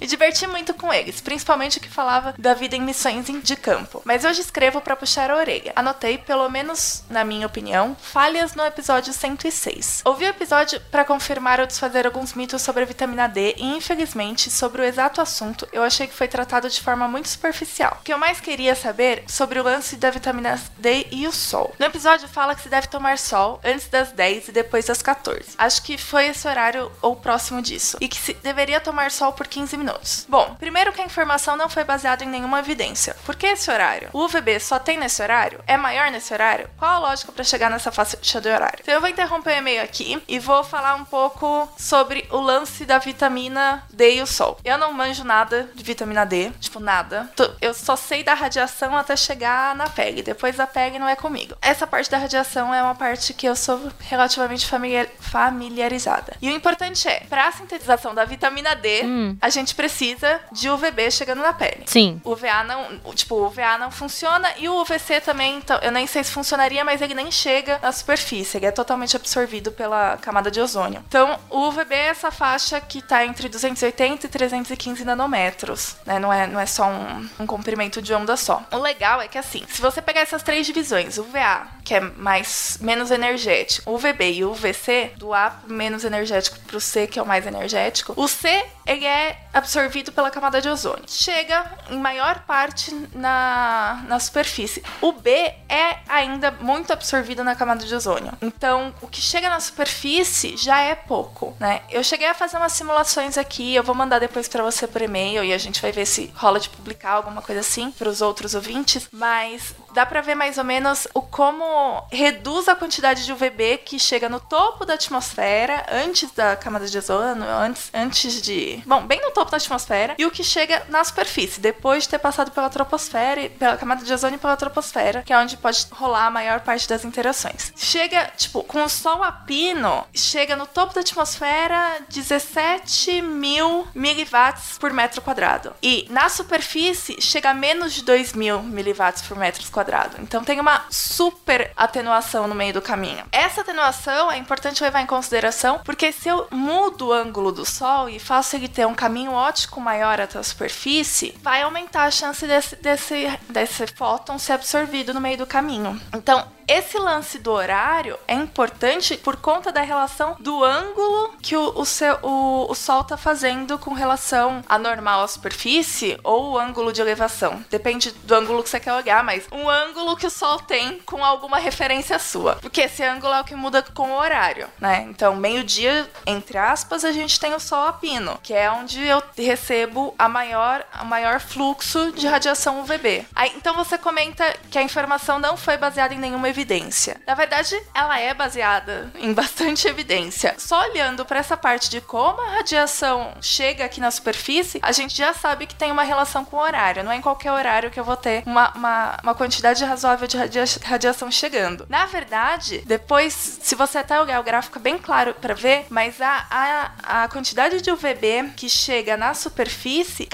Me diverti muito com eles, principalmente o que falava da vida em missões de campo. Mas hoje escrevo pra puxar a orelha. Anotei, pelo menos na minha opinião, falhas no episódio 106. Ouvi o episódio pra confirmar ou desfazer alguns mitos sobre a vitamina D e, infelizmente, sobre o exato assunto, eu achei que foi tratado de forma muito superficial. O que eu mais queria saber sobre o lance da vitamina D e o sol. No episódio fala que se deve tomar sol antes das 10 e depois das 14. Acho que foi esse horário ou próximo disso. E que se deveria tomar sol por 15 minutos. Bom, primeiro que a informação não foi baseada em nenhuma evidência. Por que esse horário? O UVB só tem nesse horário? É maior nesse horário? Qual a lógica para chegar nessa faixa de horário? Então eu vou interromper o e-mail aqui e vou falar um pouco sobre o lance da vitamina D e o sol. Eu não manjo nada de vitamina D, tipo nada. Eu só sei da radiação até chegar na pele. Depois da pele não é comigo. Essa parte da radiação é uma parte que eu sou relativamente familiar- familiarizada. E o importante é, para a sintetização da vitamina D, a gente precisa de UVB chegando na pele. Sim. O UVA não, tipo, o UVA não funciona e o UVC também, então, eu nem sei se funcionaria, mas ele nem chega na superfície, ele é totalmente absorvido pela camada de ozônio. Então, o UVB é essa faixa que está entre 280 e 315 nanômetros, né? Não é, não é só um, um comprimento de onda só. O legal é que assim, se você pegar essas três divisões, o UVA, que é mais menos energético, o UVB e o UVC, do A menos energético pro C, que é o mais energético, o C ele é absorvido pela camada de ozônio. Chega em maior parte na, na superfície. O B é ainda muito absorvido na camada de ozônio. Então, o que chega na superfície já é pouco, né? Eu cheguei a fazer umas simulações aqui, eu vou mandar depois para você por e-mail e a gente vai ver se rola de publicar alguma coisa assim para os outros ouvintes, mas dá para ver mais ou menos o como reduz a quantidade de UVB que chega no topo da atmosfera antes da camada de ozônio, antes, antes de, bom, bem no topo da atmosfera e o que chega na superfície depois de ter passado pela troposfera, pela camada de ozônio e pela troposfera, que é onde pode rolar a maior parte das interações. Chega, tipo, com o sol a pino, chega no topo da atmosfera 17 mil miliwatts por metro quadrado. E na superfície chega a menos de 2 mil miliwatts por metro quadrado. Então tem uma super atenuação no meio do caminho. Essa atenuação é importante levar em consideração porque se eu mudo o ângulo do Sol e faço ele ter um caminho óptico maior até a superfície, vai aumentar a chance desse, desse, desse fóton ser absorvido no meio do caminho. Então, esse lance do horário é importante por conta da relação do ângulo que o, o, seu, o, o Sol está fazendo com relação a normal à superfície ou o ângulo de elevação. Depende do ângulo que você quer olhar, mas um ângulo que o Sol tem com alguma referência sua. Porque esse ângulo é o que muda com o horário, né? Então, meio-dia, entre aspas, a gente tem o Sol a pino, que é onde eu recebo a maior, a maior fluxo de radiação UVB. Aí, então você comenta que a informação não foi baseada em nenhuma evidência. Na verdade, ela é baseada em bastante evidência. Só olhando para essa parte de como a radiação chega aqui na superfície, a gente já sabe que tem uma relação com o horário. Não é em qualquer horário que eu vou ter uma, uma, uma quantidade razoável de radia radiação chegando. Na verdade, depois, se você até olhar o gráfico, é bem claro para ver, mas a, a, a quantidade de UVB que chega na superfície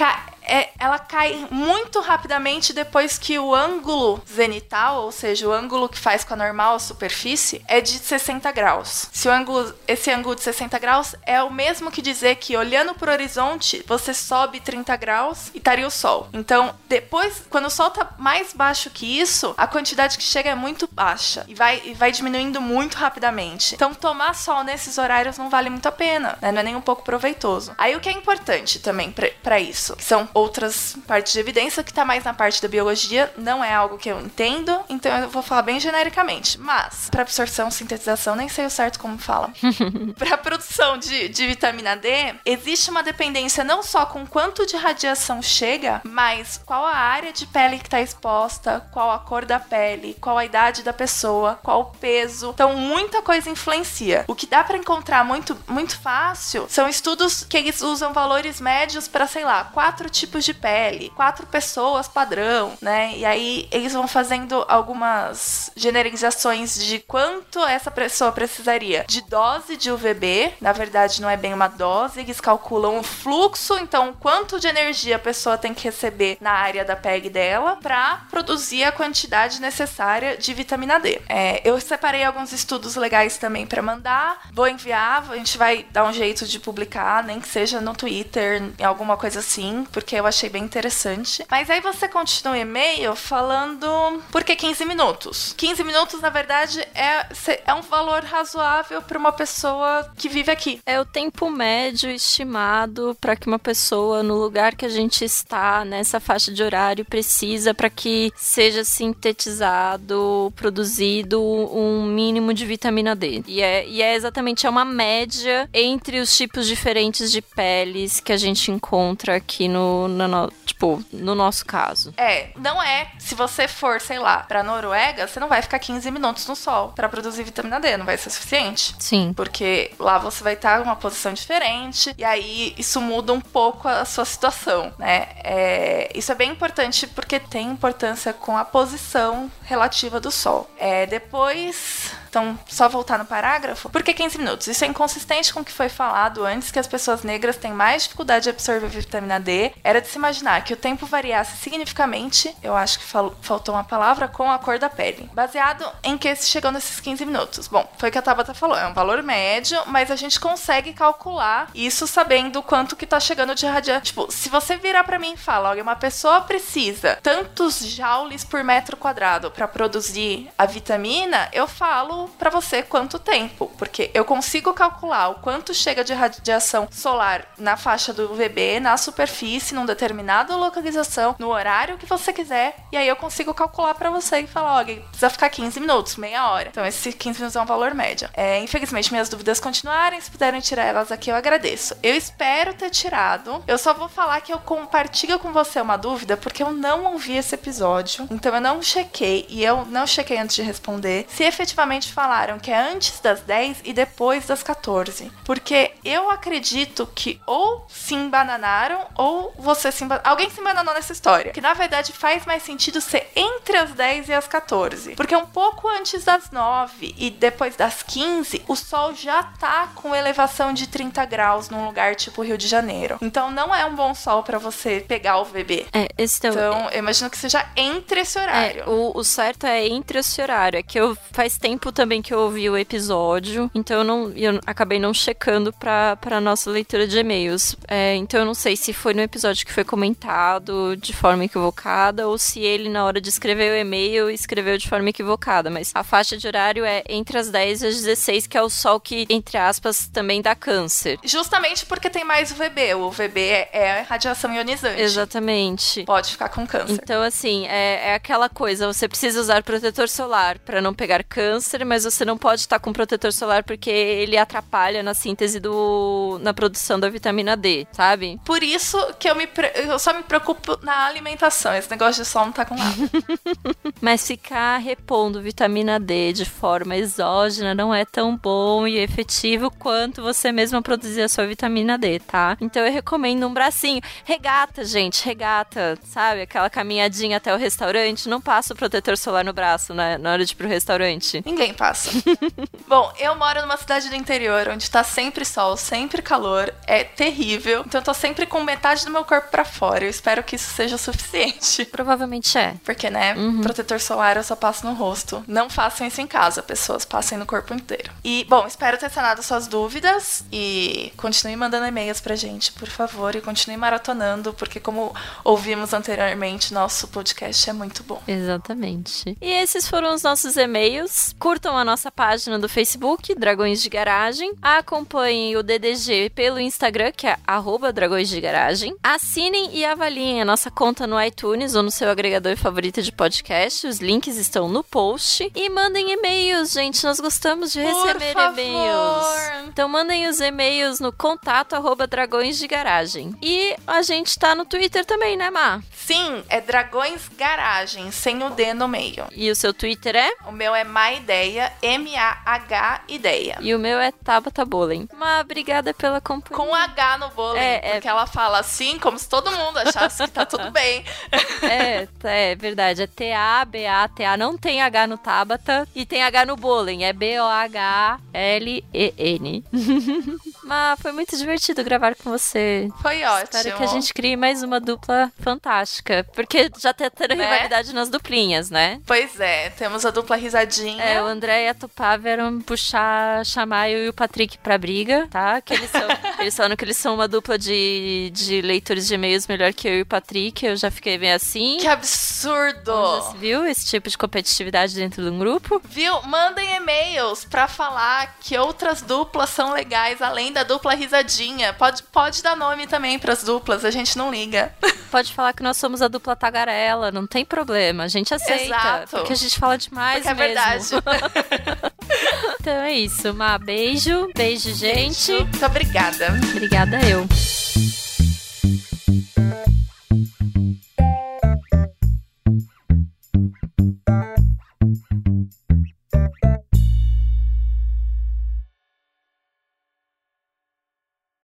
é, ela cai muito rapidamente depois que o ângulo zenital, ou seja, o ângulo que faz com a normal superfície, é de 60 graus. Se o ângulo, esse ângulo de 60 graus é o mesmo que dizer que olhando para o horizonte, você sobe 30 graus e estaria o sol. Então, depois, quando o sol está mais baixo que isso, a quantidade que chega é muito baixa e vai, e vai diminuindo muito rapidamente. Então, tomar sol nesses horários não vale muito a pena, né? não é nem um pouco proveitoso. Aí, o que é importante também para isso, que são outras partes de evidência que está mais na parte da biologia, não é algo que eu entendo, então eu vou falar bem genericamente. Mas, para absorção, sintetização, nem sei o certo como fala. para produção de, de vitamina D, existe uma dependência não só com quanto de radiação chega, mas qual a área de pele que está exposta, qual a cor da pele, qual a idade da pessoa, qual o peso. Então, muita coisa influencia. O que dá para encontrar muito, muito fácil são estudos que eles usam valores médios para, sei lá, quatro tipos tipos de pele, quatro pessoas padrão, né? E aí eles vão fazendo algumas generalizações de quanto essa pessoa precisaria de dose de UVB. Na verdade, não é bem uma dose, eles calculam o fluxo, então quanto de energia a pessoa tem que receber na área da pele dela para produzir a quantidade necessária de vitamina D. É, eu separei alguns estudos legais também para mandar, vou enviar, a gente vai dar um jeito de publicar, nem que seja no Twitter, em alguma coisa assim, porque eu achei bem interessante. Mas aí você continua o e-mail falando por que 15 minutos? 15 minutos, na verdade, é, é um valor razoável para uma pessoa que vive aqui. É o tempo médio estimado para que uma pessoa, no lugar que a gente está, nessa faixa de horário, precisa para que seja sintetizado, produzido um mínimo de vitamina D. E é, e é exatamente é uma média entre os tipos diferentes de peles que a gente encontra aqui no, no, tipo, no nosso caso. É, não é. Se você for, sei lá, pra Noruega, você não vai ficar 15 minutos no sol para produzir vitamina D, não vai ser suficiente. Sim. Porque lá você vai estar em uma posição diferente e aí isso muda um pouco a sua situação, né? É, isso é bem importante porque tem importância com a posição relativa do sol. É, depois Então, só voltar no parágrafo. Por que 15 minutos? Isso é inconsistente com o que foi falado antes, que as pessoas negras têm mais dificuldade de absorver vitamina D. Era de se imaginar que o tempo variasse significativamente, eu acho que fal faltou uma palavra, com a cor da pele. Baseado em que se chegou nesses 15 minutos. Bom, foi o que a Tabata falou, é um valor médio, mas a gente consegue calcular isso sabendo quanto que tá chegando de radiação. Tipo, se você virar para mim e falar, olha, uma pessoa precisa tantos joules por metro quadrado para produzir a vitamina, eu falo para você quanto tempo, porque eu consigo calcular o quanto chega de radiação solar na faixa do UVB, na superfície, num determinada localização, no horário que você quiser, e aí eu consigo calcular para você e falar, olha, precisa ficar 15 minutos, meia hora. Então esse 15 minutos é um valor médio. É, infelizmente minhas dúvidas continuarem, se puderem tirar elas aqui eu agradeço. Eu espero ter tirado. Eu só vou falar que eu compartilho com você uma dúvida porque eu não ouvi esse episódio, então eu não chequei e eu não chequei antes de responder se efetivamente falaram que é antes das 10 e depois das 14. Porque eu acredito que ou se embananaram ou você se emban... alguém se embananou nessa história. Que na verdade faz mais sentido ser entre as 10 e as 14. Porque um pouco antes das 9 e depois das 15, o sol já tá com elevação de 30 graus num lugar tipo Rio de Janeiro. Então não é um bom sol para você pegar o bebê. É, esse teu... Então, eu imagino que seja entre esse horário. É, o, o certo é entre esse horário. É que eu faz tempo também que eu ouvi o episódio, então eu não eu acabei não checando pra, pra nossa leitura de e-mails. É, então eu não sei se foi no episódio que foi comentado de forma equivocada ou se ele, na hora de escrever o e-mail, escreveu de forma equivocada. Mas a faixa de horário é entre as 10 e as 16, que é o sol que, entre aspas, também dá câncer. Justamente porque tem mais UVB. O UVB é, é radiação ionizante. Exatamente. Pode ficar com câncer. Então, assim, é, é aquela coisa: você precisa usar protetor solar para não pegar câncer, mas você não pode estar com protetor solar porque ele atrapalha na síntese do. na produção da vitamina D, sabe? Por isso que eu, me, pre- eu só me preocupo na alimentação. Esse negócio de sol não tá com nada. Mas ficar repondo vitamina D de forma exógena não é tão bom e efetivo quanto você mesma produzir a sua vitamina D, tá? Então eu recomendo um bracinho. Regata, gente, regata, sabe? Aquela caminhadinha até o restaurante. Não passa o protetor solar no braço né, na hora de ir pro restaurante. Ninguém passa. Bom, eu moro numa cidade do interior onde tá sempre sol, sempre calor. É terrível. Então eu tô sempre com metade do meu corpo pra fora. Eu espero que isso seja o suficiente. Provavelmente é. Porque, né, protetor solar eu só passo no rosto. Não façam isso em casa, pessoas. Passem no corpo inteiro. E, bom, espero ter sanado suas dúvidas. E continue mandando e-mails pra gente, por favor. E continue maratonando, porque, como ouvimos anteriormente, nosso podcast é muito bom. Exatamente. E esses foram os nossos e-mails. Curtam a nossa página do Facebook, Dragões de Garagem. Acompanhem o DDG pelo Instagram, que é arroba Dragões de Garagem. Assinem e avaliem a nossa conta no iTunes ou no seu agregador favorito de podcast. Os links estão no post. E mandem e-mails, gente. Nós gostamos de receber e-mails. Então mandem os e-mails no contato arroba Dragões de Garagem. E a gente tá no Twitter também, né, Má? Sim, é Dragões Garagem, sem o D no meio. E o seu Twitter é? O meu é Maideia, M-A-H Ideia. E o meu é Tabata Bowling. Uma obrigada pela companhia. Com H no bowling, É, é. porque ela fala assim, como se todo mundo achasse que tá tudo bem. É, tá, é verdade. É T-A-B-A-T-A. Não tem H no Tabata. E tem H no Bowling. É B-O-H-L-E-N. Mas foi muito divertido gravar com você. Foi ótimo. Espero que a gente crie mais uma dupla fantástica. Porque já tá tendo Né? rivalidade nas duplinhas, né? Pois é, temos a dupla risadinha. É, o André e a Tupá vieram puxar, chamar eu e o Patrick pra briga, tá? Que eles são, eles falam que eles são uma dupla de, de leitores de e-mails melhor que eu e o Patrick. Eu já fiquei bem assim. Que absurdo! Se viu esse tipo de competitividade dentro de um grupo? Viu? Mandem e-mails pra falar que outras duplas são legais além da dupla risadinha. Pode, pode dar nome também pras duplas, a gente não liga. Pode falar que nós somos a dupla tagarela, não tem problema. A gente aceita. Exato. Porque a gente fala demais Porque é mesmo. verdade. Então é isso. Uma beijo. Beijo, gente. Muito obrigada. Obrigada eu.